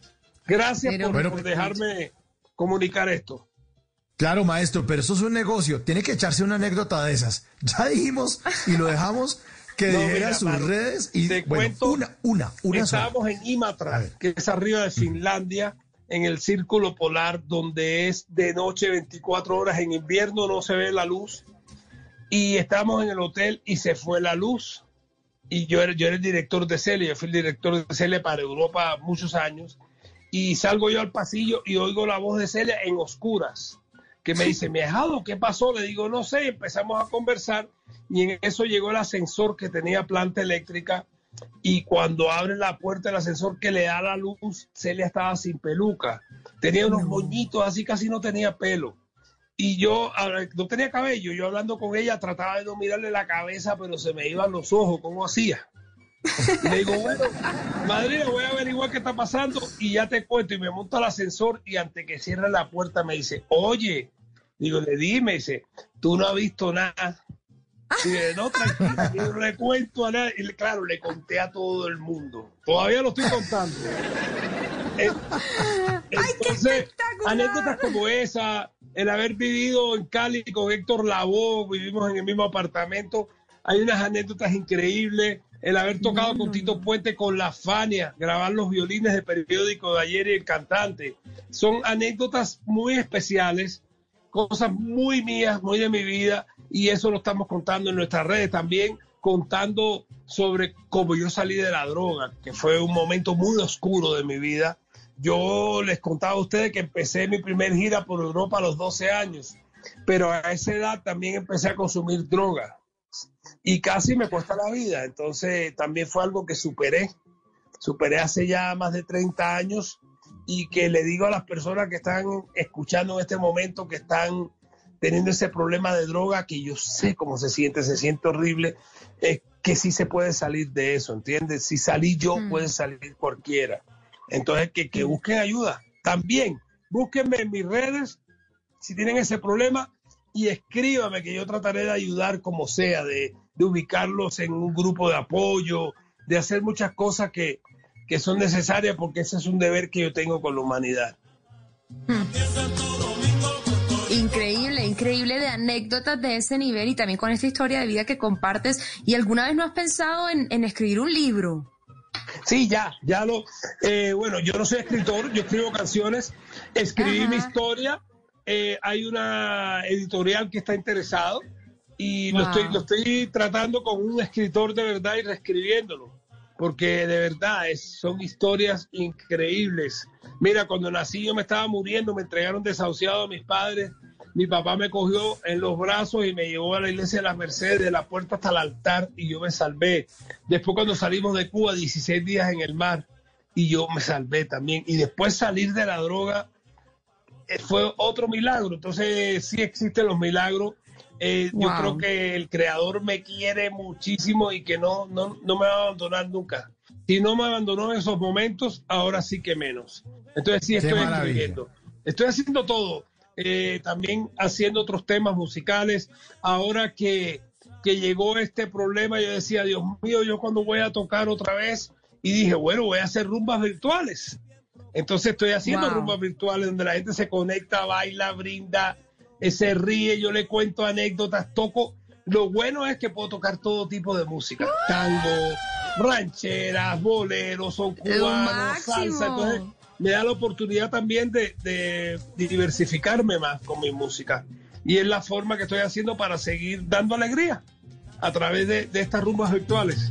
Gracias Pero- por, Bueno, por pues, dejarme comunicar esto. Claro, maestro, pero eso es un negocio. Tiene que echarse una anécdota de esas. Ya dijimos y lo dejamos que No, dijera sus redes y te bueno, cuento, una, una, una sola. Estábamos en Imatra, que es arriba de Finlandia, en el círculo polar, donde es de noche 24 horas, en invierno no se ve la luz. Y estábamos en el hotel y se fue la luz. Y yo era, yo era el director de Celia, yo fui el director de Celia para Europa muchos años. Y salgo yo al pasillo y oigo la voz de Celia en oscuras, que me dice, mi ahijado, ¿qué pasó? Le digo, no sé, empezamos a conversar y en eso llegó el ascensor que tenía planta eléctrica y cuando abre la puerta del ascensor que le da la luz, Celia estaba sin peluca. Tenía unos moñitos, así casi no tenía pelo. Y yo no tenía cabello. Yo hablando con ella trataba de no mirarle la cabeza, pero se me iban los ojos. ¿Cómo hacía? Le digo, bueno, madrina, voy a averiguar qué está pasando y ya te cuento. Y me monto al ascensor y antes que cierre la puerta me dice, oye, digo, le di, me dice, tú no has visto nada. Y dije, no, tranquilo, yo no le cuento a nadie. Y claro, le conté a todo el mundo. Todavía lo estoy contando. Entonces, anécdotas como esa, el haber vivido en Cali con Héctor Lavoe, vivimos en el mismo apartamento, hay unas anécdotas increíbles. El haber tocado con Tito Puente con la Fania, grabar los violines de periódico de ayer y el cantante. Son anécdotas muy especiales, cosas muy mías, muy de mi vida, y eso lo estamos contando en nuestras redes también, contando sobre cómo yo salí de la droga, que fue un momento muy oscuro de mi vida. Yo les contaba a ustedes que empecé mi primer gira por Europa a los 12 años, pero a esa edad también empecé a consumir droga y casi me cuesta la vida. Entonces también fue algo que superé, superé hace ya más de 30 años y que le digo a las personas que están escuchando en este momento, que están teniendo ese problema de droga que yo sé cómo se siente, se siente horrible, es que sí se puede salir de eso, ¿entiendes? Si salí yo, puede salir cualquiera. Entonces, que, que busquen ayuda. También, búsquenme en mis redes si tienen ese problema y escríbame que yo trataré de ayudar como sea, de, de ubicarlos en un grupo de apoyo, de hacer muchas cosas que, que son necesarias porque ese es un deber que yo tengo con la humanidad. Increíble, increíble de anécdotas de ese nivel y también con esta historia de vida que compartes. ¿Y alguna vez no has pensado en, en escribir un libro? Sí, ya, ya lo. eh, bueno, yo no soy escritor, yo escribo canciones, escribí mi historia. Eh, hay una editorial que está interesado y lo, estoy, lo estoy tratando con un escritor de verdad y reescribiéndolo, porque de verdad es- son historias increíbles. Mira, cuando nací yo me estaba muriendo, me entregaron desahuciado a mis padres. Mi papá me cogió en los brazos y me llevó a la iglesia de las Mercedes, de la puerta hasta el altar, y yo me salvé. Después, cuando salimos de Cuba, 16 días en el mar, y yo me salvé también. Y después salir de la droga fue otro milagro. Entonces, sí existen los milagros. Eh, Yo creo que el creador me quiere muchísimo y que no, no, no me va a abandonar nunca. Si no me abandonó en esos momentos, ahora sí que menos. Entonces sí estoy escribiendo. Estoy haciendo todo. Eh, también haciendo otros temas musicales. Ahora que, que llegó este problema, yo decía, Dios mío, yo cuando voy a tocar otra vez, y dije, bueno, voy a hacer rumbas virtuales. Entonces estoy haciendo Wow. rumbas virtuales donde la gente se conecta, baila, brinda, eh, se ríe, yo le cuento anécdotas, toco. Lo bueno es que puedo tocar todo tipo de música, tango, rancheras, boleros, son cubanos, salsa. Entonces me da la oportunidad también de, de diversificarme más con mi música. Y es la forma que estoy haciendo para seguir dando alegría a través de, de estas rumbas virtuales.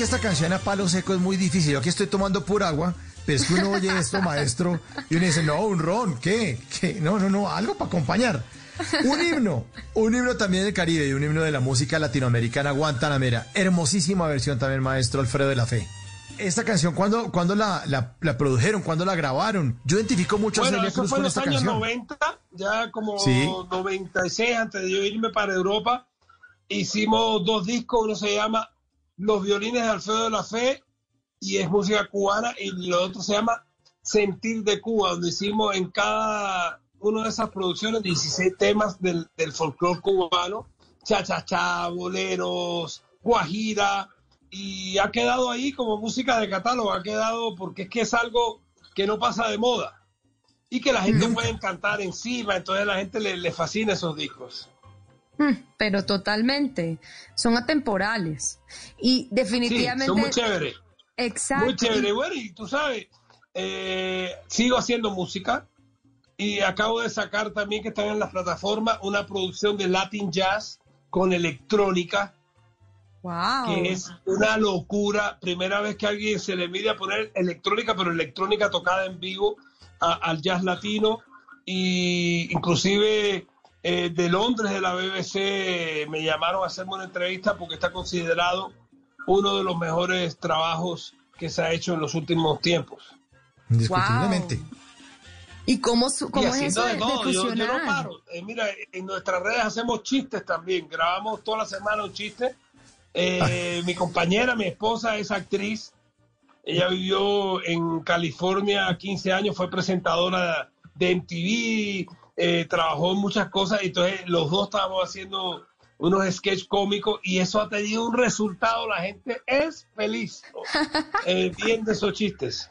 Porque esta canción a palo seco es muy difícil. Yo aquí estoy tomando pura agua, pero es que uno oye esto, maestro, y uno dice, no, un ron, ¿qué? ¿Qué? No, no, no, algo para acompañar. Un himno, un himno también del Caribe y un himno de la música latinoamericana Guantanamera. Hermosísima versión también, maestro Alfredo de la Fe. esta canción, ¿cuándo, cuándo la, la, la produjeron? ¿Cuándo la grabaron? Yo identifico mucho bueno, a Celia eso Cruz fue en los años canción. 90, ya como Sí. 96, antes de yo irme para Europa, hicimos dos discos, uno se llama Los violines de Alfredo de la Fe y es música cubana, y el otro se llama Sentir de Cuba, donde hicimos en cada una de esas producciones 16 temas del, del folclore cubano, cha-cha-cha, boleros, guajira, y ha quedado ahí como música de catálogo, ha quedado porque es que es algo que no pasa de moda y que la gente puede cantar encima, entonces a la gente le, le fascina esos discos. Mm, Pero totalmente, son atemporales. Y Sí, definitivamente... son muy chéveres. Exacto. Muy chévere. Bueno, y tú sabes, eh, sigo haciendo música y acabo de sacar también que están en las plataformas una producción de Latin Jazz con electrónica, Wow. que es una locura. Primera vez que alguien se le mide a poner electrónica, pero electrónica tocada en vivo a- al jazz latino. Y inclusive eh, de Londres, de la BBC, me llamaron a hacerme una entrevista porque está considerado uno de los mejores trabajos que se ha hecho en los últimos tiempos. Indiscutiblemente. ¿Y cómo, su- Y cómo es eso de de, todo, yo, yo no paro. Eh, mira, en nuestras redes hacemos chistes también. Grabamos toda la semana un chiste. Eh, mi compañera, mi esposa, es actriz. Ella vivió en California 15 años, fue presentadora de MTV, eh, trabajó en muchas cosas. y Entonces, los dos estábamos haciendo unos sketches cómicos y eso ha tenido un resultado. La gente es feliz eh, viendo esos chistes.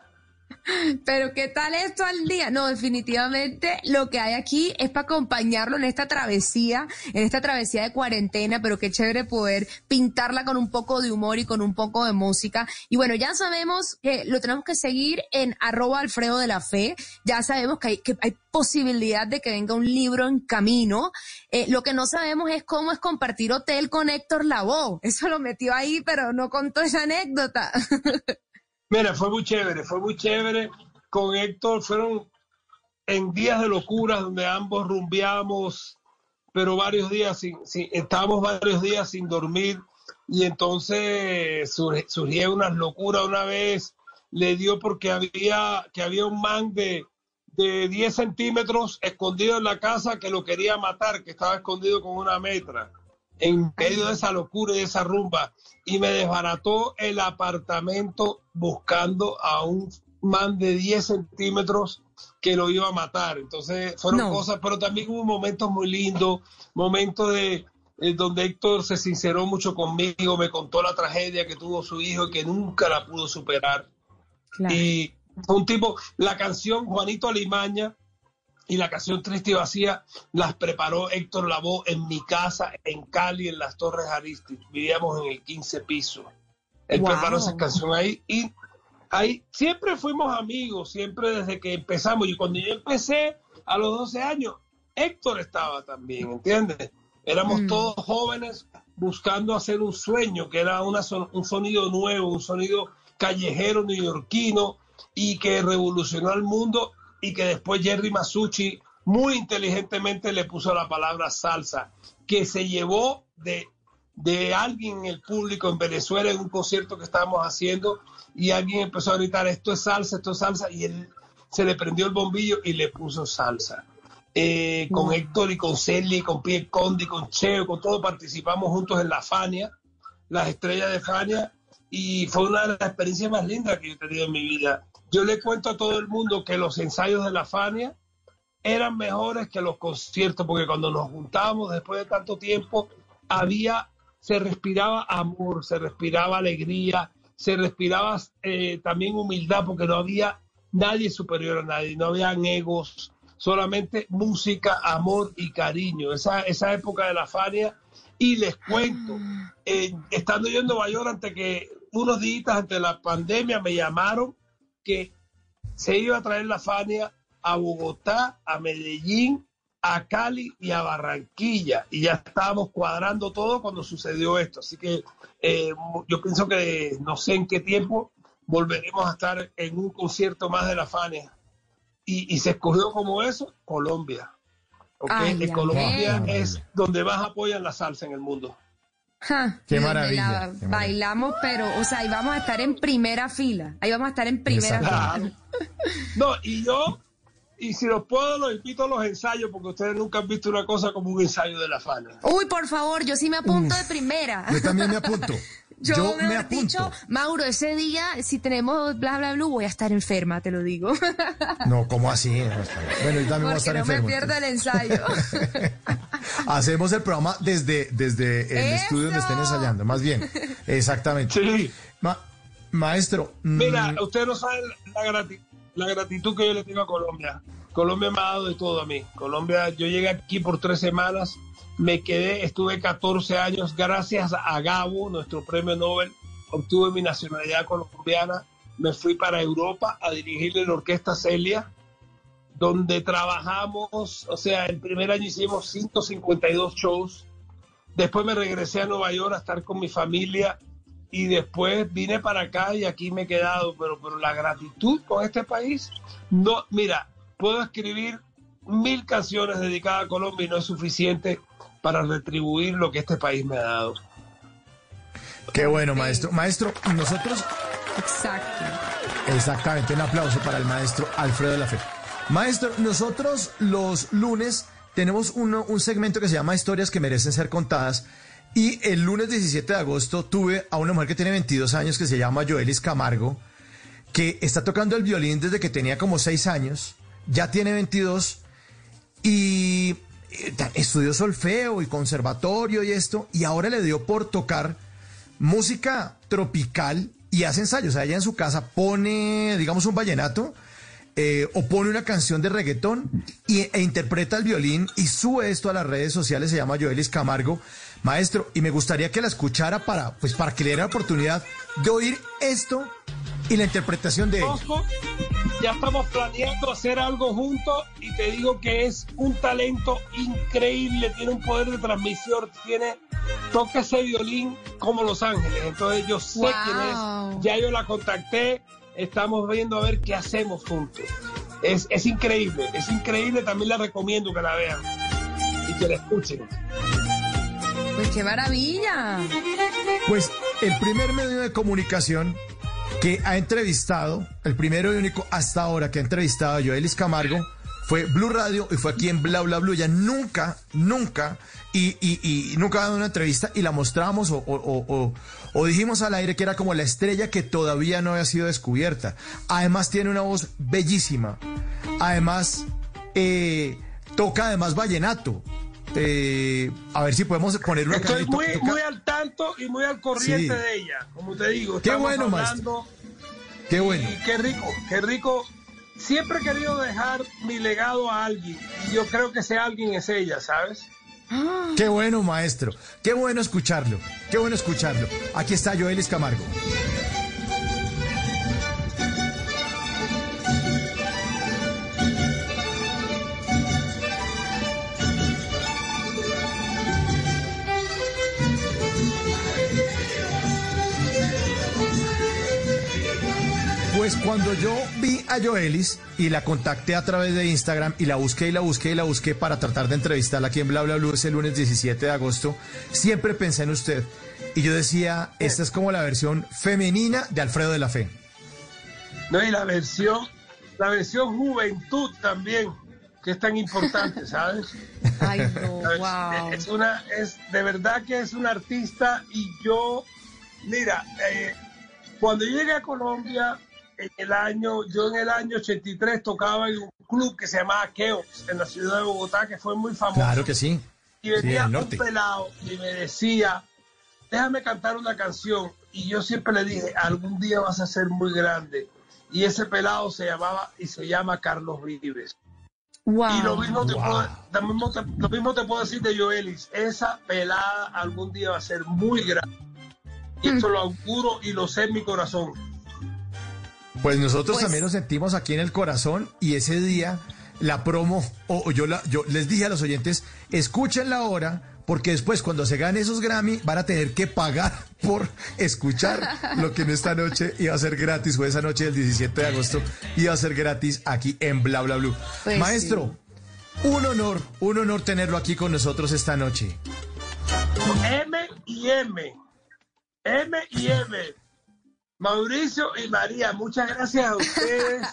Pero ¿qué tal esto al día? No, definitivamente lo que hay aquí es para acompañarlo en esta travesía, en esta travesía de cuarentena, pero qué chévere poder pintarla con un poco de humor y con un poco de música. Y bueno, ya sabemos que lo tenemos que seguir en arroba Alfredo de la Fe, ya sabemos que hay, que posibilidad de que venga un libro en camino. Eh, lo que no sabemos es cómo es compartir hotel con Héctor Lavoe. Eso lo metió ahí, pero no contó esa anécdota. Mira, fue muy chévere, fue muy chévere. Con Héctor fueron en días de locura donde ambos rumbeamos, pero varios días sin, sin- estábamos varios días sin dormir. Y entonces sur- surgía unas locuras una vez. Le dio porque había que había un man de de 10 centímetros escondido en la casa que lo quería matar, que estaba escondido con una metra en medio de esa locura y de esa rumba y me desbarató el apartamento buscando a un man de 10 centímetros que lo iba a matar. Entonces fueron No. cosas, pero también hubo momentos muy lindos, momentos de eh, donde Héctor se sinceró mucho conmigo, me contó la tragedia que tuvo su hijo y que nunca la pudo superar. Y fue un tipo, la canción Juanito Alimaña y la canción Triste y Vacía las preparó Héctor Lavoe en mi casa en Cali, en las Torres Aristides. Vivíamos en el 15 piso. Él Wow. preparó esa canción ahí y ahí siempre fuimos amigos, siempre desde que empezamos. Y cuando yo empecé a los 12 años, Héctor estaba también, ¿entiendes? Éramos Mm. todos jóvenes buscando hacer un sueño, que era una son- un sonido nuevo, un sonido callejero neoyorquino y que revolucionó al mundo y que después Jerry Masucci muy inteligentemente le puso la palabra salsa, que se llevó de, de alguien en el público en Venezuela en un concierto que estábamos haciendo y alguien empezó a gritar esto es salsa, esto es salsa y él se le prendió el bombillo y le puso salsa. Eh, con Wow. Héctor y con Celia y con Pierre Condi, con Cheo, con todo participamos juntos en la Fania, las estrellas de Fania y fue una de las experiencias más lindas que he tenido en mi vida. Yo le cuento a todo el mundo que los ensayos de la Fania eran mejores que los conciertos, porque cuando nos juntábamos después de tanto tiempo, había, se respiraba amor, se respiraba alegría, se respiraba eh, también humildad, porque no había nadie superior a nadie, no habían egos, solamente música, amor y cariño. Esa, esa época de la Fania. Y les cuento, eh, estando yo en Nueva York, antes que unos días antes de la pandemia, me llamaron que se iba a traer la Fania a Bogotá, a Medellín, a Cali y a Barranquilla. Y ya estábamos cuadrando todo cuando sucedió esto. Así que eh, yo pienso que no sé en qué tiempo volveremos a estar en un concierto más de la Fania. Y, y se escogió como eso Colombia. ¿ok? Ay, En ay, Colombia es donde más apoyan la salsa en el mundo. Ja, Qué maravilla, la qué maravilla. bailamos, pero, o sea, ahí vamos a estar en primera fila. Ahí vamos a estar en primera Exacto. fila. No, y yo, y si los puedo, los invito a los ensayos, porque ustedes nunca han visto una cosa como un ensayo de la Fana. Uy, por favor, yo sí me apunto de primera. Yo también me apunto. Yo, Yo me mejor dicho, apunto. Mauro, ese día, si tenemos bla bla blue, voy a estar enferma, te lo digo. No, ¿cómo así? Bueno, yo también voy a estar no me pierdo el ensayo. Hacemos el programa desde, desde el ¡Eso! estudio donde estén ensayando, más bien. Exactamente. Sí. Ma- maestro. mm, Mira, ustedes no saben la, la gratitud que yo le tengo a Colombia. Colombia me ha dado de todo a mí. Colombia, yo llegué aquí por tres semanas, me quedé, estuve 14 años, gracias a Gabo, nuestro premio Nobel, obtuve mi nacionalidad colombiana, me fui para Europa a dirigirle la orquesta Celia, donde trabajamos, o sea, el primer año hicimos 152 shows, después me regresé a Nueva York a estar con mi familia y después vine para acá y aquí me he quedado, pero, pero la gratitud con este país, no, mira, puedo escribir mil canciones dedicadas a Colombia y no es suficiente para retribuir lo que este país me ha dado. Qué bueno, maestro. Maestro, nosotros. Exacto. Exactamente, un aplauso para el maestro Alfredo de la Fe. Maestro, nosotros los lunes tenemos uno- un segmento que se llama Historias que merecen ser contadas. Y el lunes 17 de agosto tuve a una mujer que tiene 22 años que se llama Joelis Camargo, que está tocando el violín desde que tenía como 6 años, ya tiene 22 y estudió solfeo y conservatorio y esto, y ahora le dio por tocar música tropical y hace ensayos. O sea, ella en su casa pone, digamos, un vallenato eh, o pone una canción de reggaetón y, e interpreta el violín y sube esto a las redes sociales. Se llama Joelis Camargo. Maestro, y me gustaría que la escuchara para, pues, para que le diera la oportunidad de oír esto y la interpretación de. Conozco, ya estamos planeando hacer algo juntos y te digo que es un talento increíble, tiene un poder de transmisión, tiene toca ese violín como Los Ángeles. Entonces yo sé Wow. quién es, ya yo la contacté, estamos viendo a ver qué hacemos juntos. Es, es increíble, es increíble, también la recomiendo que la vean y que la escuchen. Pues qué maravilla. Pues el primer medio de comunicación que ha entrevistado, el primero y único hasta ahora que ha entrevistado a Joelis Camargo, fue Blue Radio y fue aquí en Bla Bla Blue. Ya nunca, nunca, y, nunca ha dado una entrevista y la mostramos o dijimos al aire que era como la estrella que todavía no había sido descubierta. Además tiene una voz bellísima. Además, eh, toca además vallenato. Eh, a ver si podemos poner una Estoy muy, muy al tanto y muy al corriente Sí. de ella, como te digo. Qué bueno, hablando Qué bueno. y qué rico, qué rico. Siempre he querido dejar mi legado a alguien y yo creo que ese alguien es ella, ¿sabes? Qué bueno, maestro. Qué bueno escucharlo. Qué bueno escucharlo. Aquí está Joelis Camargo. Pues cuando yo vi a Joelis y la contacté a través de Instagram y la busqué y la busqué y la busqué para tratar de entrevistarla aquí en Bla Bla Blue ese lunes 17 de agosto, siempre pensé en usted. Y yo decía, esta es como la versión femenina de Alfredo de la Fe. No, y la versión, la versión juventud también, que es tan importante, ¿sabes? Ay, no. Es una, es de verdad que es un artista y yo, mira, eh, cuando yo llegué a Colombia en el año, yo en el año 83 tocaba en un club que se llamaba Keops en la ciudad de Bogotá, que fue muy famoso. Claro que sí. Y Sí, venía un pelado y me decía, déjame cantar una canción. Y yo siempre le dije, algún día vas a ser muy grande. Y ese pelado se llamaba y se llama Carlos Vives. Wow. Y lo mismo, te Wow. puedo, lo, mismo te, lo mismo te puedo decir de Joelis. Esa pelada algún día va a ser muy grande. Y eso lo auguro y lo sé en mi corazón. Pues nosotros Pues- también nos sentimos aquí en el corazón y ese día la promo, o o yo, la, yo les dije a los oyentes, escúchenla ahora, porque después cuando se gane esos Grammy van a tener que pagar por escuchar lo que en esta noche iba a ser gratis, o esa noche del 17 de agosto iba a ser gratis aquí en Bla Bla Blue. Pues Maestro, un honor, un honor tenerlo aquí con nosotros esta noche. M y M. M y M. Mauricio y María, muchas gracias a ustedes.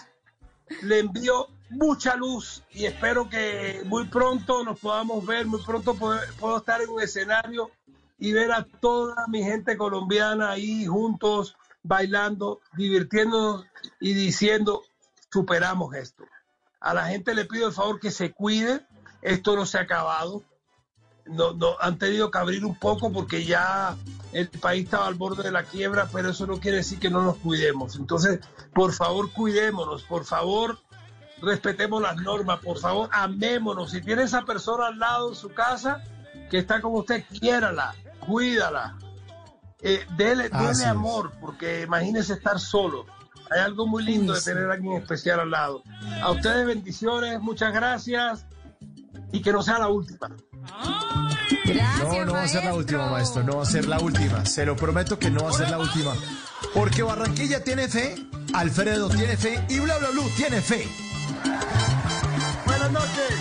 Le envío mucha luz y espero que muy pronto nos podamos ver, muy pronto puedo, estar en un escenario y ver a toda mi gente colombiana ahí juntos, bailando, divirtiéndonos y diciendo, superamos esto. A la gente le pido el favor que se cuide, esto no se ha acabado. No, no, han tenido que abrir un poco porque ya el país estaba al borde de la quiebra, pero eso no quiere decir que no nos cuidemos. Entonces, por favor, cuidémonos, por favor, respetemos las normas, por favor, amémonos. Si tiene esa persona al lado en su casa que está con usted, quiérala, cuídala, eh, dele, amor, porque imagínese estar solo. Hay algo muy lindo de tener a alguien especial al lado. A ustedes bendiciones, muchas gracias y que no sea la última. No, no va a ser la última, maestro. No va a ser la última. Se lo prometo que no va a ser la última. Porque Barranquilla tiene fe, Alfredo tiene fe y Bla Bla Blue tiene fe. Buenas noches.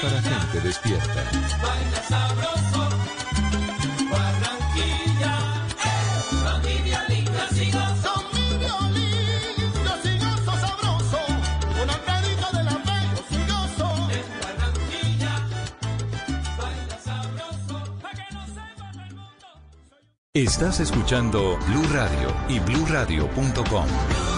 Para gente despierta. Estás escuchando Blue Radio y bluradio.com.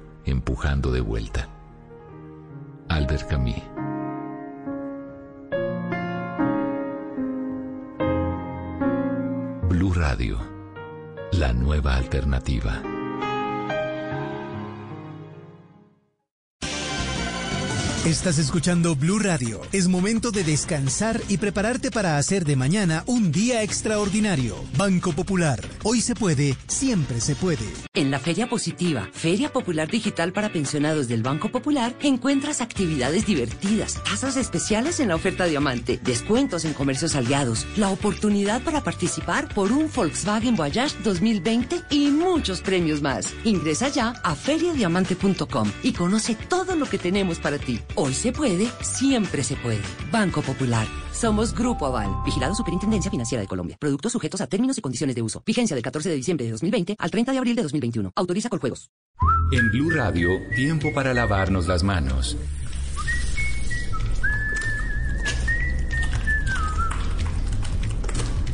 empujando de vuelta. Albert Camus. Blue Radio, la nueva alternativa. Estás escuchando Blue Radio. Es momento de descansar y prepararte para hacer de mañana un día extraordinario. Banco Popular. Hoy se puede, siempre se puede. En la Feria Positiva, Feria Popular Digital para Pensionados del Banco Popular, encuentras actividades divertidas, tasas especiales en la oferta Diamante, descuentos en comercios aliados, la oportunidad para participar por un Volkswagen Voyage 2020 y muchos premios más. Ingresa ya a feriadiamante.com y conoce todo lo que tenemos para ti. Hoy se puede, siempre se puede. Banco Popular. Somos Grupo Aval, vigilado Superintendencia Financiera de Colombia. Productos sujetos a términos y condiciones de uso. Vigencia del 14 de diciembre de 2020 al 30 de abril de 2021. Autoriza con juegos. En Blue Radio, tiempo para lavarnos las manos.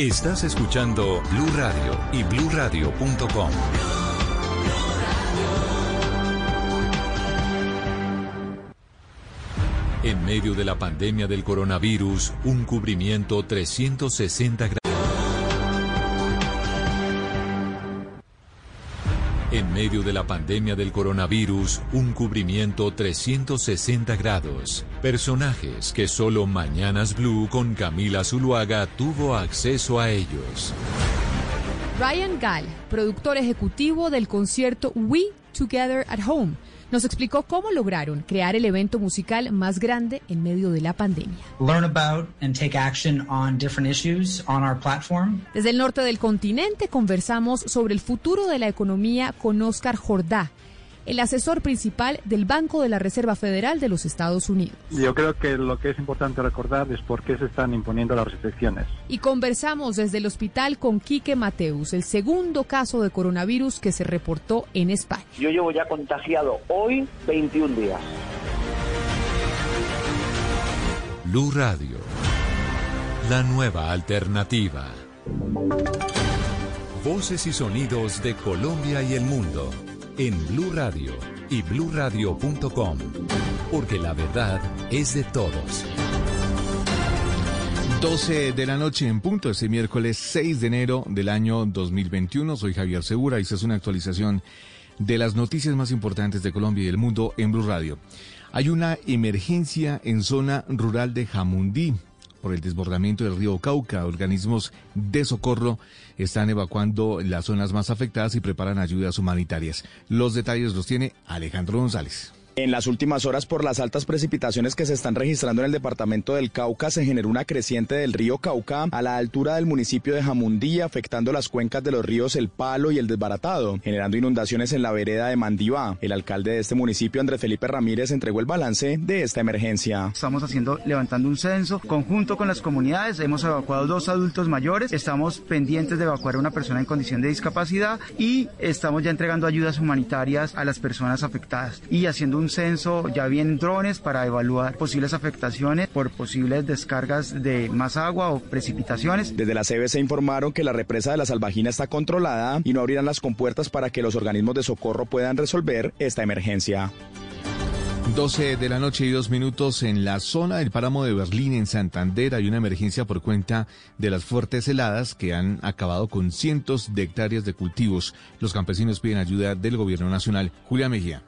Estás escuchando Blue Radio y bluradio.com. En medio de la pandemia del coronavirus, un cubrimiento 360 grados. Medio medio de la pandemia del coronavirus un cubrimiento 360 grados. Personajes que solo Mañanas Blue con Camila Zuluaga tuvo acceso a ellos. Ryan Gall, productor ejecutivo del concierto We Together at Home, nos explicó cómo lograron crear el evento musical más grande en medio de la pandemia. Learn about and take action on different issues on our platform. Desde el norte del continente conversamos sobre el futuro de la economía con Oscar Jordá, el asesor principal del Banco de la Reserva Federal de los Estados Unidos. Yo creo que lo que es importante recordar es por qué se están imponiendo las restricciones. Y conversamos desde el hospital con Quique Mateus, el segundo caso de coronavirus que se reportó en España. Yo llevo ya contagiado hoy 21 días. Blue Radio, la nueva alternativa. Voces y sonidos de Colombia y el mundo en Blue Radio y bluradio.com, porque la verdad es de todos. 12 de la noche en punto, este miércoles 6 de enero del año 2021. Soy Javier Segura y esta es una actualización de las noticias más importantes de Colombia y del mundo en Blue Radio. Hay una emergencia en zona rural de Jamundí por el desbordamiento del río Cauca. Organismos de socorro están evacuando las zonas más afectadas y preparan ayudas humanitarias. Los detalles los tiene Alejandro González. En las últimas horas, por las altas precipitaciones que se están registrando en el departamento del Cauca, se generó una creciente del río Cauca a la altura del municipio de Jamundí, afectando las cuencas de los ríos El Palo y el Desbaratado, generando inundaciones en la vereda de Mandivá. El alcalde de este municipio, Andrés Felipe Ramírez, entregó el balance de esta emergencia. Estamos haciendo, levantando un censo conjunto con las comunidades. Hemos evacuado dos adultos mayores. Estamos pendientes de evacuar a una persona en condición de discapacidad y estamos ya entregando ayudas humanitarias a las personas afectadas y haciendo un censo, ya vienen drones para evaluar posibles afectaciones por posibles descargas de más agua o precipitaciones. Desde la CBC informaron que la represa de la Salvajina está controlada y no abrirán las compuertas para que los organismos de socorro puedan resolver esta emergencia. 12 de la noche y dos minutos en la zona del páramo de Berlín, en Santander, hay una emergencia por cuenta de las fuertes heladas que han acabado con cientos de hectáreas de cultivos. Los campesinos piden ayuda del gobierno nacional. Julia Mejía.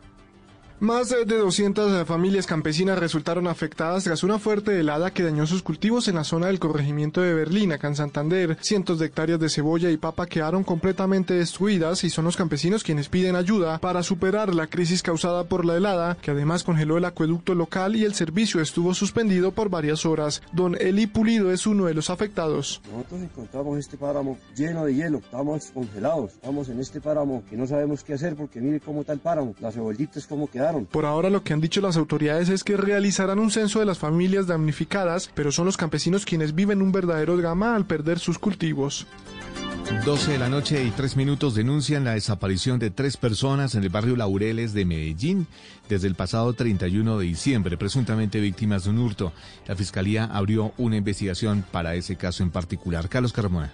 Más de 200 familias campesinas resultaron afectadas tras una fuerte helada que dañó sus cultivos en la zona del corregimiento de Berlín, acá en Santander. Cientos de hectáreas de cebolla y papa quedaron completamente destruidas y son los campesinos quienes piden ayuda para superar la crisis causada por la helada, que además congeló el acueducto local y el servicio estuvo suspendido por varias horas. Don Eli Pulido es uno de los afectados. Nosotros encontramos este páramo lleno de hielo, estamos congelados, estamos en este páramo que no sabemos qué hacer porque mire cómo está el páramo, las cebollitas cómo quedaron. Por ahora lo que han dicho las autoridades es que realizarán un censo de las familias damnificadas, pero son los campesinos quienes viven un verdadero drama al perder sus cultivos. 12 de la noche y 3 minutos denuncian la desaparición de tres personas en el barrio Laureles de Medellín desde el pasado 31 de diciembre, presuntamente víctimas de un hurto. La fiscalía abrió una investigación para ese caso en particular. Carlos Carmona.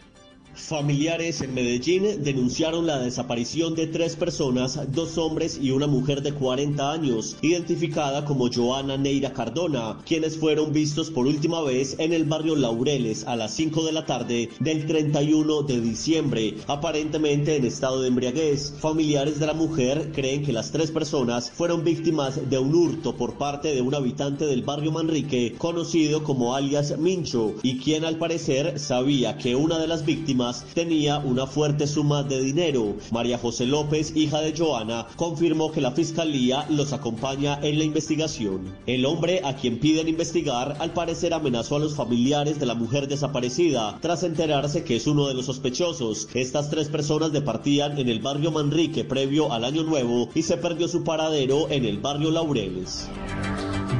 Familiares en Medellín denunciaron la desaparición de tres personas, dos hombres y una mujer de 40 años, identificada como Joana Neira Cardona, quienes fueron vistos por última vez en el barrio Laureles a las 5 de la tarde del 31 de diciembre, aparentemente en estado de embriaguez. Familiares de la mujer creen que las tres personas fueron víctimas de un hurto por parte de un habitante del barrio Manrique, conocido como alias Mincho, y quien al parecer sabía que una de las víctimas tenía una fuerte suma de dinero. María José López, hija de Joana, confirmó que la fiscalía los acompaña en la investigación. El hombre a quien piden investigar al parecer amenazó a los familiares de la mujer desaparecida tras enterarse que es uno de los sospechosos. Estas tres personas departían en el barrio Manrique previo al año nuevo y se perdió su paradero en el barrio Laureles.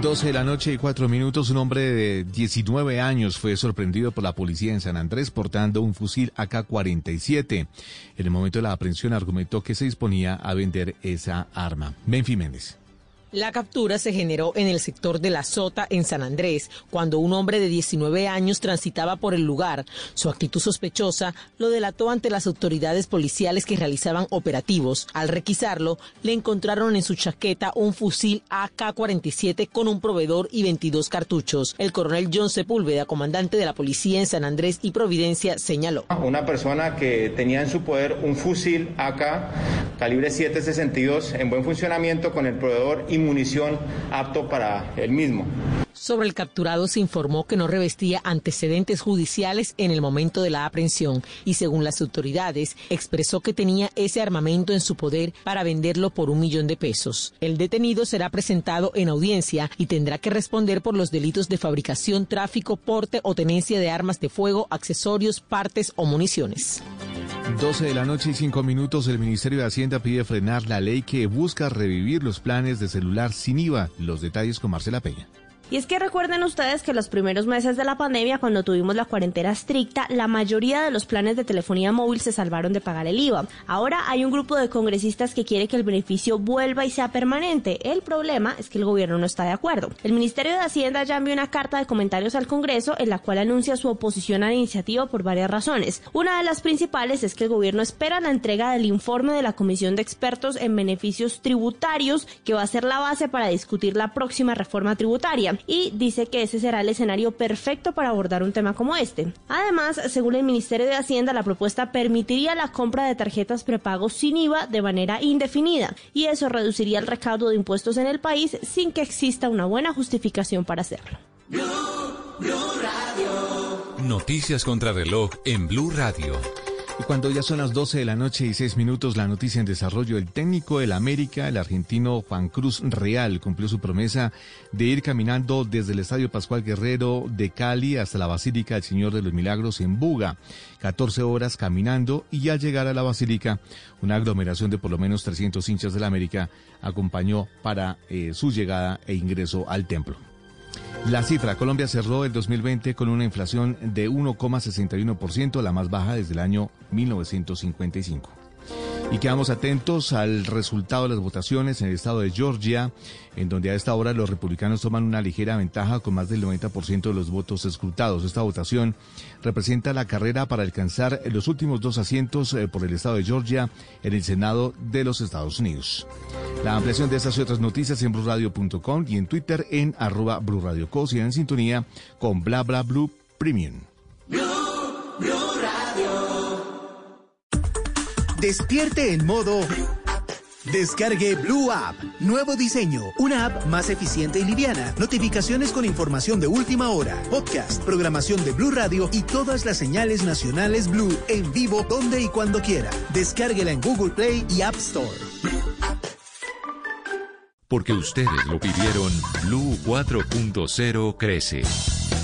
12 de la noche y 4 minutos, un hombre de 19 años fue sorprendido por la policía en San Andrés portando un fusil AK-47. En el momento de la aprehensión argumentó que se disponía a vender esa arma. Benfi Méndez. La captura se generó en el sector de La Sota, en San Andrés, cuando un hombre de 19 años transitaba por el lugar. Su actitud sospechosa lo delató ante las autoridades policiales que realizaban operativos. Al requisarlo, le encontraron en su chaqueta un fusil AK-47 con un proveedor y 22 cartuchos. El coronel John Sepúlveda, comandante de la policía en San Andrés y Providencia, señaló. Una persona que tenía en su poder un fusil AK calibre 762 en buen funcionamiento con el proveedor y munición apto para el mismo. Sobre el capturado se informó que no revestía antecedentes judiciales en el momento de la aprehensión y según las autoridades expresó que tenía ese armamento en su poder para venderlo por un millón de pesos. El detenido será presentado en audiencia y tendrá que responder por los delitos de fabricación, tráfico, porte o tenencia de armas de fuego, accesorios, partes o municiones. 12 de la noche y 5 minutos, el Ministerio de Hacienda pide frenar la ley que busca revivir los planes de celular sin IVA. Los detalles con Marcela Peña. Y es que recuerden ustedes que los primeros meses de la pandemia, cuando tuvimos la cuarentena estricta, la mayoría de los planes de telefonía móvil se salvaron de pagar el IVA. Ahora hay un grupo de congresistas que quiere que el beneficio vuelva y sea permanente. El problema es que el gobierno no está de acuerdo. El Ministerio de Hacienda ya envió una carta de comentarios al Congreso en la cual anuncia su oposición a la iniciativa por varias razones. Una de las principales es que el gobierno espera la entrega del informe de la Comisión de Expertos en Beneficios Tributarios, que va a ser la base para discutir la próxima reforma tributaria y dice que ese será el escenario perfecto para abordar un tema como este. Además, según el Ministerio de Hacienda, la propuesta permitiría la compra de tarjetas prepago sin IVA de manera indefinida y eso reduciría el recaudo de impuestos en el país sin que exista una buena justificación para hacerlo. Noticias contra reloj en Blue Radio. Y cuando ya son las 12 de la noche y 6 minutos, la noticia en desarrollo, el técnico del América, el argentino Juan Cruz Real, cumplió su promesa de ir caminando desde el Estadio Pascual Guerrero de Cali hasta la Basílica del Señor de los Milagros en Buga. 14 horas caminando y al llegar a la Basílica, una aglomeración de por lo menos 300 hinchas del América acompañó para eh, su llegada e ingreso al templo. La cifra, Colombia cerró el 2020 con una inflación de 1,61%, la más baja desde el año 1955. Y quedamos atentos al resultado de las votaciones en el estado de Georgia, en donde a esta hora los republicanos toman una ligera ventaja con más del 90% de los votos escrutados. Esta votación representa la carrera para alcanzar los últimos dos asientos eh, por el estado de Georgia en el Senado de los Estados Unidos. La ampliación de estas y otras noticias en blurradio.com y en Twitter en arroba blurradioco en sintonía con bla bla blue premium. Despierte en modo Descargue Blue App. Nuevo diseño. Una app más eficiente y liviana. Notificaciones con información de última hora. Podcast, programación de Blue Radio y todas las señales nacionales Blue en vivo donde y cuando quiera. Descárguela en Google Play y App Store. Porque ustedes lo pidieron, Blue 4.0 crece.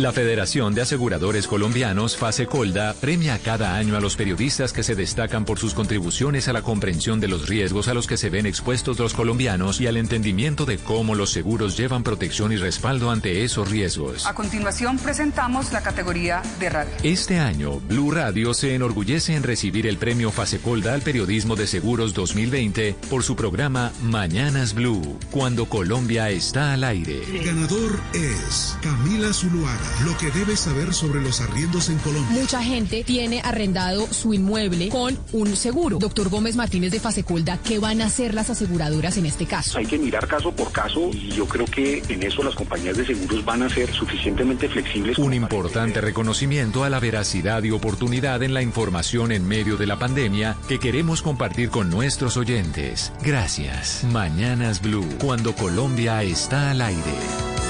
La Federación de Aseguradores Colombianos, FASECOLDA, premia cada año a los periodistas que se destacan por sus contribuciones a la comprensión de los riesgos a los que se ven expuestos los colombianos y al entendimiento de cómo los seguros llevan protección y respaldo ante esos riesgos. A continuación presentamos la categoría de radio. Este año, Blue Radio se enorgullece en recibir el premio FASECOLDA al periodismo de seguros 2020 por su programa Mañanas Blue, cuando Colombia está al aire. El ganador es Camila Zuluaga lo que debes saber sobre los arriendos en Colombia. Mucha gente tiene arrendado su inmueble con un seguro. Doctor Gómez Martínez de Fasecolda, ¿qué van a hacer las aseguradoras en este caso? Hay que mirar caso por caso y yo creo que en eso las compañías de seguros van a ser suficientemente flexibles. Un importante reconocimiento a la veracidad y oportunidad en la información en medio de la pandemia que queremos compartir con nuestros oyentes. Gracias. Mañanas Blue, cuando Colombia está al aire.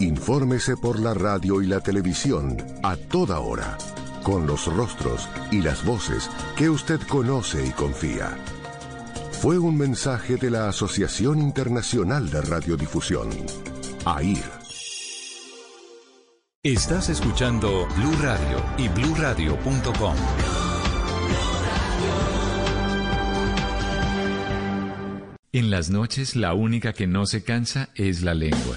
Infórmese por la radio y la televisión a toda hora, con los rostros y las voces que usted conoce y confía. Fue un mensaje de la Asociación Internacional de Radiodifusión, AIR. Estás escuchando Blue Radio y bluradio.com. En las noches la única que no se cansa es la lengua.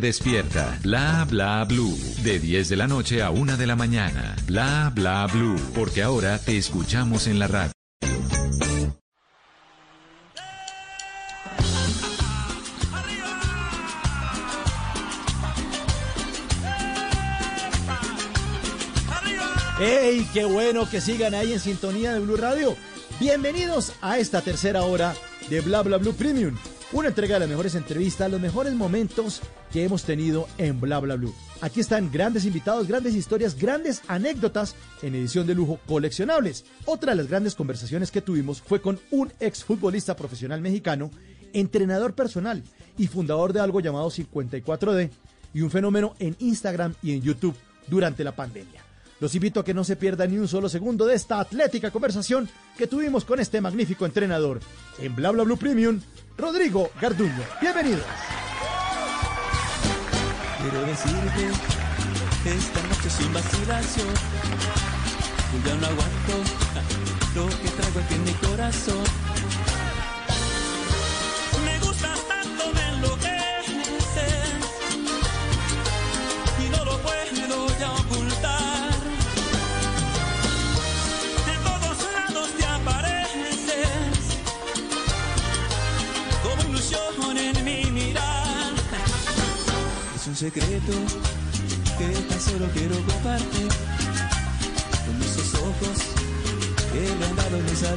despierta. Bla bla blue, de 10 de la noche a 1 de la mañana. Bla bla blue, porque ahora te escuchamos en la radio. ¡Ey! ¡Qué bueno que sigan ahí en sintonía de Blue Radio! Bienvenidos a esta tercera hora de Bla Bla Blue Premium. Una entrega de las mejores entrevistas, los mejores momentos que hemos tenido en Bla Bla Blue. Aquí están grandes invitados, grandes historias, grandes anécdotas en edición de lujo coleccionables. Otra de las grandes conversaciones que tuvimos fue con un exfutbolista profesional mexicano, entrenador personal y fundador de algo llamado 54D y un fenómeno en Instagram y en YouTube durante la pandemia. Los invito a que no se pierdan ni un solo segundo de esta atlética conversación que tuvimos con este magnífico entrenador en Bla Bla Blue Premium, Rodrigo Garduño. Bienvenidos. Quiero decirte esta noche sin vacilación yo ya no aguanto lo que traigo aquí en mi corazón. Secreto que tan solo quiero compartir con esos ojos que le han dado luz a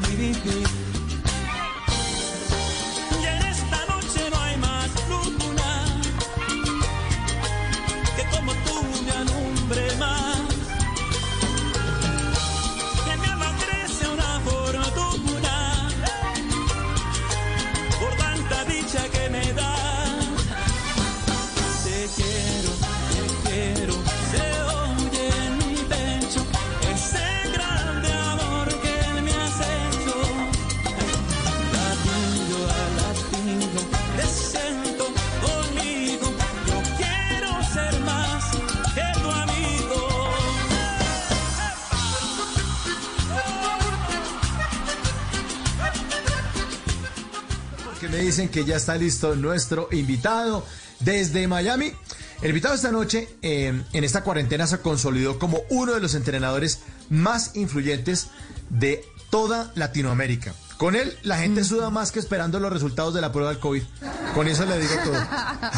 me dicen que ya está listo nuestro invitado desde Miami. El invitado esta noche eh, en esta cuarentena se consolidó como uno de los entrenadores más influyentes de toda Latinoamérica. Con él la gente suda más que esperando los resultados de la prueba del COVID. Con eso le digo todo.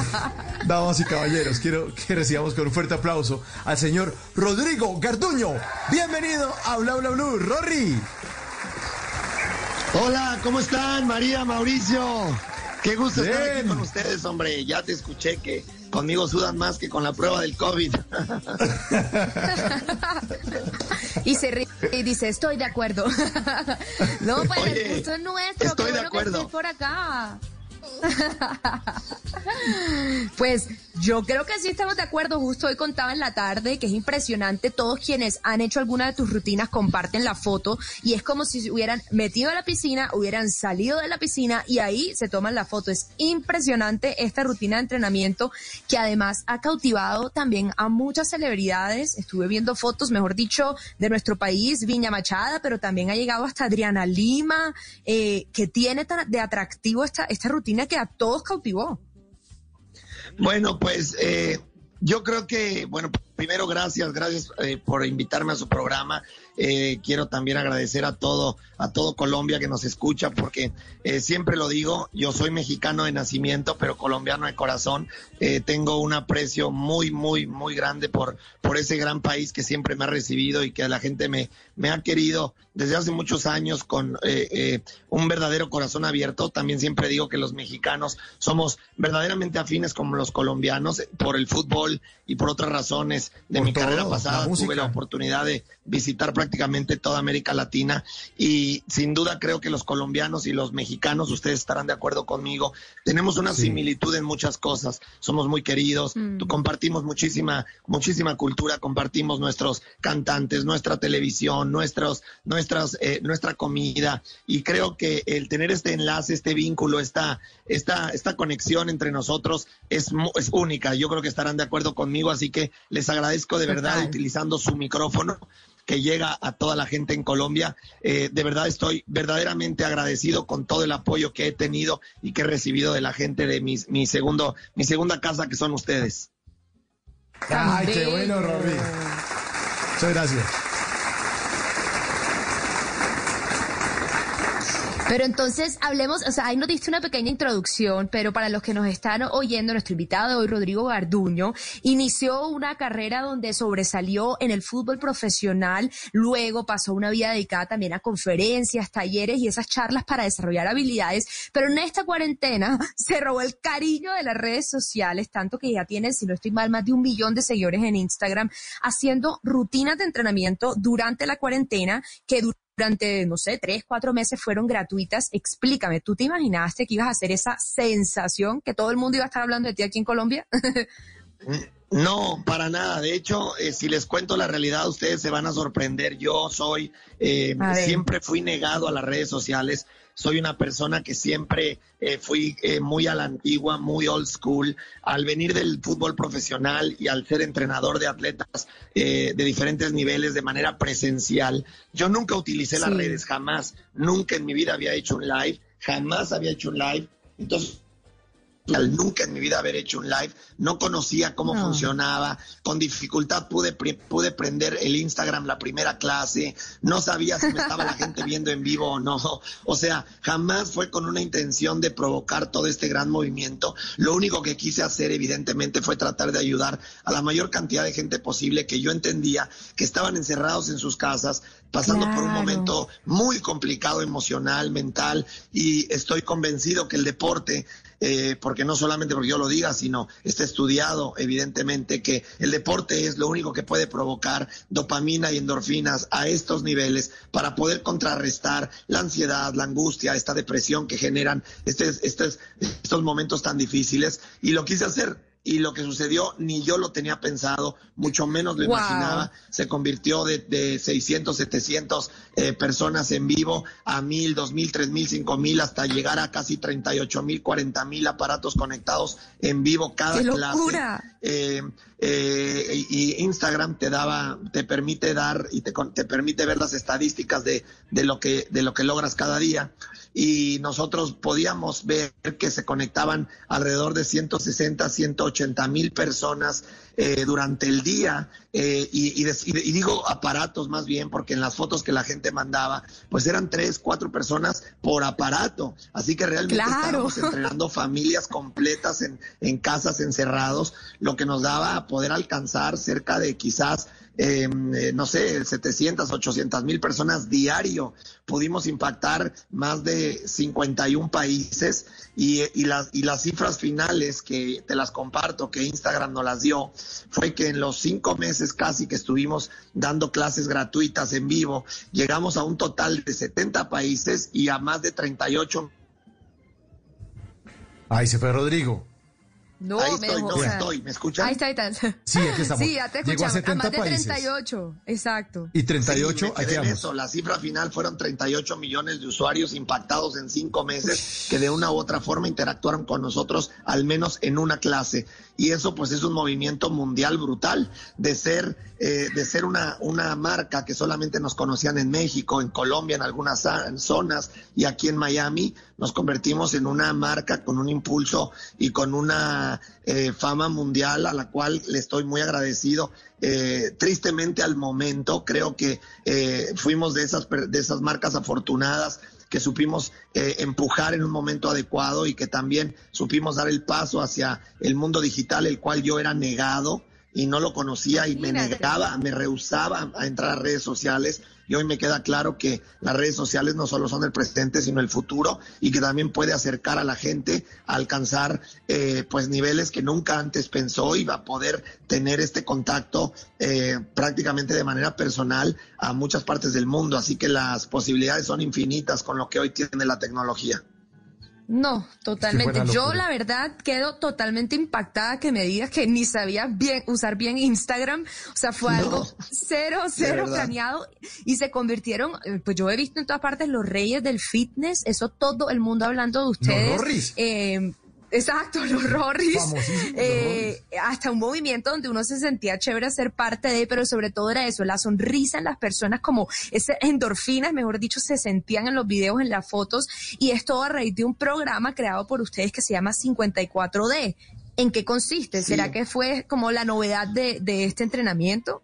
Damas y caballeros, quiero que recibamos con un fuerte aplauso al señor Rodrigo Garduño. Bienvenido a Bla Bla Blue, Rory. Hola, ¿cómo están? María, Mauricio. Qué gusto estar aquí con ustedes, hombre. Ya te escuché que conmigo sudan más que con la prueba del COVID. Y se ríe y dice, estoy de acuerdo. no, pues Oye, el gusto es nuestro. estoy qué de bueno que acuerdo. estés por acá. Pues yo creo que sí estamos de acuerdo. Justo hoy contaba en la tarde que es impresionante. Todos quienes han hecho alguna de tus rutinas comparten la foto y es como si se hubieran metido a la piscina, hubieran salido de la piscina y ahí se toman la foto. Es impresionante esta rutina de entrenamiento que además ha cautivado también a muchas celebridades. Estuve viendo fotos, mejor dicho, de nuestro país, Viña Machada, pero también ha llegado hasta Adriana Lima, eh, que tiene tan de atractivo esta, esta rutina que a todos cautivó. Bueno, pues eh, yo creo que, bueno, primero gracias, gracias eh, por invitarme a su programa. Eh, quiero también agradecer a todo, a todo Colombia que nos escucha, porque eh, siempre lo digo, yo soy mexicano de nacimiento, pero colombiano de corazón. Eh, tengo un aprecio muy, muy, muy grande por, por ese gran país que siempre me ha recibido y que la gente me, me ha querido desde hace muchos años con eh, un verdadero corazón abierto. También siempre digo que los mexicanos somos verdaderamente afines como los colombianos por el fútbol y por otras razones. De Por mi todo, carrera la pasada música. tuve la oportunidad de visitar prácticamente toda América Latina y sin duda creo que los colombianos y los mexicanos, ustedes estarán de acuerdo conmigo, tenemos una similitud en muchas cosas. Somos muy queridos, tú- compartimos muchísima, muchísima cultura, compartimos nuestros cantantes, nuestra televisión, nuestros, nuestras, eh, nuestra comida y creo que el tener este enlace, este vínculo, esta, esta, esta conexión entre nosotros es, es única. Yo creo que estarán de acuerdo conmigo, así que les agradezco de verdad Total. utilizando su micrófono que llega a toda la gente en Colombia. Eh, de verdad estoy verdaderamente agradecido con todo el apoyo que he tenido y que he recibido de la gente de mi, segundo, mi segunda casa, que son ustedes. Ay, qué bueno, Rory. Muchas gracias. Pero entonces hablemos, o sea, ahí nos diste una pequeña introducción, pero para los que nos están oyendo, nuestro invitado hoy, Rodrigo Garduño, inició una carrera donde sobresalió en el fútbol profesional, luego pasó una vida dedicada también a conferencias, talleres y esas charlas para desarrollar habilidades, pero en esta cuarentena se robó el cariño de las redes sociales, tanto que ya tiene, si no estoy mal, más de un millón de seguidores en Instagram, haciendo rutinas de entrenamiento durante la cuarentena que du- durante, no sé, tres, cuatro meses fueron gratuitas. Explícame, ¿tú te imaginaste que ibas a hacer esa sensación que todo el mundo iba a estar hablando de ti aquí en Colombia? No, para nada. De hecho, eh, si les cuento la realidad, ustedes se van a sorprender. Yo soy, eh, siempre fui negado a las redes sociales. Soy una persona que siempre eh, fui eh, muy a la antigua, muy old school. Al venir del fútbol profesional y al ser entrenador de atletas eh, de diferentes niveles de manera presencial, yo nunca utilicé las redes, jamás. Nunca en mi vida había hecho un live, jamás había hecho un live. Entonces, al nunca en mi vida haber hecho un live, no conocía cómo No. funcionaba, con dificultad pude, pude prender el Instagram la primera clase, no sabía si me estaba la gente viendo en vivo o no, o sea, jamás fue con una intención de provocar todo este gran movimiento, lo único que quise hacer evidentemente fue tratar de ayudar a la mayor cantidad de gente posible que yo entendía que estaban encerrados en sus casas, pasando por un momento muy complicado emocional, mental, y estoy convencido que el deporte, eh, porque no solamente porque yo lo diga, sino está estudiado evidentemente que el deporte es lo único que puede provocar dopamina y endorfinas a estos niveles para poder contrarrestar la ansiedad, la angustia, esta depresión que generan estes- estes- estos momentos tan difíciles. Y lo quise hacer. Y lo que sucedió ni yo lo tenía pensado, mucho menos lo Wow. imaginaba se convirtió de, de 600, 700 eh, personas en vivo a 1000, 2000, 3000, 5000 hasta llegar a casi 38 mil, 40 mil aparatos conectados en vivo cada ¡Qué clase. Eh, eh, y Instagram te daba, te permite dar y te, te permite ver las estadísticas de, de lo que, de lo que logras cada día. Y nosotros podíamos ver que se conectaban alrededor de 160, 180 mil personas eh, durante el día. y, y des- y de- y digo aparatos más bien, porque en las fotos que la gente mandaba, pues eran tres, cuatro personas por aparato. Así que realmente Claro. estábamos entrenando familias completas en, en casas encerrados, lo que nos daba poder alcanzar cerca de quizás, eh, eh, no sé, 700, 800 mil personas diario. Pudimos impactar más de 51 países y, y, las, y las cifras finales que te las comparto, que Instagram nos las dio, fue que en los cinco meses casi que estuvimos dando clases gratuitas en vivo, llegamos a un total de 70 países y a más de 38 Ahí se fue Rodrigo. No, Ahí me estoy, dejó, no o sea, estoy, ¿me escuchan? Ahí está, ahí está. Sí, aquí estamos. Sí, ya te Llegó a escuchamos. 70 más de países. 38, exacto. Y 38, Sí, me aquí quedé en vamos. eso. La cifra final fueron 38 millones de usuarios impactados en cinco meses que de una u otra forma interactuaron con nosotros al menos en una clase. Y eso pues es un movimiento mundial brutal de ser, eh, de ser una, una marca que solamente nos conocían en México, en Colombia, en algunas zonas y aquí en Miami, nos convertimos en una marca con un impulso y con una eh, fama mundial a la cual le estoy muy agradecido. Eh, tristemente al momento creo que eh, fuimos de esas, de esas marcas afortunadas que supimos eh, empujar en un momento adecuado y que también supimos dar el paso hacia el mundo digital, el cual yo era negado. y no lo conocía y me negaba, me rehusaba a entrar a redes sociales y hoy me queda claro que las redes sociales no solo son el presente, sino el futuro y que también puede acercar a la gente a alcanzar eh, pues niveles que nunca antes pensó y va a poder tener este contacto eh, prácticamente de manera personal a muchas partes del mundo. Así que las posibilidades son infinitas con lo que hoy tiene la tecnología. No, totalmente. Yo la verdad quedo totalmente impactada que me digas que ni sabía bien usar bien Instagram. O sea, fue algo cero, cero planeado y se convirtieron, eh, pues yo he visto en todas partes los reyes del fitness, eso todo el mundo hablando de ustedes. Eh, Exacto, los Rorris. Eh, hasta un movimiento donde uno se sentía chévere ser parte de, pero sobre todo era eso, la sonrisa en las personas, como esas endorfinas, mejor dicho, se sentían en los videos, en las fotos, y es todo a raíz de un programa creado por ustedes que se llama 54D. ¿En qué consiste? ¿Será que fue como la novedad de, de este entrenamiento?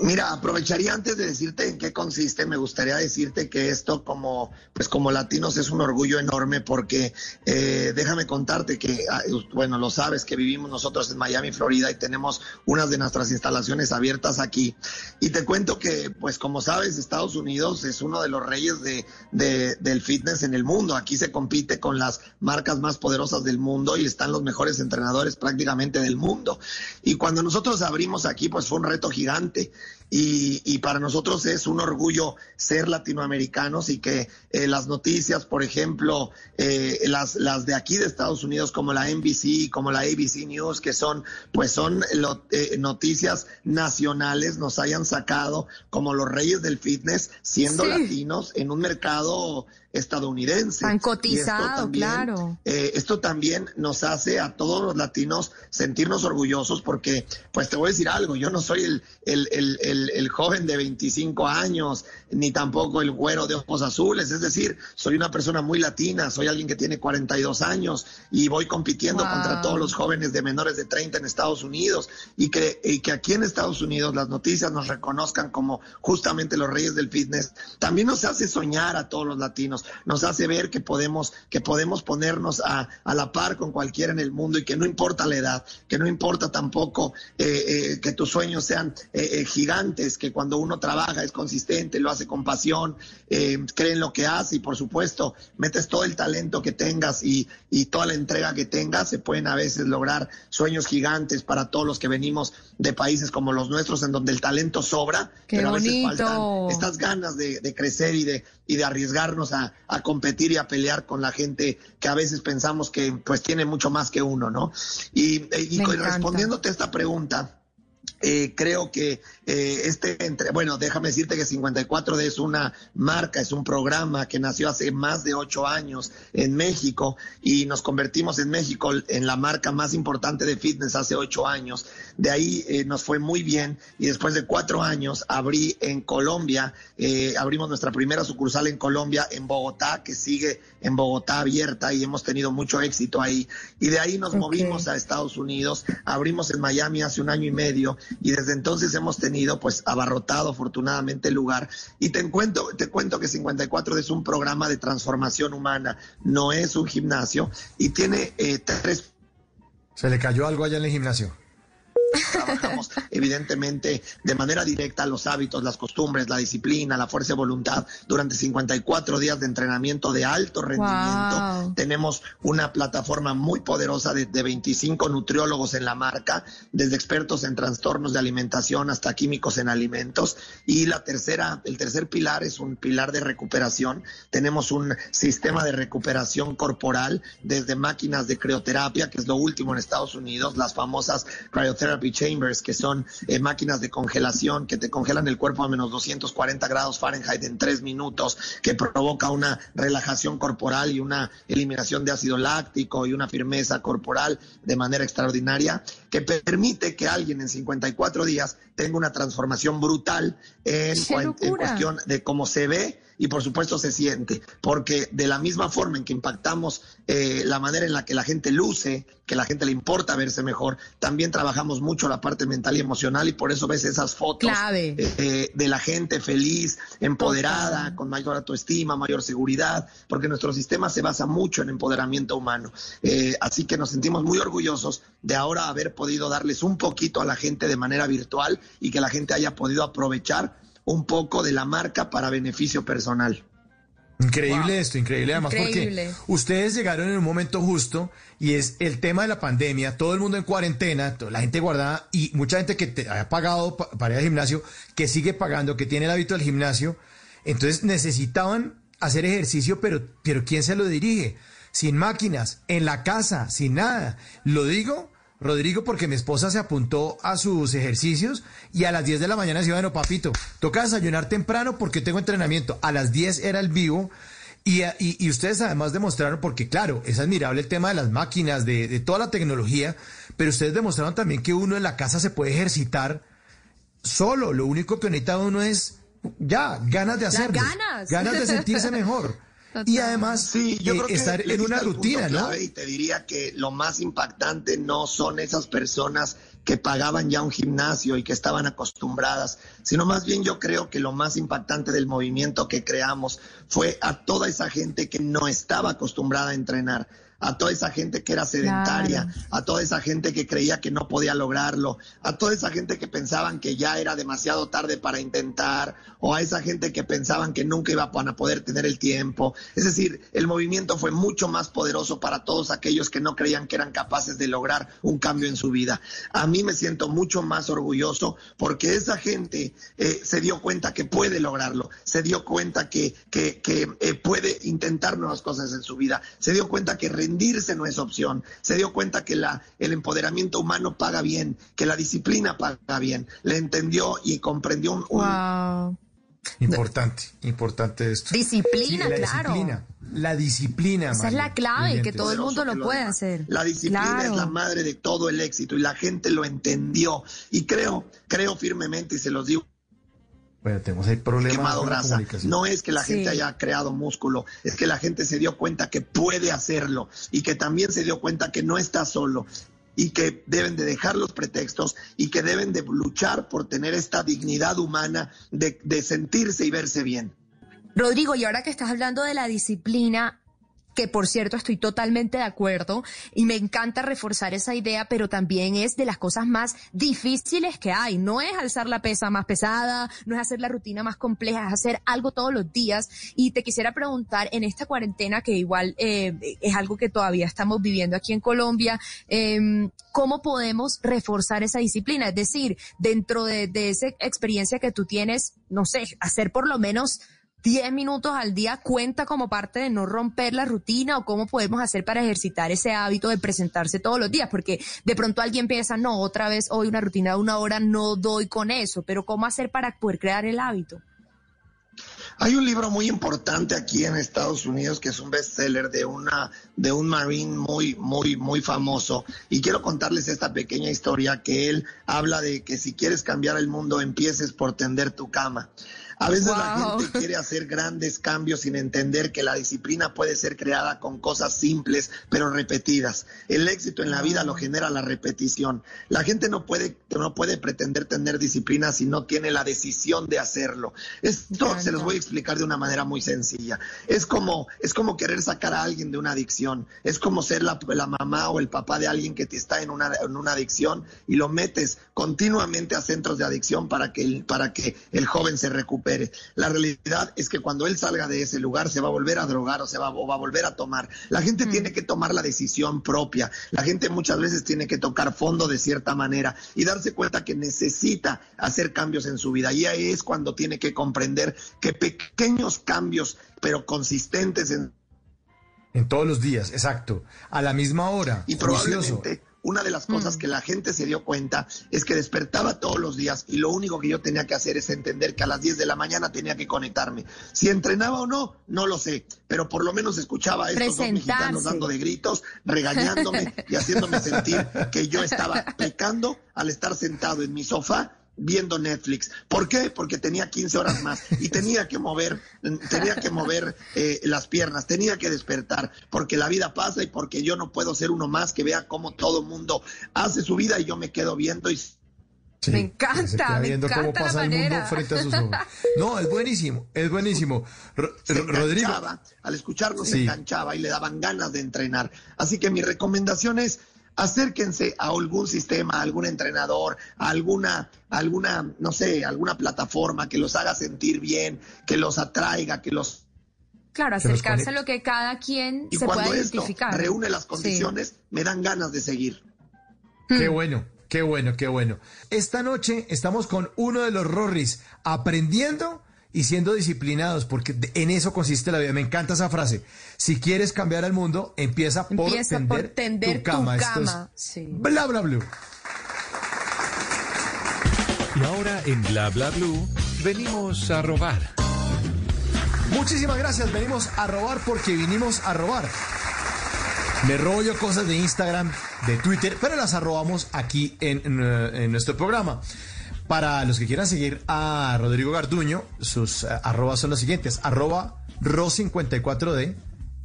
Mira, aprovecharía antes de decirte en qué consiste, me gustaría decirte que esto como, pues como latinos es un orgullo enorme porque eh, déjame contarte que, ah, bueno, lo sabes que vivimos nosotros en Miami, Florida y tenemos unas de nuestras instalaciones abiertas aquí. Y te cuento que, pues como sabes, Estados Unidos es uno de los reyes de, de, del fitness en el mundo. Aquí se compite con las marcas más poderosas del mundo y están los mejores entrenadores prácticamente del mundo. Y cuando nosotros abrimos aquí, pues fue un reto gigante y, para nosotros es un orgullo ser latinoamericanos y que eh, las noticias, por ejemplo, eh, las, las de aquí de Estados Unidos como la NBC, como la ABC News, que son, pues son eh, noticias nacionales, nos hayan sacado como los reyes del fitness, siendo latinos en un mercado estadounidense. Han cotizado, claro. Eh, esto también nos hace a todos los latinos sentirnos orgullosos porque, pues te voy a decir algo, yo no soy el, el, el, el, joven de 25 años, ni tampoco el güero de ojos azules, es decir, soy una persona muy latina, soy alguien que tiene 42 años y voy compitiendo contra todos los jóvenes de menores de 30 en Estados Unidos y que, y que aquí en Estados Unidos las noticias nos reconozcan como justamente los reyes del fitness, también nos hace soñar a todos los latinos nos hace ver que podemos, que podemos ponernos a, a la par con cualquiera en el mundo y que no importa la edad, que no importa tampoco eh, eh, que tus sueños sean eh, gigantes, que cuando uno trabaja es consistente, lo hace con pasión, cree en lo que hace y por supuesto metes todo el talento que tengas y, y toda la entrega que tengas, se pueden a veces lograr sueños gigantes para todos los que venimos de países como los nuestros en donde el talento sobra, pero a veces faltan estas ganas de, de crecer y de, y de arriesgarnos a, a, competir y a pelear con la gente que a veces pensamos que pues tiene mucho más que uno, ¿no? Y, y respondiéndote a esta pregunta, eh, creo que eh, este, entre, bueno, déjame decirte que 54D es una marca, es un programa que nació hace más de ocho años en México y nos convertimos en México en la marca más importante de fitness hace ocho años. De ahí eh, nos fue muy bien y después de cuatro años abrí en Colombia, abrimos nuestra primera sucursal en Colombia, en Bogotá, que sigue en Bogotá abierta y hemos tenido mucho éxito ahí. Y de ahí nos movimos a Estados Unidos, abrimos en Miami hace un año y medio y desde entonces hemos tenido pues abarrotado afortunadamente el lugar y te cuento, te cuento que 54 es un programa de transformación humana, no es un gimnasio y tiene eh, tres... Se le cayó algo allá en el gimnasio. Trabajamos evidentemente de manera directa los hábitos, las costumbres, la disciplina, la fuerza de voluntad durante 54 días de entrenamiento de alto rendimiento. Tenemos una plataforma muy poderosa de, de 25 nutriólogos en la marca, desde expertos en trastornos de alimentación hasta químicos en alimentos. Y la tercera, el tercer pilar es un pilar de recuperación. Tenemos un sistema de recuperación corporal desde máquinas de crioterapia, que es lo último en Estados Unidos, las famosas Chambers, que son eh, máquinas de congelación que te congelan el cuerpo a menos 240 grados Fahrenheit en tres minutos, que provoca una relajación corporal y una eliminación de ácido láctico y una firmeza corporal de manera extraordinaria, que permite que alguien en 54 días tenga una transformación brutal en, en cuestión de cómo se ve y por supuesto se siente, porque de la misma forma en que impactamos eh, la manera en la que la gente luce, que la gente le importa verse mejor, también trabajamos mucho la parte mental y emocional y por eso ves esas fotos eh, de la gente feliz, empoderada, con mayor autoestima, mayor seguridad, porque nuestro sistema se basa mucho en empoderamiento humano. Eh, así que nos sentimos muy orgullosos de ahora haber podido podido darles un poquito a la gente de manera virtual y que la gente haya podido aprovechar un poco de la marca para beneficio personal. Increíble esto, increíble además Increíble. porque ustedes llegaron en un momento justo y es el tema de la pandemia, todo el mundo en cuarentena, la gente guardada y mucha gente que te ha pagado pa- para ir al gimnasio, que sigue pagando, que tiene el hábito del gimnasio, entonces necesitaban hacer ejercicio, pero, pero ¿quién se lo dirige? Sin máquinas, en la casa, sin nada. Lo digo, Rodrigo, porque mi esposa se apuntó a sus ejercicios y a las 10 de la mañana decía, bueno, papito, toca desayunar temprano porque tengo entrenamiento. A las 10 era el vivo. Y, y- y ustedes además demostraron, porque claro, es admirable el tema de las máquinas, de, de toda la tecnología, pero ustedes demostraron también que uno en la casa se puede ejercitar solo. Lo único que necesita uno es ya, ganas de Las hacerlo. ganas. de sentirse mejor. Y además, Sí, yo eh, creo que estar en una rutina, ¿no? Y te diría que lo más impactante no son esas personas que pagaban ya un gimnasio y que estaban acostumbradas, sino más bien yo creo que lo más impactante del movimiento que creamos fue a toda esa gente que no estaba acostumbrada a entrenar a toda esa gente que era sedentaria, a toda esa gente que creía que no podía lograrlo, a toda esa gente que pensaban que ya era demasiado tarde para intentar, o a esa gente que pensaban que nunca iban a poder tener el tiempo. Es decir, el movimiento fue mucho más poderoso para todos aquellos que no creían que eran capaces de lograr un cambio en su vida. A mí me siento mucho más orgulloso porque esa gente eh, se dio cuenta que puede lograrlo, se dio cuenta que, que, que eh, puede intentar nuevas cosas en su vida, se dio cuenta que rendirse no es opción, se dio cuenta que la, el empoderamiento humano paga bien, que la disciplina paga bien, le entendió y comprendió un... un- Wow. Importante, importante esto. Disciplina, la claro. Disciplina, la disciplina. Esa es la clave, que todo el mundo lo puede hacer. La disciplina Claro. es la madre de todo el éxito y la gente lo entendió. Y creo, creo firmemente y se los digo Bueno, tenemos ahí problemas quemado con la grasa. comunicación. No es que la Sí. gente haya creado músculo, es que la gente se dio cuenta que puede hacerlo y que también se dio cuenta que no está solo y que deben de dejar los pretextos y que deben de luchar por tener esta dignidad humana de, de sentirse y verse bien. Rodrigo, y ahora que estás hablando de la disciplina, que por cierto estoy totalmente de acuerdo y me encanta reforzar esa idea, pero también es de las cosas más difíciles que hay. No es alzar la pesa más pesada, no es hacer la rutina más compleja, es hacer algo todos los días. Y te quisiera preguntar, en esta cuarentena, que igual eh, es algo que todavía estamos viviendo aquí en Colombia, eh, ¿cómo podemos reforzar esa disciplina? Es decir, dentro de, de esa experiencia que tú tienes, no sé, hacer por lo menos 10 minutos al día cuenta como parte de no romper la rutina o cómo podemos hacer para ejercitar ese hábito de presentarse todos los días, porque de pronto alguien piensa, no, otra vez hoy una rutina de una hora no doy con eso, pero ¿cómo hacer para poder crear el hábito? Hay un libro muy importante aquí en Estados Unidos que es un bestseller de una de un marine muy muy muy famoso y quiero contarles esta pequeña historia que él habla de que si quieres cambiar el mundo empieces por tender tu cama. A veces la Wow. gente quiere hacer grandes cambios sin entender que la disciplina puede ser creada con cosas simples pero repetidas. El éxito en la vida lo genera la repetición. La gente no puede no puede pretender tener disciplina si no tiene la decisión de hacerlo. Esto se los voy a explicar de una manera muy sencilla. Es como es como querer sacar a alguien de una adicción. Es como ser la, la mamá o el papá de alguien que te está en una, en una adicción y lo metes continuamente a centros de adicción para que el, para que el joven se recupere. La realidad es que cuando él salga de ese lugar se va a volver a drogar o se va, o va a volver a tomar. La gente tiene que tomar la decisión propia. La gente muchas veces tiene que tocar fondo de cierta manera y darse cuenta que necesita hacer cambios en su vida. Y ahí es cuando tiene que comprender que pequeños cambios, pero consistentes en En todos los días, exacto. A la misma hora. y juicioso. probablemente una de las cosas que la gente se dio cuenta es que despertaba todos los días y lo único que yo tenía que hacer es entender que a las 10 de la mañana tenía que conectarme. Si entrenaba o no, no lo sé, pero por lo menos escuchaba a estos dos mexicanos dando de gritos, regañándome y haciéndome sentir que yo estaba pecando al estar sentado en mi sofá viendo Netflix. ¿Por qué? Porque tenía 15 horas más y tenía que mover, tenía que mover eh, las piernas, tenía que despertar, porque la vida pasa y porque yo no puedo ser uno más que vea cómo todo mundo hace su vida y yo me quedo viendo y Sí, Me encanta, me viendo cómo encanta la pasa el mundo frente a sus ojos. No, es buenísimo, es buenísimo. Se Ro- Rodrigo, al escucharlo se enganchaba y le daban ganas de entrenar. Así que mi recomendación es acérquense a algún sistema, a algún entrenador, a alguna, alguna, no sé, alguna plataforma que los haga sentir bien, que los atraiga, que los Claro, acercarse a lo que cada quien y se cuando pueda esto identificar. reúne las Sí. condiciones, me dan ganas de seguir. Qué bueno, qué bueno, qué bueno. Esta noche estamos con uno de los Rorris, aprendiendo y siendo disciplinados, porque en eso consiste la vida. Me encanta esa frase. Si quieres cambiar al mundo, empieza por Empieza tender, por tender tu cama. tu Esto es cama. Sí. Bla, bla, bla. Y ahora en Bla Bla Blue venimos a robar. Muchísimas gracias. Venimos a robar porque vinimos a robar. Me robo yo cosas de Instagram, de Twitter, pero las arrobamos aquí en, en, eh, en nuestro programa. Para los que quieran seguir a Rodrigo Garduño, sus eh, arrobas son los siguientes. Arroba Ro54D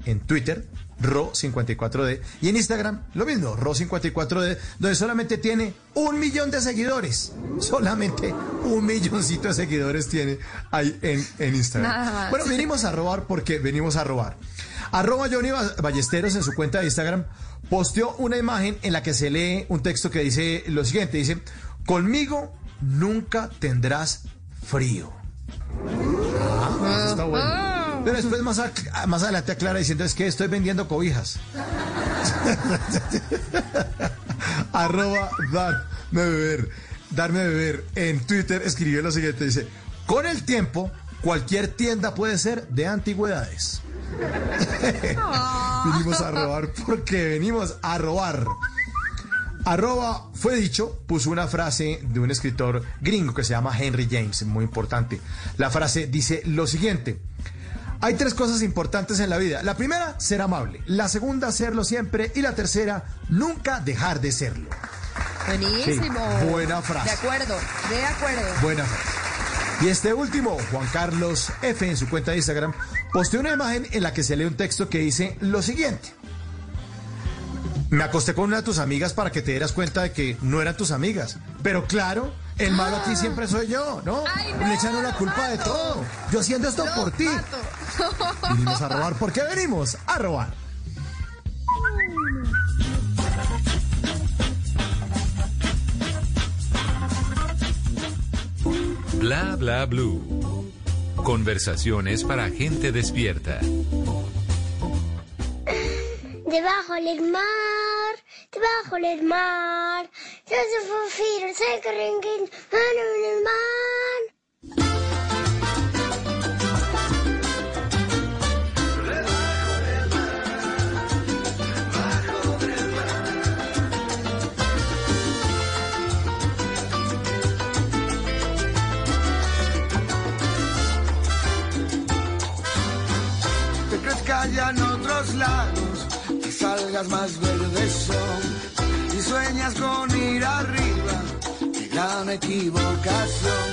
en Twitter, Ro54D. Y en Instagram, lo mismo, Ro54D, donde solamente tiene un millón de seguidores. Solamente un milloncito de seguidores tiene ahí en, en Instagram. Bueno, venimos a robar porque venimos a robar. Arroba Johnny Ba- Ballesteros en su cuenta de Instagram posteó una imagen en la que se lee un texto que dice lo siguiente, dice, conmigo nunca tendrás frío. Ah, eso está bueno. Pero después más, adelante aclara diciendo es que estoy vendiendo cobijas. Arroba darme beber. Darme beber. En Twitter escribió lo siguiente, dice, con el tiempo, cualquier tienda puede ser de antigüedades. venimos a robar porque venimos a robar. Arroba fue dicho, puso una frase de un escritor gringo que se llama Henry James, muy importante. La frase dice lo siguiente. Hay tres cosas importantes en la vida. La primera, ser amable. La segunda, serlo siempre. Y la tercera, nunca dejar de serlo. Buenísimo. Sí, buena frase. De acuerdo, de acuerdo. Buena frase. Y este último, Juan Carlos F, en su cuenta de Instagram, posteó una imagen en la que se lee un texto que dice lo siguiente. Me acosté con una de tus amigas para que te dieras cuenta de que no eran tus amigas. Pero claro, el malo aquí siempre soy yo, ¿no? Le echan la culpa de todo. Yo haciendo esto por ti. Venimos a robar. ¿Por qué venimos? A robar. Bla Bla Blue. Conversaciones para gente despierta. Debajo del mar, debajo del mar, yo soy fufiro, sé que ringuín, mano en el mar. que crezca ya en otros lados, que salgas más verdes son, y sueñas con ir arriba, qué gran equivocación.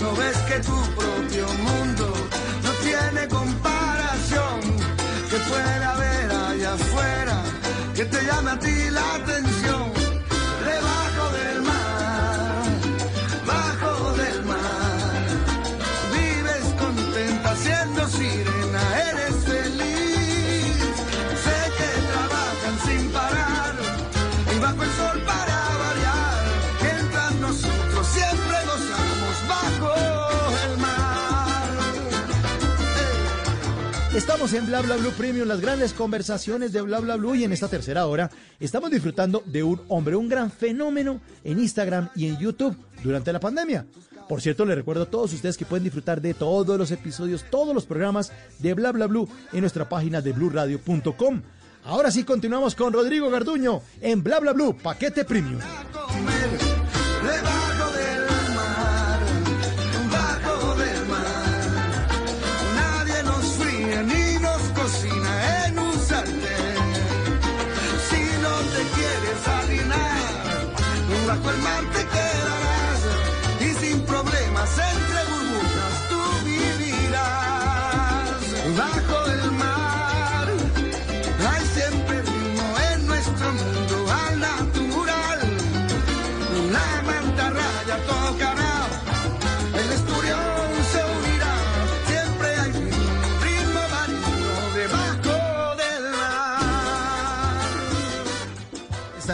No ves que tu propio mundo no tiene comparación, que puede haber allá afuera, que te llame a ti la atención, Estamos en Bla Bla Blue Premium, las grandes conversaciones de Bla Bla Blue y en esta tercera hora estamos disfrutando de un hombre, un gran fenómeno en Instagram y en YouTube durante la pandemia. Por cierto, les recuerdo a todos ustedes que pueden disfrutar de todos los episodios, todos los programas de Bla Bla Blue en nuestra página de bluradio.com. Ahora sí continuamos con Rodrigo Garduño en Bla Bla Blue, paquete premium. Bajo el mar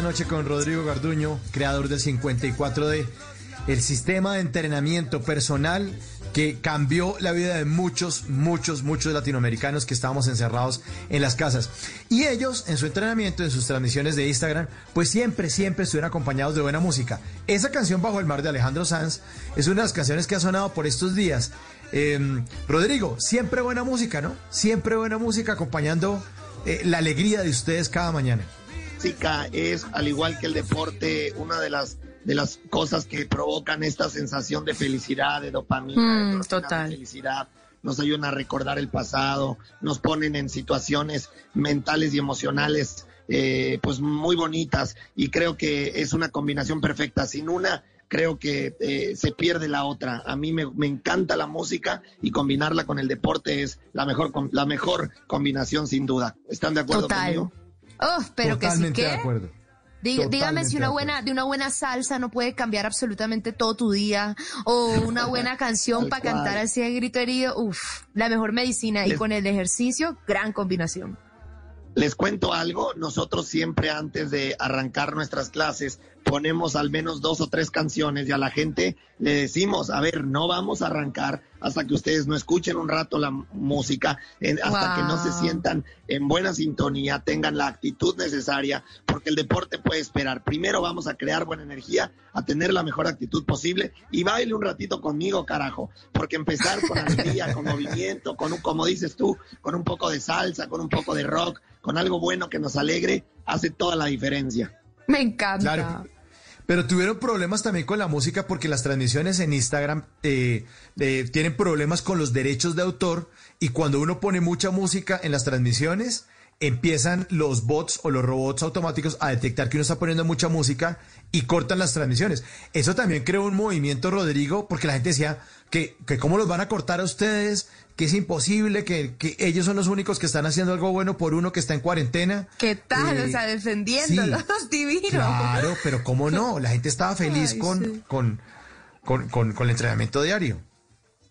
noche con Rodrigo Garduño, creador del 54D, el sistema de entrenamiento personal que cambió la vida de muchos, muchos, muchos latinoamericanos que estábamos encerrados en las casas. Y ellos, en su entrenamiento, en sus transmisiones de Instagram, pues siempre, siempre estuvieron acompañados de buena música. Esa canción Bajo el Mar de Alejandro Sanz es una de las canciones que ha sonado por estos días. Eh, Rodrigo, siempre buena música, ¿no? Siempre buena música acompañando eh, la alegría de ustedes cada mañana. Música es, al igual que el deporte, una de las de las cosas que provocan esta sensación de felicidad, de dopamina, Mm, de total. de felicidad, nos ayudan a recordar el pasado, nos ponen en situaciones mentales y emocionales eh, pues muy bonitas y creo que es una combinación perfecta. Sin una, creo que eh, se pierde la otra. A mí me, me encanta la música y combinarla con el deporte es la mejor, la mejor combinación sin duda. ¿Están de acuerdo Total. conmigo? Uf, pero que sí que. de acuerdo. Dí- dígame si de una buena, de una buena salsa no puede cambiar absolutamente todo tu día, o una buena canción para cantar así a grito herido, uf, la mejor medicina. Y con el ejercicio, gran combinación. Les cuento algo, nosotros siempre antes de arrancar nuestras clases ponemos al menos dos o tres canciones y a la gente le decimos, a ver, no vamos a arrancar hasta que ustedes no escuchen un rato la música, en- hasta que no se sientan en buena sintonía, tengan la actitud necesaria, porque el deporte puede esperar. Primero vamos a crear buena energía, a tener la mejor actitud posible y baile un ratito conmigo, carajo, porque empezar con alegría, con movimiento, con un, como dices tú, con un poco de salsa, con un poco de rock, con algo bueno que nos alegre, hace toda la diferencia. Me encanta. Claro. Pero tuvieron problemas también con la música porque las transmisiones en Instagram eh, eh, tienen problemas con los derechos de autor y cuando uno pone mucha música en las transmisiones empiezan los bots o los robots automáticos a detectar que uno está poniendo mucha música y cortan las transmisiones. Eso también creó un movimiento, Rodrigo, porque la gente decía que, que cómo los van a cortar a ustedes, que es imposible, que, que ellos son los únicos que están haciendo algo bueno por uno que está en cuarentena. ¿Qué tal? Eh, o sea, defendiéndolos, divino. Claro, pero cómo no, la gente estaba feliz Ay, con, sí. con, con, con, con el entrenamiento diario.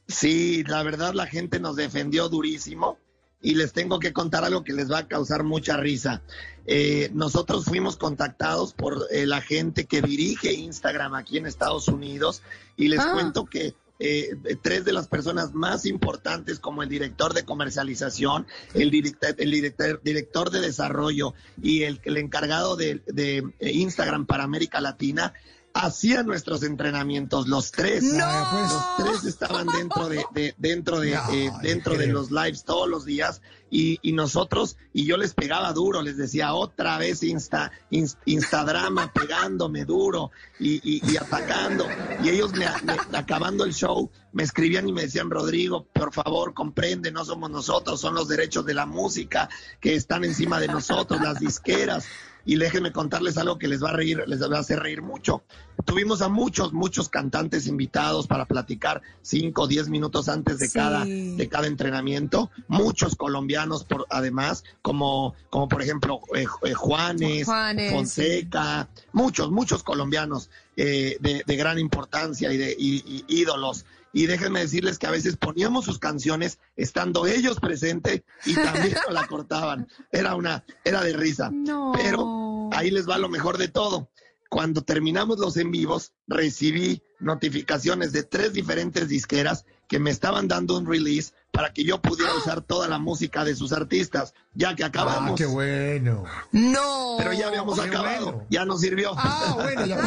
Sí, la verdad la gente nos defendió durísimo y les tengo que contar algo que les va a causar mucha risa. Eh, nosotros fuimos contactados por eh, la gente que dirige Instagram aquí en Estados Unidos y les Ah. cuento que eh, tres de las personas más importantes como el director de comercialización, el director, el director, director de desarrollo y el, el encargado de, de, eh, Instagram para América Latina hacían nuestros entrenamientos, los tres. ¡No! Los tres estaban dentro de, de- dentro de, No, eh, dentro de creo. los lives todos los días y, y nosotros, y yo les pegaba duro, les decía otra vez Insta, Inst- Instadrama pegándome duro y, y- atacando. Y ellos me- acabando el show me escribían y me decían, Rodrigo, por favor, comprende, no somos nosotros, son los derechos de la música que están encima de nosotros, las disqueras. Y déjenme contarles algo que les va a reír, les va a hacer reír mucho. Tuvimos a muchos, muchos cantantes invitados para platicar cinco o diez minutos antes de Sí. cada, de cada entrenamiento. Muchos colombianos, por, además, como, como por ejemplo eh, eh, Juanes, Juanes, Fonseca, muchos, muchos colombianos eh, de, de gran importancia y de y- y ídolos. Y déjenme decirles que a veces poníamos sus canciones estando ellos presentes y también no la cortaban. Era una, era de risa. No. Pero ahí les va lo mejor de todo. Cuando terminamos los en vivos, recibí notificaciones de tres diferentes disqueras que me estaban dando un release para que yo pudiera usar toda la música de sus artistas, ya que Ah, acabamos. qué bueno. No. Pero ya habíamos Qué acabado, bueno. ya nos sirvió. Ah, bueno, ya.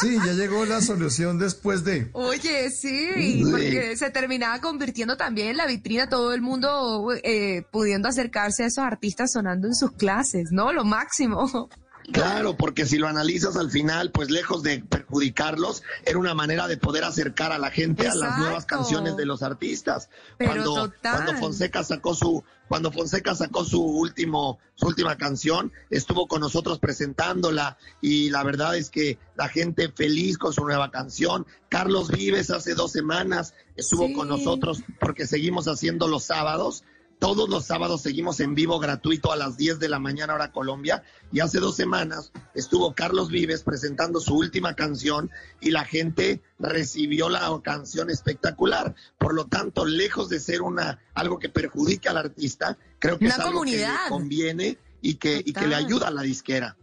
Sí, ya llegó la solución después de. Oye, sí, Sí. porque se terminaba convirtiendo también en la vitrina, todo el mundo eh, pudiendo acercarse a esos artistas sonando en sus clases, ¿no? Lo máximo. Claro, porque si lo analizas al final, pues lejos de perjudicarlos, era una manera de poder acercar a la gente a las nuevas canciones de los artistas. Pero cuando, total. cuando Fonseca sacó su, cuando Fonseca sacó su último, su última canción, estuvo con nosotros presentándola y la verdad es que la gente feliz con su nueva canción. Carlos Vives hace dos semanas estuvo Sí. con nosotros porque seguimos haciendo los sábados. Todos los sábados seguimos en vivo gratuito a las 10 de la mañana hora Colombia y hace dos semanas estuvo Carlos Vives presentando su última canción y la gente recibió la canción espectacular. Por lo tanto, lejos de ser una algo que perjudique al artista, creo que Una es algo que comunidad. le conviene y que, y que le ayuda a la disquera.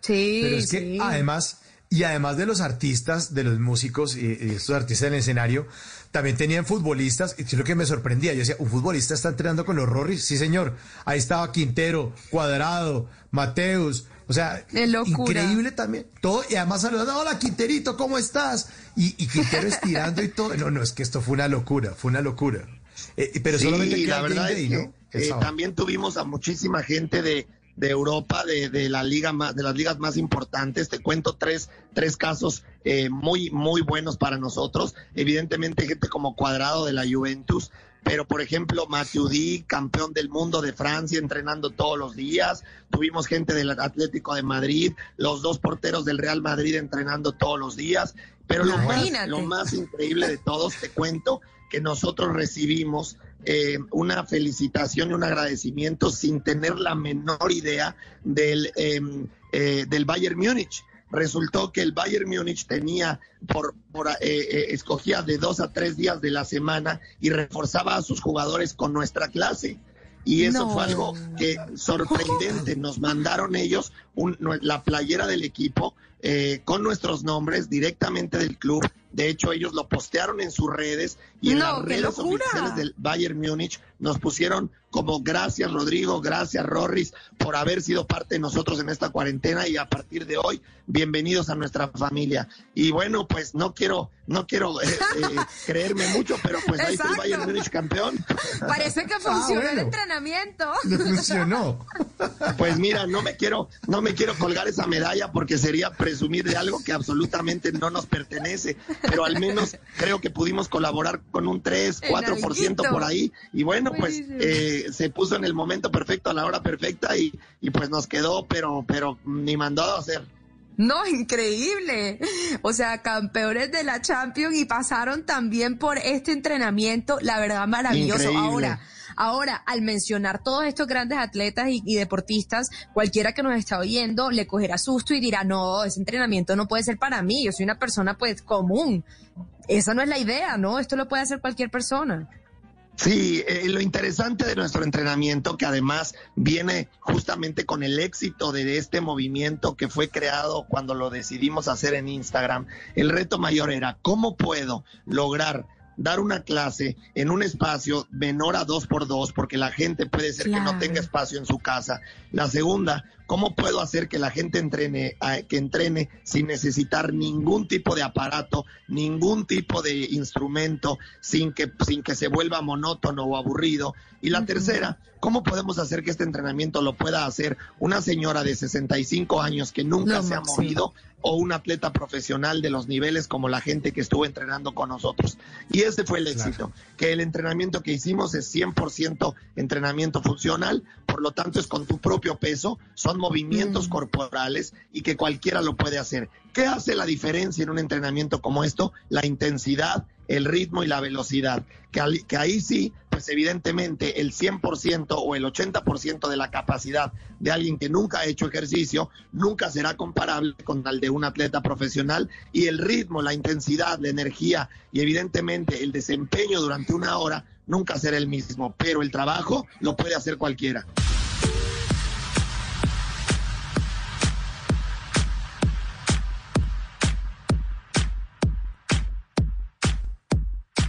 Sí, Pero es que sí. además, y además de los artistas, de los músicos y, y estos artistas en el escenario, también tenían futbolistas, y es lo que me sorprendía. Yo decía, ¿un futbolista está entrenando con los Rorris? Sí, señor. Ahí estaba Quintero, Cuadrado, Mateus. O sea, increíble también. Todo, y además saludando, hola Quinterito, ¿cómo estás? Y, y Quintero estirando y todo. No, no, es que esto fue una locura, fue una locura. Eh, pero Sí, solamente queda la verdad es que ¿no? Eh, también tuvimos a muchísima gente de, de Europa, de, de la liga más, de las ligas más importantes. Te cuento tres, tres casos eh, muy, muy buenos para nosotros. Evidentemente, gente como Cuadrado de la Juventus. Pero, por ejemplo, Matuidi, campeón del mundo de Francia, entrenando todos los días. Tuvimos gente del Atlético de Madrid, los dos porteros del Real Madrid entrenando todos los días. Pero lo más, lo más increíble de todos, te cuento, que nosotros recibimos eh, una felicitación y un agradecimiento sin tener la menor idea del, eh, eh, del Bayern Múnich. Resultó que el Bayern Múnich tenía por, por, eh, eh, escogía de dos a tres días de la semana y reforzaba a sus jugadores con nuestra clase. Y eso No. fue algo que sorprendente. Nos mandaron ellos un- la playera del equipo eh, con nuestros nombres directamente del club. De hecho, ellos lo postearon en sus redes y en No, las redes oficiales del Bayern Múnich nos pusieron como gracias Rodrigo, gracias Rorris por haber sido parte de nosotros en esta cuarentena y a partir de hoy bienvenidos a nuestra familia. Y bueno, pues no quiero no quiero eh, eh, creerme mucho, pero pues ahí está el. Bayern Múnich campeón. Parece que funcionó el bueno. entrenamiento. Le funcionó. Pues mira, no me quiero, no me quiero colgar esa medalla porque sería presumir de algo que absolutamente no nos pertenece, pero al menos creo que pudimos colaborar con un 3, En 4% por ahí y bueno, pues eh, se puso en el momento perfecto, a la hora perfecta y, y pues nos quedó, pero, pero ni mandado a hacer. No, increíble. O sea, campeones de la Champions y pasaron también por este entrenamiento, la verdad maravilloso. Increíble. Ahora, ahora, al mencionar todos estos grandes atletas y, deportistas, cualquiera que nos está oyendo le cogerá susto y dirá, no, ese entrenamiento no puede ser para mí, yo soy una persona pues común. Esa no es la idea, ¿no? Esto lo puede hacer cualquier persona. Sí, eh, lo interesante de nuestro entrenamiento, que además viene justamente con el éxito de este movimiento que fue creado cuando lo decidimos hacer en Instagram, el reto mayor era cómo puedo lograr dar una clase en un espacio menor a dos por dos, porque la gente puede ser que no tenga espacio en su casa. La segunda, ¿cómo puedo hacer que la gente entrene, que entrene sin necesitar ningún tipo de aparato, ningún tipo de instrumento, sin que, sin que se vuelva monótono o aburrido? Y la tercera, ¿cómo podemos hacer que este entrenamiento lo pueda hacer una señora de 65 años que nunca se ha movido o un atleta profesional de los niveles como la gente que estuvo entrenando con nosotros? Y ese fue el éxito, que el entrenamiento que hicimos es 100% entrenamiento funcional, por lo tanto es con tu propio peso, son movimientos corporales y que cualquiera lo puede hacer. ¿Qué hace la diferencia en un entrenamiento como esto? La intensidad, el ritmo y la velocidad. Que, al- que ahí sí, pues evidentemente el 100% o el 80% de la capacidad de alguien que nunca ha hecho ejercicio nunca será comparable con el de un atleta profesional y el ritmo, la intensidad, la energía y evidentemente el desempeño durante una hora nunca será el mismo, pero el trabajo lo puede hacer cualquiera.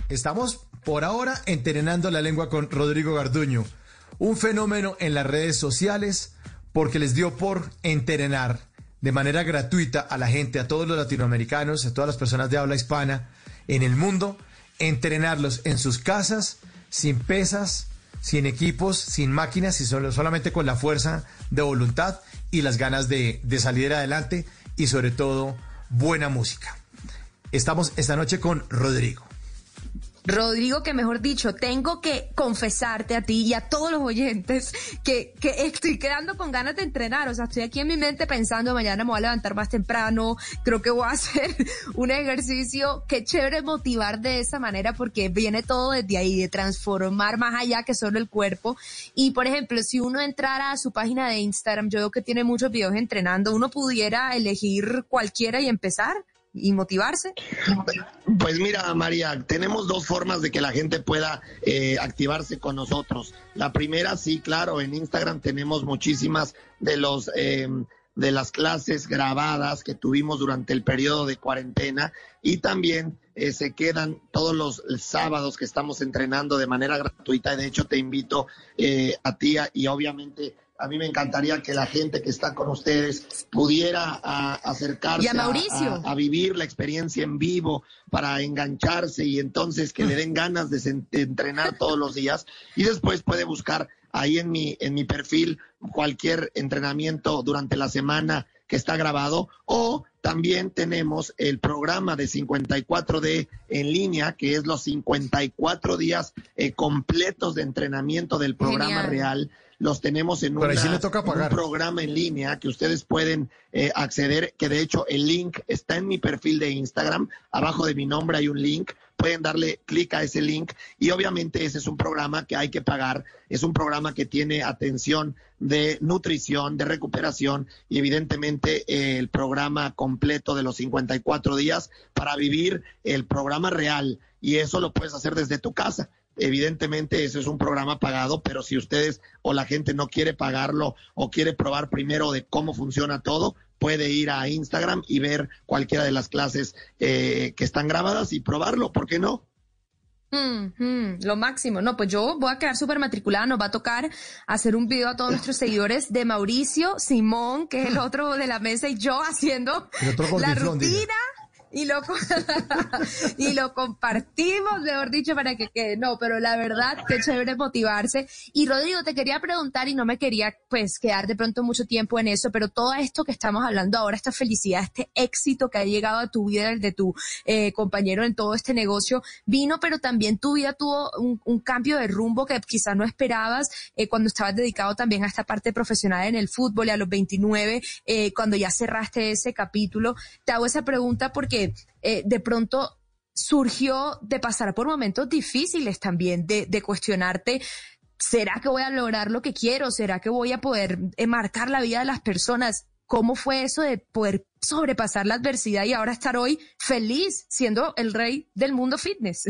Estamos por ahora entrenando la lengua con Rodrigo Garduño, un fenómeno en las redes sociales porque les dio por entrenar de manera gratuita a la gente, a todos los latinoamericanos, a todas las personas de habla hispana en el mundo, entrenarlos en sus casas, sin pesas, sin equipos, sin máquinas y solo, solamente con la fuerza de voluntad y las ganas de, de salir adelante y sobre todo buena música. Estamos esta noche con Rodrigo. Rodrigo, que mejor dicho, tengo que confesarte a ti y a todos los oyentes que, que estoy quedando con ganas de entrenar. O sea, estoy aquí en mi mente pensando, mañana me voy a levantar más temprano, creo que voy a hacer un ejercicio. Qué chévere motivar de esa manera porque viene todo desde ahí, de transformar más allá que solo el cuerpo. Y, por ejemplo, si uno entrara a su página de Instagram, yo veo que tiene muchos videos entrenando, uno pudiera elegir cualquiera y empezar y motivarse. Pues mira, María, tenemos dos formas de que la gente pueda eh, activarse con nosotros. La primera, sí, claro, en Instagram tenemos muchísimas de los... eh, de las clases grabadas que tuvimos durante el periodo de cuarentena y también eh, se quedan todos los sábados que estamos entrenando de manera gratuita. De hecho, te invito eh, a ti y obviamente a mí me encantaría que la gente que está con ustedes pudiera a, acercarse a, Mauricio. A, vivir la experiencia en vivo para engancharse y entonces que le den ganas de, de entrenar todos los días y después puede buscar ahí en mi, en mi perfil cualquier entrenamiento durante la semana que está grabado o también tenemos el programa de 54D en línea, que es los 54 días eh, completos de entrenamiento del programa real. Los tenemos en, una, un programa en línea que ustedes pueden eh, acceder, que de hecho el link está en mi perfil de Instagram. Abajo de mi nombre hay un link. Pueden darle clic a ese link. Y obviamente ese es un programa que hay que pagar, es un programa que tiene atención de nutrición, de recuperación y evidentemente eh, el programa completo de los 54 días para vivir el programa real. Y eso lo puedes hacer desde tu casa. Evidentemente, ese es un programa pagado, pero si ustedes o la gente no quiere pagarlo o quiere probar primero de cómo funciona todo, puede ir a Instagram y ver cualquiera de las clases eh, que están grabadas y probarlo, ¿por qué no? Mm, mm, lo máximo. No, pues yo voy a quedar súper matriculada. Nos va a tocar hacer un video a todos nuestros seguidores de Mauricio, Simón, que es el otro de la mesa, y yo haciendo la rutina y lo, y lo compartimos, mejor dicho, para que quede. No, pero la verdad, qué chévere motivarse. Y Rodrigo, te quería preguntar y no me quería pues quedar de pronto mucho tiempo en eso, pero todo esto que estamos hablando ahora, esta felicidad, este éxito que ha llegado a tu vida, el de tu eh, compañero en todo este negocio, vino, pero también tu vida tuvo un, cambio de rumbo que quizás no esperabas eh, cuando estabas dedicado también a esta parte profesional en el fútbol y a los 29, eh, cuando ya cerraste ese capítulo. Te hago esa pregunta porque eh, de pronto surgió de pasar por momentos difíciles también, de, cuestionarte, ¿será que voy a lograr lo que quiero? ¿Será que voy a poder eh, marcar la vida de las personas? ¿Cómo fue eso de poder sobrepasar la adversidad y ahora estar hoy feliz siendo el rey del mundo fitness?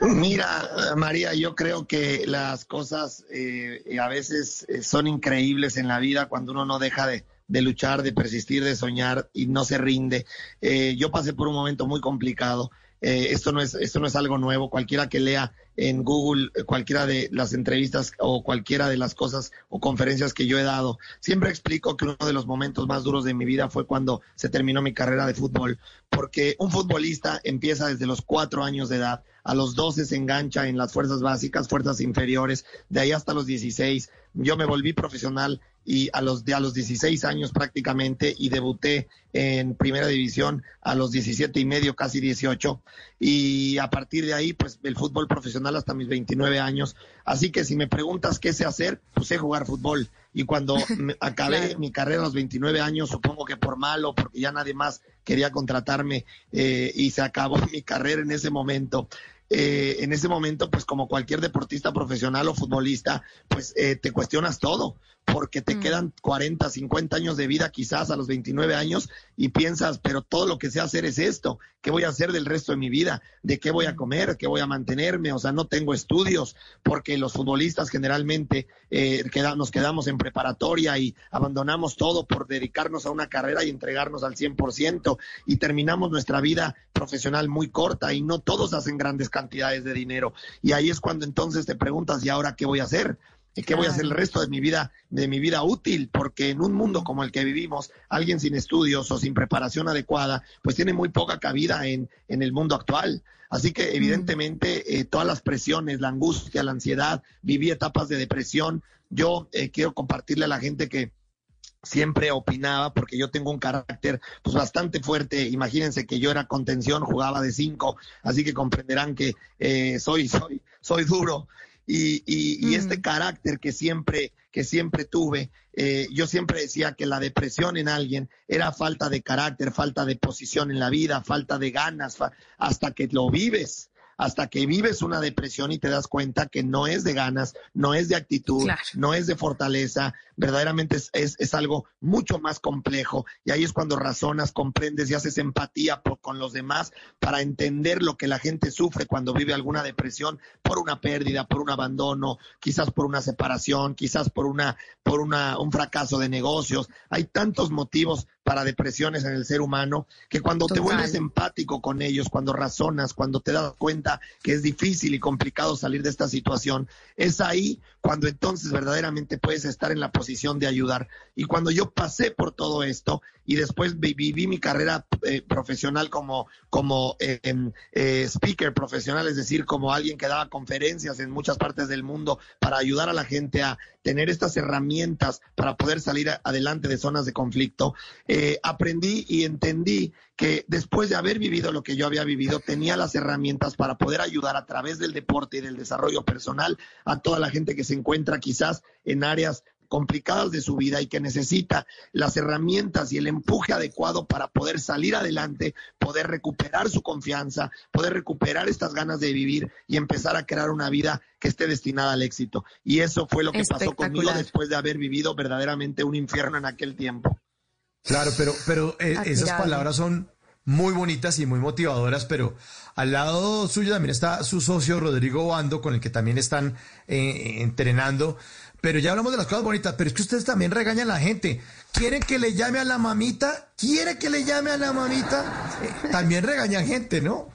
Mira, María, yo creo que las cosas eh, a veces son increíbles en la vida cuando uno no deja de, de luchar, de persistir, de soñar y no se rinde. Eh, yo pasé por un momento muy complicado. Eh, esto, no es, esto no es algo nuevo. Cualquiera que lea en Google eh, cualquiera de las entrevistas o cualquiera de las cosas o conferencias que yo he dado, siempre explico que uno de los momentos más duros de mi vida fue cuando se terminó mi carrera de fútbol, porque un futbolista empieza desde los cuatro años de edad, a los doce se engancha en las fuerzas básicas, fuerzas inferiores, de ahí hasta los dieciséis. Yo me volví profesional y a los, de a los 16 años prácticamente y debuté en primera división a los 17 y medio, casi 18. Y a partir de ahí, pues el fútbol profesional hasta mis 29 años. Así que si me preguntas qué sé hacer, pues sé jugar fútbol. Y cuando acabé mi carrera a los 29 años, supongo que por malo, porque ya nadie más quería contratarme eh, y se acabó mi carrera en ese momento. Eh, en ese momento, pues como cualquier deportista profesional o futbolista, pues eh, te cuestionas todo, porque te mm. quedan 40, 50 años de vida quizás a los 29 años y piensas, pero todo lo que sé hacer es esto, ¿qué voy a hacer del resto de mi vida? ¿De qué voy a mm. comer? ¿Qué voy a mantenerme? O sea, no tengo estudios, porque los futbolistas generalmente eh, nos quedamos en preparatoria y abandonamos todo por dedicarnos a una carrera y entregarnos al 100% y terminamos nuestra vida profesional muy corta y no todos hacen grandes cantidades de dinero. Y ahí es cuando entonces te preguntas, ¿y ahora qué voy a hacer? ¿Qué voy a hacer el resto de mi vida, de mi vida útil? Porque en un mundo como el que vivimos, alguien sin estudios o sin preparación adecuada, pues tiene muy poca cabida en, en el mundo actual. Así que evidentemente eh, todas las presiones, la angustia, la ansiedad, viví etapas de depresión. Yo eh, quiero compartirle a la gente que siempre opinaba porque yo tengo un carácter pues bastante fuerte. Imagínense que yo era contención jugaba de cinco así que comprenderán que eh, soy soy soy duro. Y, y, este mm. carácter que siempre, que siempre tuve, eh, yo siempre decía que la depresión en alguien era falta de carácter, falta de posición en la vida, falta de ganas, hasta que lo vives, hasta que vives una depresión y te das cuenta que no es de ganas, no es de actitud, Claro. no es de fortaleza, verdaderamente es, es- es algo mucho más complejo y ahí es cuando razonas, comprendes y haces empatía por- con los demás para entender lo que la gente sufre cuando vive alguna depresión por una pérdida, por un abandono, quizás por una separación, quizás por una por una un fracaso de negocios. Hay tantos motivos para depresiones en el ser humano que cuando te vuelves empático con ellos, cuando razonas, cuando te das cuenta que es difícil y complicado salir de esta situación, es ahí cuando entonces verdaderamente puedes estar en la posición de ayudar. Y cuando yo pasé por todo esto y después vi- viví mi carrera eh, profesional como, como eh, em, eh, speaker profesional, es decir, como alguien que daba conferencias en muchas partes del mundo para ayudar a la gente a tener estas herramientas para poder salir adelante de zonas de conflicto, eh, aprendí y entendí que después de haber vivido lo que yo había vivido, tenía las herramientas para poder ayudar a través del deporte y del desarrollo personal a toda la gente que se encuentra quizás en áreas complicadas de su vida y que necesita las herramientas y el empuje adecuado para poder salir adelante, poder recuperar su confianza, poder recuperar estas ganas de vivir y empezar a crear una vida que esté destinada al éxito. Y eso fue lo que pasó conmigo después de haber vivido verdaderamente un infierno en aquel tiempo. Claro, pero, pero eh, esas Admirable. palabras son muy bonitas y muy motivadoras, pero al lado suyo también está su socio Rodrigo Bando, con el que también están eh, entrenando. Pero ya hablamos de las cosas bonitas, pero es que ustedes también regañan a la gente. ¿Quieren que le llame a la mamita? ¿Quiere que le llame a la mamita? Eh, también regañan gente, ¿no?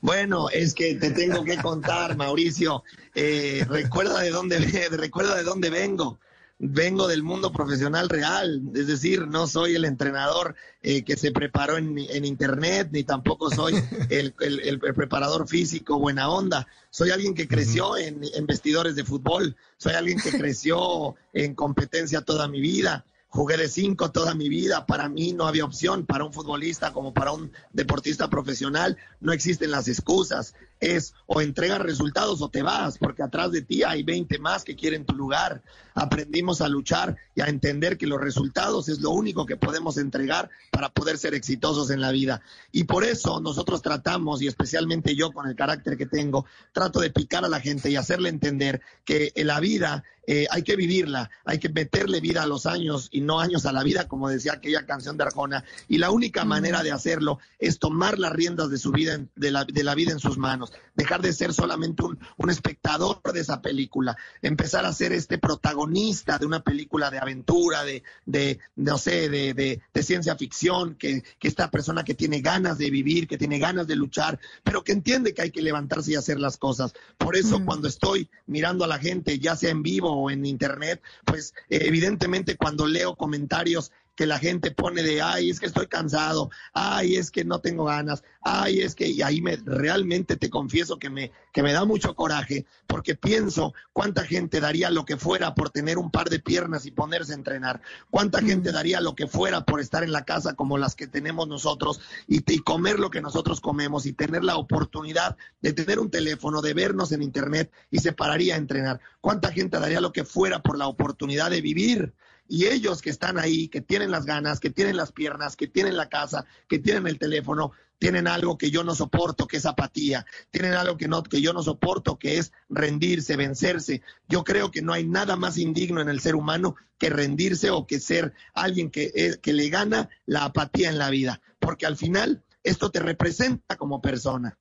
Bueno, es que te tengo que contar, Mauricio. Eh, recuerda de dónde recuerda de dónde vengo. Vengo del mundo profesional real, es decir, no soy el entrenador eh, que se preparó en, en internet, ni tampoco soy el, el- el preparador físico buena onda. Soy alguien que creció en, en vestidores de fútbol, soy alguien que creció en competencia toda mi vida. Jugué de cinco toda mi vida. Para mí no había opción. Para un futbolista como para un deportista profesional no existen las excusas. Es o entregas resultados o te vas, porque atrás de ti hay 20 más que quieren tu lugar. Aprendimos a luchar y a entender que los resultados es lo único que podemos entregar para poder ser exitosos en la vida. Y por eso nosotros tratamos, y especialmente yo con el carácter que tengo, trato de picar a la gente y hacerle entender que en la vida eh, hay que vivirla, hay que meterle vida a los años y no años a la vida, como decía aquella canción de Arjona. Y la única manera de hacerlo es tomar las riendas de su vida, de la, de la vida en sus manos, dejar de ser solamente un, un espectador de esa película, empezar a ser este protagonista de una película de aventura, de, de no sé, de, de- de ciencia ficción, que, que esta persona que tiene ganas de vivir, que tiene ganas de luchar, pero que entiende que hay que levantarse y hacer las cosas. Por eso cuando estoy mirando a la gente, ya sea en vivo o en internet, pues eh, evidentemente cuando leo comentarios que la gente pone de, ay, es que estoy cansado, ay, es que no tengo ganas, ay, es que, y ahí me, realmente te confieso que me, que me da mucho coraje, porque pienso cuánta gente daría lo que fuera por tener un par de piernas y ponerse a entrenar, cuánta gente daría lo que fuera por estar en la casa como las que tenemos nosotros y, y comer lo que nosotros comemos y tener la oportunidad de tener un teléfono, de vernos en internet y se pararía a entrenar, cuánta gente daría lo que fuera por la oportunidad de vivir y ellos que están ahí, que tienen las ganas, que tienen las piernas, que tienen la casa, que tienen el teléfono, tienen algo que yo no soporto, que es apatía, tienen algo que no que yo no soporto, que es rendirse, vencerse. Yo creo que no hay nada más indigno en el ser humano que rendirse o que ser alguien que, es- que le gana la apatía en la vida, porque al final esto te representa como persona.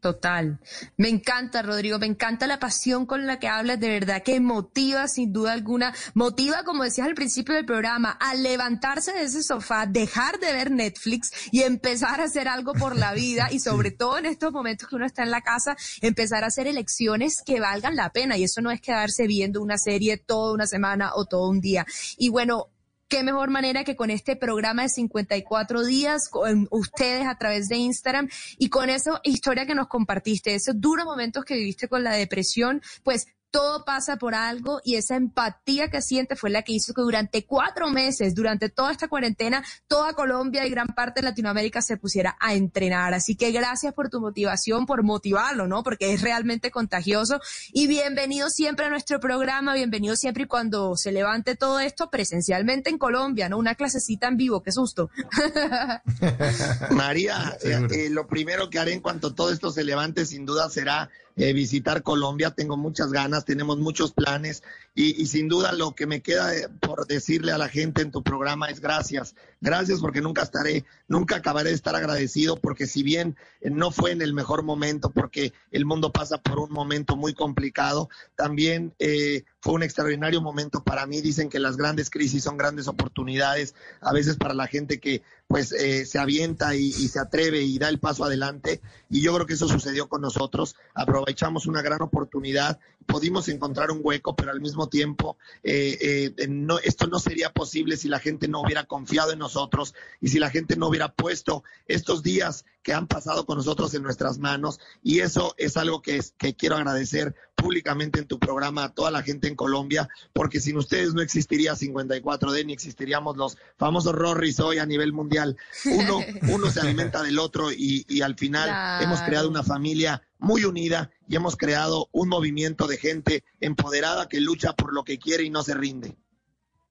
Total. Me encanta, Rodrigo, me encanta la pasión con la que hablas, de verdad que motiva sin duda alguna, motiva, como decías al principio del programa, a levantarse de ese sofá, dejar de ver Netflix y empezar a hacer algo por la vida y sobre todo en estos momentos que uno está en la casa, empezar a hacer elecciones que valgan la pena y eso no es quedarse viendo una serie toda una semana o todo un día. Y bueno, qué mejor manera que con este programa de 54 días, con ustedes a través de Instagram y con esa historia que nos compartiste, esos duros momentos que viviste con la depresión, pues todo pasa por algo y esa empatía que siente fue la que hizo que durante cuatro meses, durante toda esta cuarentena, toda Colombia y gran parte de Latinoamérica se pusiera a entrenar. Así que gracias por tu motivación, por motivarlo, ¿no? Porque es realmente contagioso. Y bienvenido siempre a nuestro programa, bienvenido siempre y cuando se levante todo esto presencialmente en Colombia, ¿no? Una clasecita en vivo, qué susto. María, eh, eh, lo primero que haré en cuanto todo esto se levante sin duda será eh, visitar Colombia. Tengo muchas ganas, tenemos muchos planes y, sin duda lo que me queda por decirle a la gente en tu programa es gracias. Gracias porque nunca estaré, nunca acabaré de estar agradecido porque si bien no fue en el mejor momento, porque el mundo pasa por un momento muy complicado, también eh, fue un extraordinario momento para mí. Dicen que las grandes crisis son grandes oportunidades, a veces para la gente que pues eh, se avienta y, y, se atreve y da el paso adelante. Y yo creo que eso sucedió con nosotros. Aprovechamos una gran oportunidad, pudimos encontrar un hueco, pero al mismo tiempo eh, eh, no, esto no sería posible si la gente no hubiera confiado en nosotros y si la gente no hubiera puesto estos días que han pasado con nosotros en nuestras manos. Y eso es algo que, es, que quiero agradecer públicamente en tu programa a toda la gente en Colombia, porque sin ustedes no existiría 54D ni existiríamos los famosos Rorris hoy a nivel mundial. Uno, uno se alimenta del otro y, y al final Claro. hemos creado una familia muy unida y hemos creado un movimiento de gente empoderada que lucha por lo que quiere y no se rinde.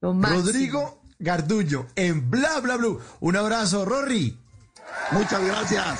Rodrigo Gardullo en Bla Bla Blue. Un abrazo, Rory. Muchas gracias.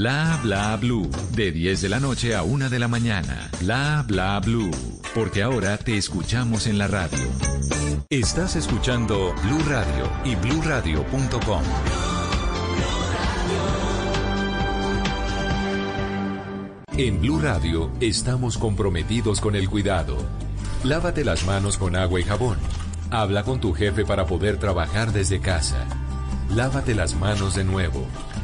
Bla bla blue. De 10 de la noche a 1 de la mañana. Bla bla blue. Porque ahora te escuchamos en la radio. Estás escuchando Blue Radio y bluradio.com. En Blue Radio estamos comprometidos con el cuidado. Lávate las manos con agua y jabón. Habla con tu jefe para poder trabajar desde casa. Lávate las manos de nuevo.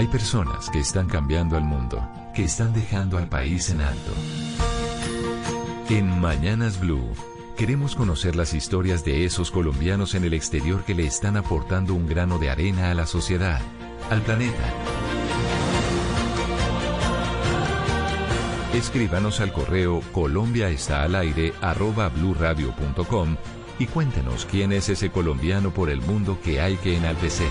Hay personas que están cambiando al mundo, que están dejando al país en alto. En Mañanas Blue, queremos conocer las historias de esos colombianos en el exterior que le están aportando un grano de arena a la sociedad, al planeta. Escríbanos al correo colombiaestalaire arroba bluradio.com y cuéntenos quién es ese colombiano por el mundo que hay que enaltecer.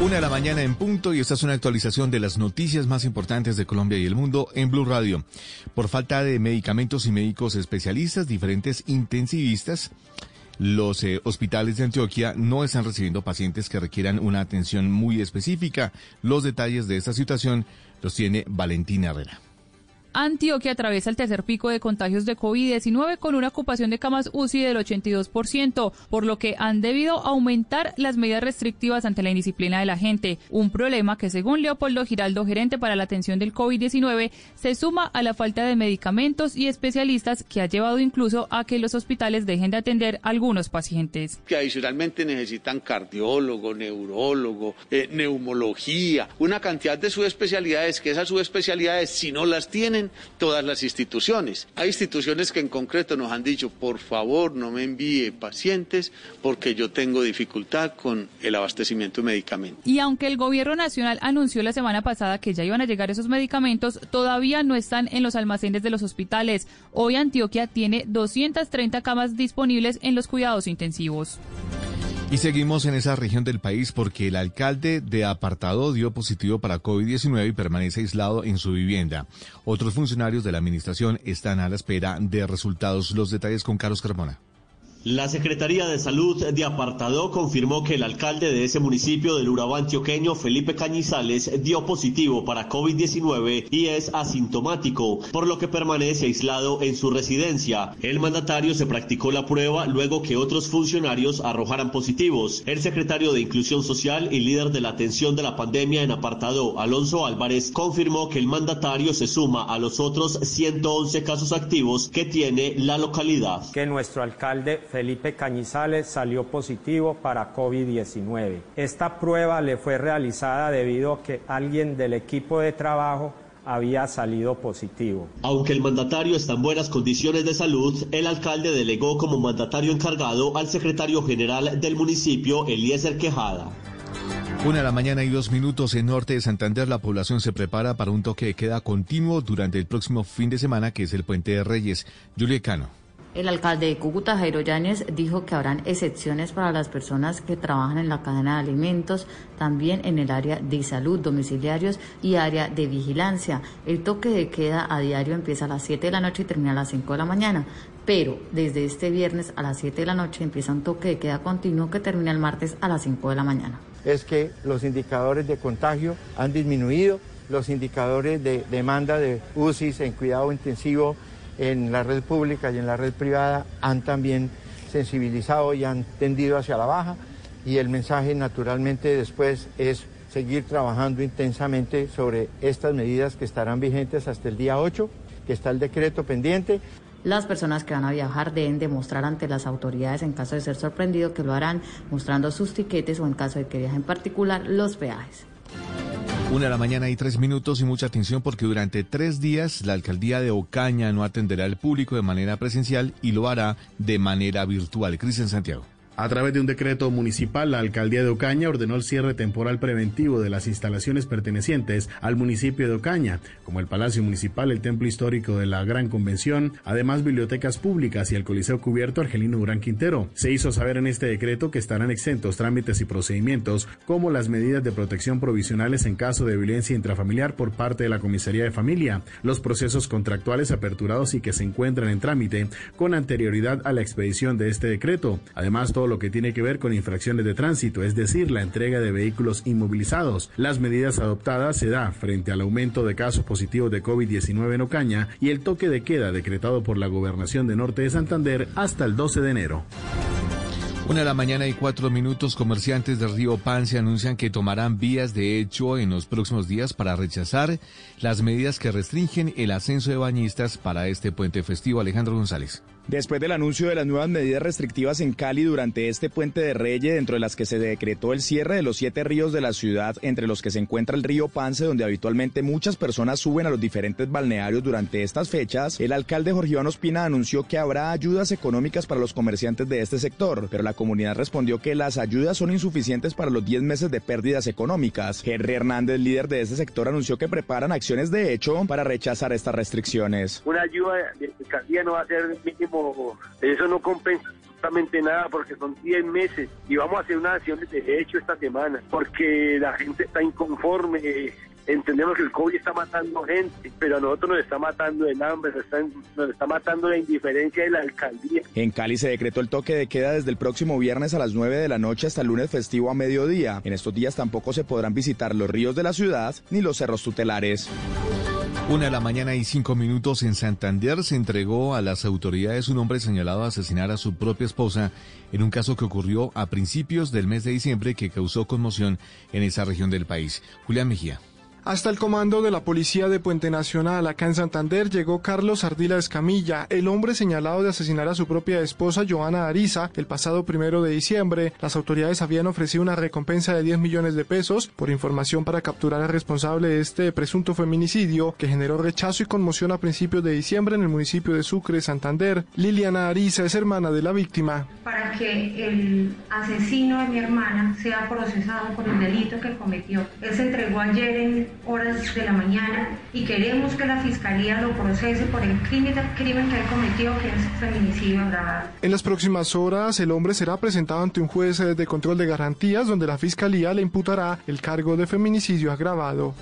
Una de la mañana en punto y esta es una actualización de las noticias más importantes de Colombia y el mundo en Blue Radio. Por falta de medicamentos y médicos especialistas, diferentes intensivistas, los eh, hospitales de Antioquia no están recibiendo pacientes que requieran una atención muy específica. Los detalles de esta situación los tiene Valentina Herrera. Antioquia atraviesa el tercer pico de contagios de COVID-19 con una ocupación de camas UCI del 82%, por lo que han debido aumentar las medidas restrictivas ante la indisciplina de la gente. Un problema que, según Leopoldo Giraldo, gerente para la atención del COVID-19, se suma a la falta de medicamentos y especialistas que ha llevado incluso a que los hospitales dejen de atender a algunos pacientes. Que adicionalmente necesitan cardiólogo, neurólogo, eh, neumología, una cantidad de subespecialidades que esas subespecialidades, si no las tienen, todas las instituciones. Hay instituciones que en concreto nos han dicho, por favor, no me envíe pacientes porque yo tengo dificultad con el abastecimiento de medicamentos. Y aunque el gobierno nacional anunció la semana pasada que ya iban a llegar esos medicamentos, todavía no están en los almacenes de los hospitales. Hoy Antioquia tiene 230 camas disponibles en los cuidados intensivos. Y seguimos en esa región del país porque el alcalde de Apartado dio positivo para COVID-19 y permanece aislado en su vivienda. Otros funcionarios de la administración están a la espera de resultados. Los detalles con Carlos Carmona. La Secretaría de Salud de Apartado confirmó que el alcalde de ese municipio del Urabá antioqueño, Felipe Cañizales, dio positivo para COVID-19 y es asintomático, por lo que permanece aislado en su residencia. El mandatario se practicó la prueba luego que otros funcionarios arrojaran positivos. El secretario de Inclusión Social y líder de la atención de la pandemia en Apartado, Alonso Álvarez, confirmó que el mandatario se suma a los otros 111 casos activos que tiene la localidad. Que nuestro alcalde Felipe Cañizales salió positivo para COVID-19. Esta prueba le fue realizada debido a que alguien del equipo de trabajo había salido positivo. Aunque el mandatario está en buenas condiciones de salud, el alcalde delegó como mandatario encargado al secretario general del municipio, Eliezer Quejada. Una de la mañana y dos minutos en norte de Santander, la población se prepara para un toque de queda continuo durante el próximo fin de semana, que es el Puente de Reyes. Julia Cano. El alcalde de Cúcuta, Jairo Yáñez, dijo que habrán excepciones para las personas que trabajan en la cadena de alimentos, también en el área de salud, domiciliarios y área de vigilancia. El toque de queda a diario empieza a las 7 de la noche y termina a las 5 de la mañana. Pero desde este viernes a las 7 de la noche empieza un toque de queda continuo que termina el martes a las 5 de la mañana. Es que los indicadores de contagio han disminuido, los indicadores de demanda de UCIs en cuidado intensivo en la red pública y en la red privada han también sensibilizado y han tendido hacia la baja y el mensaje naturalmente después es seguir trabajando intensamente sobre estas medidas que estarán vigentes hasta el día 8, que está el decreto pendiente. Las personas que van a viajar deben demostrar ante las autoridades en caso de ser sorprendido que lo harán mostrando sus tiquetes o en caso de que viajen en particular los peajes. Una de la mañana y tres minutos y mucha atención porque durante tres días la alcaldía de Ocaña no atenderá al público de manera presencial y lo hará de manera virtual. Cristian Santiago. A través de un decreto municipal, la alcaldía de Ocaña ordenó el cierre temporal preventivo de las instalaciones pertenecientes al municipio de Ocaña, como el Palacio Municipal, el Templo Histórico de la Gran Convención, además bibliotecas públicas y el Coliseo Cubierto Argelino Durán Quintero. Se hizo saber en este decreto que estarán exentos trámites y procedimientos como las medidas de protección provisionales en caso de violencia intrafamiliar por parte de la Comisaría de Familia, los procesos contractuales aperturados y que se encuentran en trámite con anterioridad a la expedición de este decreto. Además, todo lo que tiene que ver con infracciones de tránsito, es decir, la entrega de vehículos inmovilizados. Las medidas adoptadas se da frente al aumento de casos positivos de COVID-19 en Ocaña y el toque de queda decretado por la gobernación de Norte de Santander hasta el 12 de enero. Una de la mañana y cuatro minutos, comerciantes de Río Pance anuncian que tomarán vías de hecho en los próximos días para rechazar las medidas que restringen el ascenso de bañistas para este puente festivo. Alejandro González. Después del anuncio de las nuevas medidas restrictivas en Cali durante este puente de Reyes, dentro de las que se decretó el cierre de los siete ríos de la ciudad, entre los que se encuentra el río Pance, donde habitualmente muchas personas suben a los diferentes balnearios durante estas fechas, el alcalde Jorge Iván Ospina anunció que habrá ayudas económicas para los comerciantes de este sector, pero la comunidad respondió que las ayudas son insuficientes para los 10 meses de pérdidas económicas. Henry Hernández, líder de este sector, anunció que preparan acciones de hecho para rechazar estas restricciones. Una ayuda de alcaldía no va a ser eso no compensa absolutamente nada porque son 10 meses y vamos a hacer una acción de hecho esta semana porque la gente está inconforme. Entendemos que el COVID está matando gente, pero a nosotros nos está matando el hambre, nos está, nos está matando la indiferencia de la alcaldía. En Cali se decretó el toque de queda desde el próximo viernes a las 9 de la noche hasta el lunes festivo a mediodía. En estos días tampoco se podrán visitar los ríos de la ciudad ni los cerros tutelares. Una de la mañana y cinco minutos en Santander se entregó a las autoridades un hombre señalado a asesinar a su propia esposa en un caso que ocurrió a principios del mes de diciembre que causó conmoción en esa región del país. Julián Mejía. Hasta el comando de la policía de Puente Nacional acá en Santander llegó Carlos Ardila Escamilla, el hombre señalado de asesinar a su propia esposa Joana Ariza el pasado primero de diciembre. Las autoridades habían ofrecido una recompensa de 10 millones de pesos por información para capturar al responsable de este presunto feminicidio que generó rechazo y conmoción a principios de diciembre en el municipio de Sucre, Santander. Liliana Ariza es hermana de la víctima. Para que el asesino de mi hermana sea procesado por el delito que cometió. Él se entregó ayer en horas de la mañana y queremos que la Fiscalía lo procese por el crimen, crimen que él cometió, que es feminicidio agravado. En las próximas horas, el hombre será presentado ante un juez de control de garantías donde la Fiscalía le imputará el cargo de feminicidio agravado.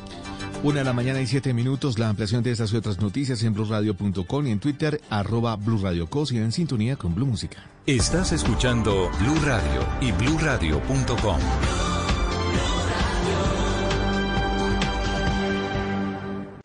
Una de la mañana y siete minutos, la ampliación de estas y otras noticias en blueradio.com y en Twitter, arroba y en sintonía con Blue Música. Estás escuchando Blue Radio y bluradio.com.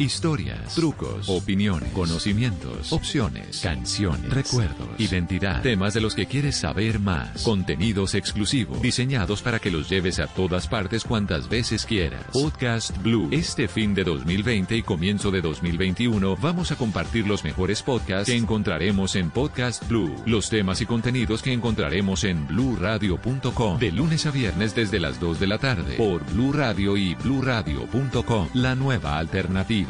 Historias, trucos, opiniones, conocimientos, opciones, canciones, recuerdos, identidad, temas de los que quieres saber más, contenidos exclusivos, diseñados para que los lleves a todas partes cuantas veces quieras. Podcast Blue. Este fin de 2020 y comienzo de 2021 vamos a compartir los mejores podcasts que encontraremos en Podcast Blue, los temas y contenidos que encontraremos en bluradio.com de lunes a viernes desde las 2 de la tarde por Blue Radio y bluradio.com, la nueva alternativa.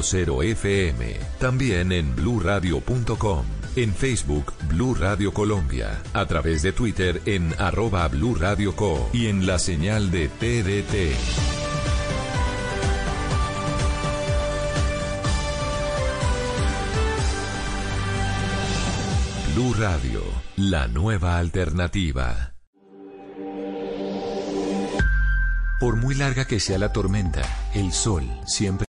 96.0 FM. También en bluradio.com. En Facebook, Blue Radio Colombia. A través de Twitter en arroba Blue Radio Co. Y en la señal de TDT. Blue Radio, la nueva alternativa. Por muy larga que sea la tormenta, el sol siempre